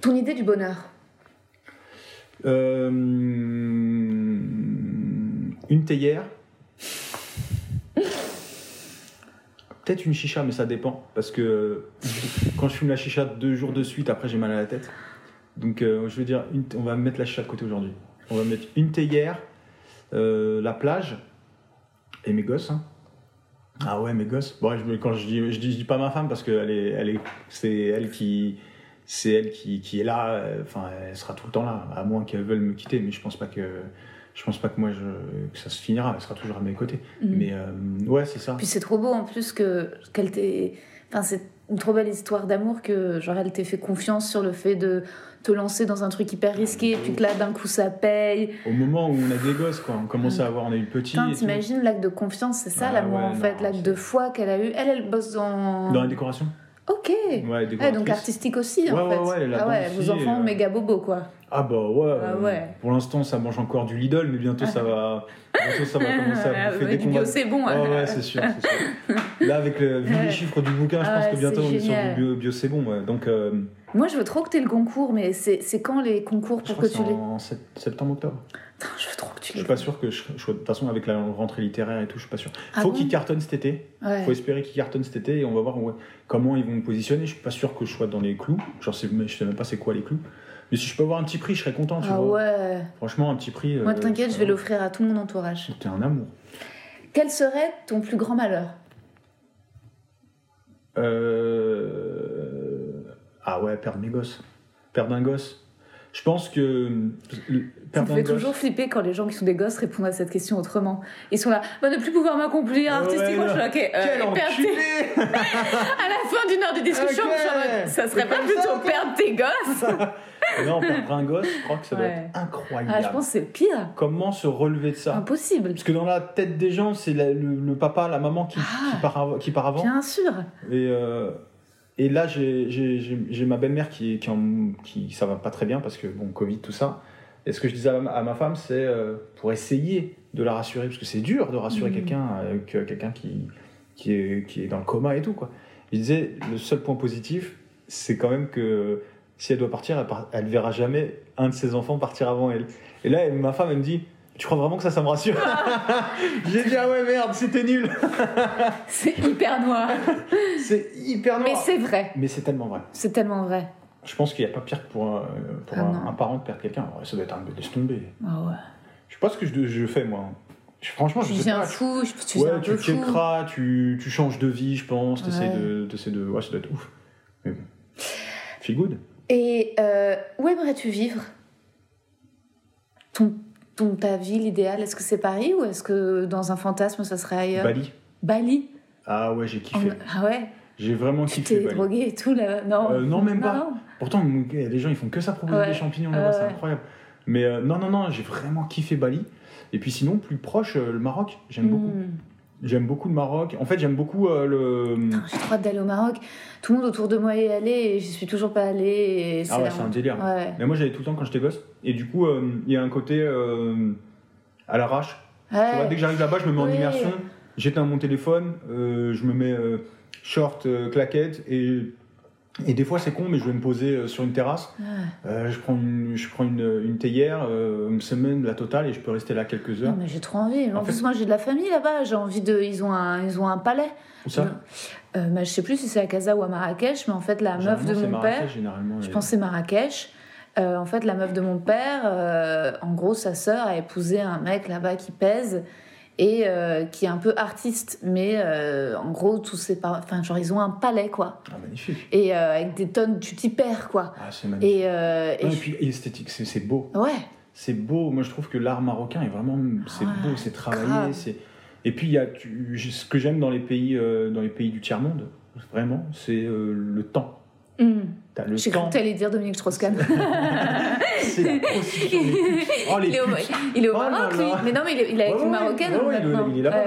Ton idée du bonheur Euh, une théière. Peut-être une chicha, mais ça dépend. Parce que quand je fume la chicha deux jours de suite, après j'ai mal à la tête. Donc euh, je veux dire, on va mettre la chicha de côté aujourd'hui. On va mettre une théière, euh, la plage et mes gosses. hein. Ah ouais, mes gosses. Bon, je, quand dis, je dis, je dis pas ma femme parce que elle est, elle est, c'est elle qui, c'est elle qui, qui est là. euh, Enfin, elle sera tout le temps là, à moins qu'elle veuille me quitter. Mais je pense pas que, je pense pas que moi, je, que ça se finira. Elle sera toujours à mes côtés. Mais euh, ouais, c'est ça. Puis c'est trop beau en plus que qu'elle t'ait. Enfin, c'est une trop belle histoire d'amour que genre elle t'ait fait confiance sur le fait de te lancer dans un truc hyper risqué, et puis que là d'un coup ça paye. Au moment où on a des gosses, quoi, on commence à avoir, on a eu petit. T'imagines l'acte de confiance, c'est ça Ah l'amour ouais, en fait, l'acte de foi qu'elle a eu. Elle, elle bosse dans. Dans la décoration? Ok. Ouais, décoratrice. donc artistique aussi en Ouais, fait. ouais, ah ouais, vos enfants euh, méga bobos quoi. Ah bah ouais, Ah euh, ouais. Pour l'instant, ça mange encore du Lidl, mais bientôt ça va, bientôt ça va commencer Ah, à bouffer du qu'on bio, va- c'est bon, Ouais, hein. ouais, c'est sûr. Là, avec le, vu les chiffres du bouquin, je Ah pense que bientôt on est sur du bio, bio c'est bon. Ouais. Donc, euh, Moi je veux trop que t'aies le concours, mais c'est quand les concours pour que que tu c'est les. en sept- septembre, octobre. Putain, je veux trop que tu Je suis pas sûr que je, de toute façon avec la rentrée littéraire et tout, je suis pas sûr. Ah Faut bon qu'ils cartonnent cet été. Ouais. Faut espérer qu'ils cartonnent cet été et on va voir ouais, comment ils vont me positionner. Je suis pas sûr que je sois dans les clous. Genre, je sais même pas c'est quoi les clous. Mais si je peux avoir un petit prix, je serais content. Tu Ah vois. ouais. Franchement, un petit prix. Moi euh, t'inquiète, je vais va. l'offrir à tout mon entourage. C'était un amour. Quel serait ton plus grand malheur? Euh... Ah ouais, perdre mes gosses. Perdre un gosse. Je pense que. Ça me fait gosse. toujours flipper quand les gens qui sont des gosses répondent à cette question autrement. Ils sont là, bah, ne plus pouvoir m'accomplir artistiquement. Ouais, je suis là, ok, euh, tes- À la fin d'une heure de discussion, Ok. je suis en mode, ça serait pas plutôt ça, perdre tes gosses Non, perdre un gosse, je crois que ça doit Ouais. être incroyable. Ah, je pense que c'est pire. Comment se relever de ça? Impossible. Parce que dans la tête des gens, c'est le, le papa, la maman qui, Ah. qui, part, av- qui part avant. Bien sûr. Et, euh, et là, j'ai- ma belle-mère qui, qui, en- qui, ça va pas très bien parce que, bon, Covid, tout ça. Et ce que je disais à ma, à ma femme, c'est euh, pour essayer de la rassurer, parce que c'est dur de rassurer Mhm. quelqu'un euh, quelqu'un qui, qui, est, qui est dans le coma et tout, quoi. Je disais, le seul point positif, c'est quand même que si elle doit partir, elle, part- elle verra jamais un de ses enfants partir avant elle. Et là, ma femme, elle me dit, tu crois vraiment que ça, ça me rassure J'ai dit, ah ouais, merde, c'était nul C'est hyper noir. C'est hyper noir Mais c'est vrai. mais c'est tellement vrai. C'est tellement vrai. Je pense qu'il n'y a pas pire que pour, un, pour Ah un, parent de perdre quelqu'un. Ça doit être un laisse tomber. Ah ouais. Je sais pas ce que je, je fais moi. Je- franchement, Tu je sais pas. fou, je- tu ouais, un tu checkeras, tu, tu changes de vie, je pense. T'essayes Ouais. de, de. Ouais, ça doit être ouf. Mais bon. Feel good. Et euh, où aimerais-tu vivre? Ton, ton, Ta ville idéale, est-ce que c'est Paris ou est-ce que dans un fantasme ça serait ailleurs Bali. Bali Ah ouais, j'ai kiffé. Ah ouais J'ai vraiment Tu kiffé t'es Bali. drogué et tout là Non. Euh, non, même pas. Pourtant, il y a des gens, ils font que ça proposer Ouais. des champignons Ouais, là-bas, c'est ouais. incroyable. Mais euh, non, non, non, j'ai vraiment kiffé Bali. Et puis sinon, plus proche, euh, le Maroc, j'aime beaucoup. J'aime beaucoup le Maroc. En fait, j'aime beaucoup euh, le. J'ai trop hâte d'aller au Maroc. Tout le monde autour de moi est allé et j'y suis toujours pas allée. et Ah ouais, c'est un délire. Ouais. Mais moi, j'allais tout le temps quand j'étais gosse. Et du coup, euh, il y a un côté euh, à l'arrache. Tu vois, Ouais. dès que j'arrive là-bas, je me mets en Oui. immersion, j'éteins mon téléphone, euh, je me mets short, claquette, et, et des fois c'est con, mais je vais me poser euh, sur une terrasse, Ouais. euh, je prends une, je prends une, une théière, euh, une semaine, la totale, et je peux rester là quelques heures. Non, mais j'ai trop envie. En, En plus, fait- moi j'ai de la famille là-bas. J'ai envie de. Ils ont un, ils ont un palais. Où ça? Euh, bah, je sais plus si c'est à Casa ou à Marrakech, mais en fait la meuf de mon père. Généralement, Je pense que c'est Marrakech. Euh, en fait, la meuf de mon père, euh, en gros, sa sœur a épousé un mec là-bas qui pèse et euh, qui est un peu artiste, mais euh, en gros, tous par... enfin, genre, ils ont un palais, quoi. Ah, magnifique. Et euh, avec des tonnes, tu t'y perds, quoi. Ah, c'est magnifique. Et, et Non, et je- puis esthétique, c'est beau. ouais, C'est beau. Moi, je trouve que l'art marocain est vraiment. C'est Ouais, beau, c'est travaillé. c'est Et puis, il y a tu- ce que j'aime dans les pays, dans les pays du tiers-monde, Vraiment, c'est le temps. Le J'ai cru que t'allais dire Dominique Strauss-Kahn. C'est la prostitution des putes. Oh, les il, est au, putes. il est au Oh Maroc, lui. Mais non, mais il est, il est avec Ouais, une Marocaine ouais, ouais, maintenant. il, il est là-bas.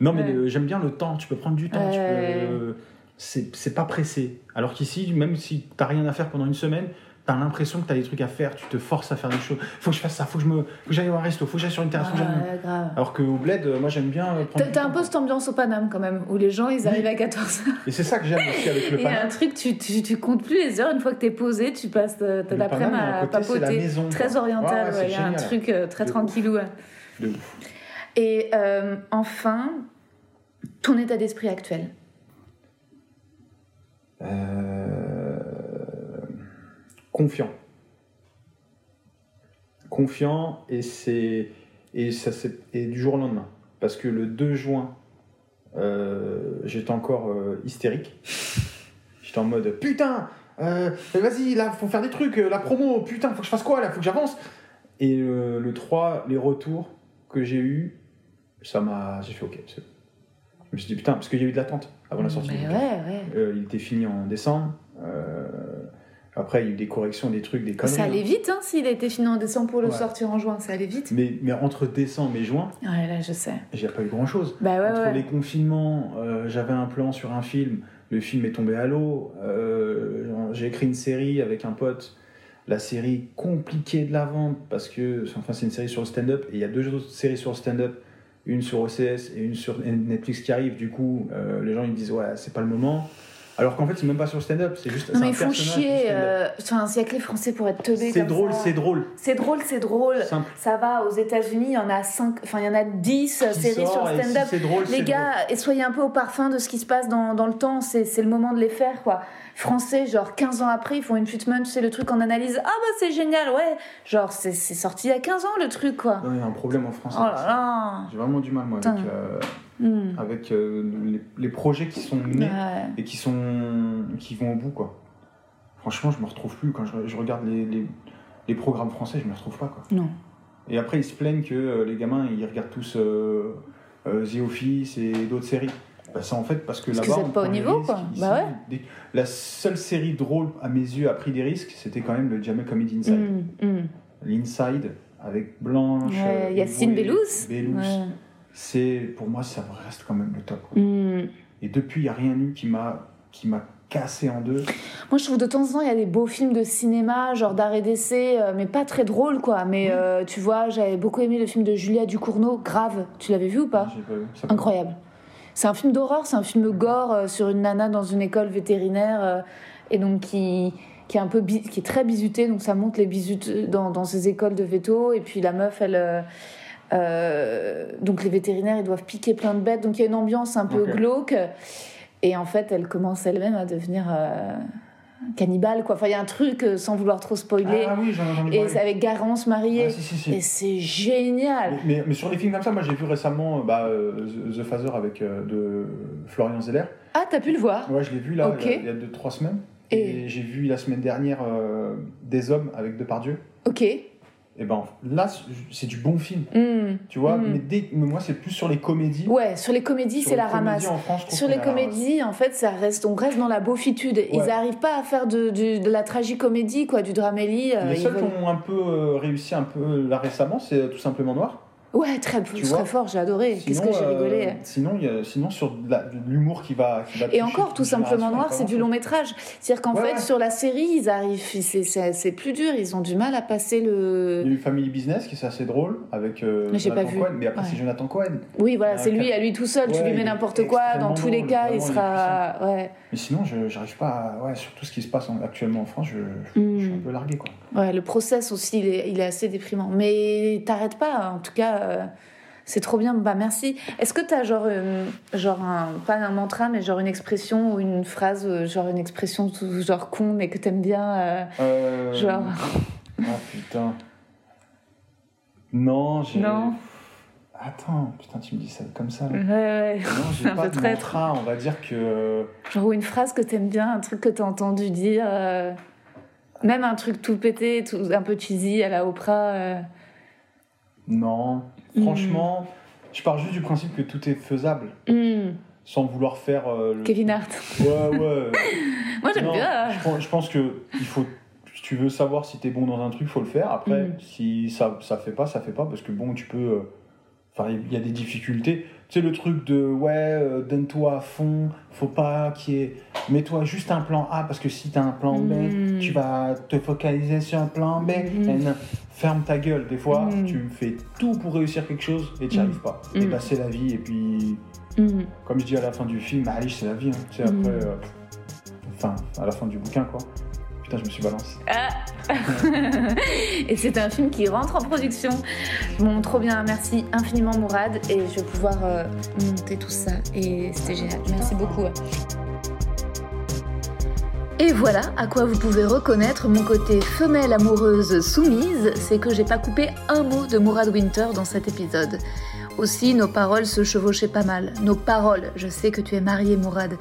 Non, mais j'aime bien le temps. Tu peux prendre du temps. tu peux- euh, c'est c'est pas pressé. Alors qu'ici, même si t'as rien à faire pendant une semaine, t'as l'impression que t'as des trucs à faire. Tu te forces à faire des choses. Faut que je fasse ça. Faut que je me, faut que j'aille au resto. Faut que j'aille sur une terrasse. faut que grave. Alors qu'au bled, euh, moi j'aime bien euh, prendre. T'as un peu cette ambiance au Paname quand même, où les gens ils arrivent à 14h. Et c'est ça que j'aime aussi avec le Et un Paname. truc, tu, tu, tu comptes plus les heures, une fois que t'es posé, tu passes euh, Le l'après-midi Paname, à papoter. très oriental, Ouais, ouais, ouais, il y a un truc euh, très tranquillou. ouais. De ouf. Et euh, enfin, ton état d'esprit actuel. Euh, Confiant. Confiant et c'est et ça et du jour au lendemain parce que le 2 juin euh, j'étais encore euh, hystérique. J'étais en mode putain euh, vas-y là faut faire des trucs euh, la promo putain faut que je fasse quoi là faut que j'avance et le 3 les retours que j'ai eu ça m'a j'ai fait ok c'est je me suis dit putain parce qu'il y a eu de l'attente avant la sortie Mais du ouais. Euh, il était fini en décembre. Euh, après, il y a eu des corrections, des trucs, des conneries. Ça allait vite, hein, s'il a été fini en décembre pour le Ouais. sortir en juin, ça allait vite. Mais, mais entre décembre et juin, Ouais, là, je sais. j'ai pas eu grand chose. Bah ouais, entre ouais. les confinements, euh, j'avais un plan sur un film, le film est tombé à l'eau. Euh, j'ai écrit une série avec un pote. La série compliquée de la vente parce que enfin c'est une série sur le stand-up et il y a deux autres séries sur le stand-up, une sur OCS et une sur Netflix qui arrive. Du coup, euh, les gens ils me disent ouais c'est pas le moment. Alors qu'en fait c'est même pas sur le stand-up, c'est juste Non, c'est mais un ils font chier. euh, y a que les Français pour être teubés C'est drôle, c'est drôle. C'est drôle, c'est drôle. Simple. Ça va, aux États-Unis, il y en a 5, enfin, il y en a 10 Qui séries sort, sur stand-up. c'est les c'est gars, et soyez un peu au parfum de ce qui se passe dans, dans le temps, c'est c'est le moment de les faire, quoi. Français, genre 15 ans après, ils font une putman, c'est le truc qu'on analyse. Ah bah c'est génial, ouais. Genre, c'est c'est sorti il y a 15 ans le truc, quoi. Il y a un problème en France. Oh là là. J'ai vraiment du mal, moi, avec, euh, Hmm. avec euh, les, les projets qui sont nés Ouais. et qui, sont, qui vont au bout, quoi. Franchement, je me retrouve plus. Quand je, je regarde les, les, les programmes français, je me retrouve pas, quoi. Non. Et après, ils se plaignent que euh, les gamins, ils regardent tous The Office et d'autres séries. Bah, c'est en fait parce que Parce que là-bas, êtes on pas au niveau, risques. quoi. Ici, Bah ouais. des- La seule série drôle, à mes yeux, a pris des risques, c'était quand même le Jamel Comedy Inside. Hmm, hmm. L'Inside, avec Blanche, Ouais, euh, Yacine. Bellous. Ouais. C'est, pour moi, ça reste quand même le top. Hmm. Et depuis, il n'y a rien eu qui m'a, qui m'a cassé en deux. Moi, je trouve de temps en temps, il y a des beaux films de cinéma, genre d'arrêt d'essai, euh, mais pas très drôles, quoi. Mais euh, tu vois, j'avais beaucoup aimé le film de Julia Ducournau, Grave. Tu l'avais vu ou pas pas vu. Incroyable. C'est un film d'horreur, c'est un film gore euh, sur une nana dans une école vétérinaire euh, et donc qui qui est un peu qui est très bisutée, donc ça montre les bisutes dans, dans ces écoles de veto et puis la meuf elle euh, euh, donc les vétérinaires ils doivent piquer plein de bêtes donc il y a une ambiance un peu glauque et en fait elle commence elle-même à devenir euh, cannibale quoi enfin il y a un truc euh, sans vouloir trop spoiler Ah oui, j'en ai entendu et c'est avec Garance mariée Ah, si, si, si. et c'est génial Mais, mais- mais sur les films comme ça, moi j'ai vu récemment euh, bah, euh, The Phaser avec euh, de Florian Zeller. ah t'as pu le voir? Ouais, je l'ai vu là il y a- il y a 2-3 semaines. Et, Et- j'ai vu la semaine dernière euh, Des Hommes avec Depardieu. ok Et ben là, c'est du bon film. Hmm. Tu vois, Mm. mais, dès- mais moi c'est plus sur les comédies. Ouais, sur les comédies, c'est la ramasse. France, Sur les ramasse. comédies, en fait, ça reste, on reste dans la beaufitude. Ils Ouais. n'arrivent pas à faire de, de, de la tragicomédie, quoi, du dramélie. euh, Les ils seuls veulent- qui ont un peu euh, réussi un peu là récemment, c'est euh, tout simplement Noir. Ouais, très, Tu très fort, j'ai adoré. Qu'est-ce que j'ai euh, rigolé. sinon, il y a- sinon sur l'humour qui va, qui va Et encore, tout simplement noir, c'est du long métrage. C'est-à-dire qu'en Ouais, fait, ouais. sur la série, ils arrivent, c'est- c'est c'est plus dur, ils ont du mal à passer Il y a le. eu Family Business qui est assez drôle avec euh, Mais Jonathan pas vu. Cohen, mais après Ouais. c'est Jonathan Cohen. Oui, voilà, c'est lui à lui tout seul. tu lui mets n'importe quoi, dans tous les cas, il sera. Ouais. Mais sinon, j'arrive pas à, ouais, sur tout ce qui se passe en- actuellement en France, je, je- Mm. je suis un peu largué quoi. Ouais, le process aussi, il est, il est assez déprimant. Mais t'arrêtes pas, en tout cas, euh, c'est trop bien. Bah merci. Est-ce que t'as genre, euh, genre un, pas un mantra, mais genre une expression ou une phrase, euh, genre une expression tout- genre con, mais que t'aimes bien, genre? Oh putain. Non, j'ai. Non. Attends, putain, tu me dis ça comme ça. là. Ouais, ouais. Non, j'ai un pas peu de mantra, on va dire que. Genre ou une phrase que t'aimes bien, un truc que t'as entendu dire, même un truc tout pété, tout, un peu cheesy à la Oprah. euh. Non. Mm. Franchement, je pars juste du principe que tout est faisable. Hmm. sans vouloir faire. euh, le- Kevin Hart. Ouais, ouais. Moi j'aime bien. Je pense, je pense que il faut, si tu veux savoir si t'es bon dans un truc, faut le faire. Après, Mhm. si ça, ça fait pas, ça fait pas, parce que bon, tu peux. euh, Enfin, il y a des difficultés. Tu sais, le truc de ouais, euh, donne-toi à fond, faut pas qu'il y ait. Mets-toi juste un plan A, parce que si t'as un plan B, Mhm. tu vas te focaliser sur un plan B. Non, ferme ta gueule. Des fois, Mhm. tu fais tout pour réussir quelque chose et tu n'y Mhm. arrives pas. Et bah, c'est la vie. Et puis, comme je dis à la fin du film, Alice, c'est la vie. hein. Tu sais, après. euh, Enfin, à la fin du bouquin, quoi. Putain, je me suis balancé. et c'est un film qui rentre en production. Bon, trop bien, merci infiniment Mourad et je vais pouvoir euh, monter tout ça et c'était génial. Merci beaucoup. Et voilà à quoi vous pouvez reconnaître mon côté femelle amoureuse soumise, c'est que j'ai pas coupé un mot de Mourad Winter dans cet épisode. Aussi, nos paroles se chevauchaient pas mal. Nos paroles, je sais que tu es marié Mourad.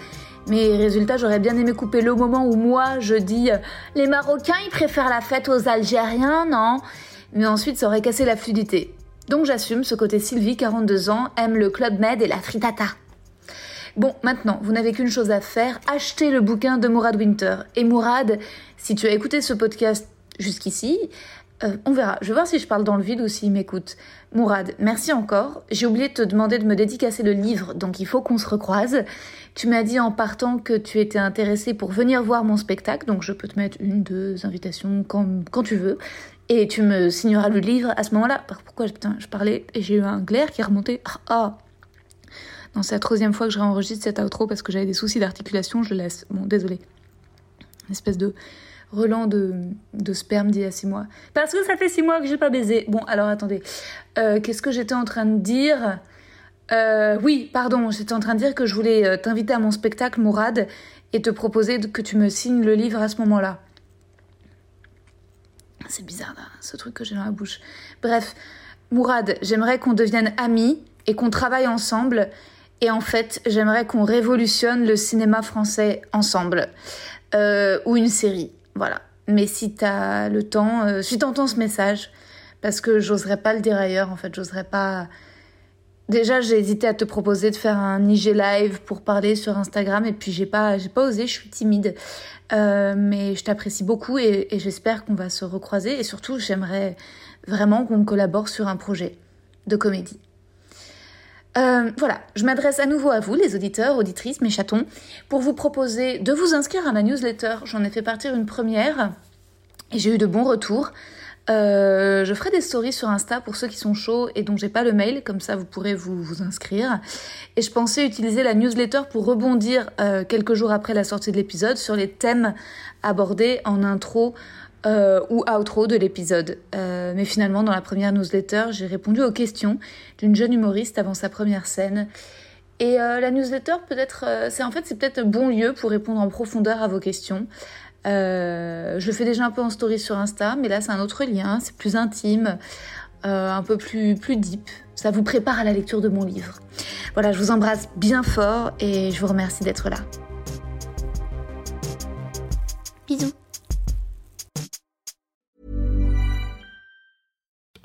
Mais résultat, j'aurais bien aimé couper le moment où moi je dis euh, Les Marocains, ils préfèrent la fête aux Algériens, non? Mais ensuite, ça aurait cassé la fluidité. Donc j'assume ce côté Sylvie, 42 ans, aime le Club Med et la fritata. Bon, maintenant, vous n'avez qu'une chose à faire, achetez le bouquin de Mourad Winter. Et Mourad, si tu as écouté ce podcast jusqu'ici, euh, on verra. Je vais voir si je parle dans le vide ou s'il m'écoute. Mourad, merci encore. J'ai oublié de te demander de me dédicacer le livre, donc il faut qu'on se recroise. Tu m'as dit en partant que tu étais intéressé pour venir voir mon spectacle, donc je peux te mettre une, deux invitations quand, quand tu veux. Et tu me signeras le livre à ce moment-là. Pourquoi putain, je parlais et j'ai eu un glaire qui est remonté. Ah, ah. Non, c'est la troisième fois que je réenregistre cet outro parce que j'avais des soucis d'articulation, je laisse. Bon, désolé. Une espèce de relent de, de sperme d'il y a six mois. Parce que ça fait six mois que j'ai pas baisé. Bon, alors attendez. Euh, Qu'est-ce que j'étais en train de dire? Euh, Oui, pardon, j'étais en train de dire que je voulais euh, t'inviter à mon spectacle, Mourad, et te proposer que tu me signes le livre à ce moment-là. C'est bizarre, là, ce truc que j'ai dans la bouche. Bref, Mourad, j'aimerais qu'on devienne amis et qu'on travaille ensemble. Et en fait, j'aimerais qu'on révolutionne le cinéma français ensemble. Ou une série, voilà. Mais si t'as le temps, euh, si t'entends ce message, parce que j'oserais pas le dire ailleurs, en fait, j'oserais pas... Déjà, j'ai hésité à te proposer de faire un IG live pour parler sur Instagram, et puis j'ai pas, j'ai pas osé, je suis timide. Euh, mais je t'apprécie beaucoup et, et j'espère qu'on va se recroiser. Et surtout, j'aimerais vraiment qu'on collabore sur un projet de comédie. Euh, voilà, je m'adresse à nouveau à vous, les auditeurs, auditrices, mes chatons, pour vous proposer de vous inscrire à ma newsletter. J'en ai fait partir une première et j'ai eu de bons retours. Euh, je ferai des stories sur Insta pour ceux qui sont chauds et dont j'ai pas le mail, comme ça vous pourrez vous, vous inscrire. Et je pensais utiliser la newsletter pour rebondir euh, quelques jours après la sortie de l'épisode sur les thèmes abordés en intro euh, ou outro de l'épisode. Euh, mais finalement, dans la première newsletter, j'ai répondu aux questions d'une jeune humoriste avant sa première scène. Et euh, la newsletter, peut-être, euh, c'est en fait, c'est peut-être un bon lieu pour répondre en profondeur à vos questions. Euh, je le fais déjà un peu en story sur Insta, mais là, c'est un autre lien, c'est plus intime, euh, un peu plus, plus deep. Ça vous prépare à la lecture de mon livre. Voilà, je vous embrasse bien fort et je vous remercie d'être là. Bisous.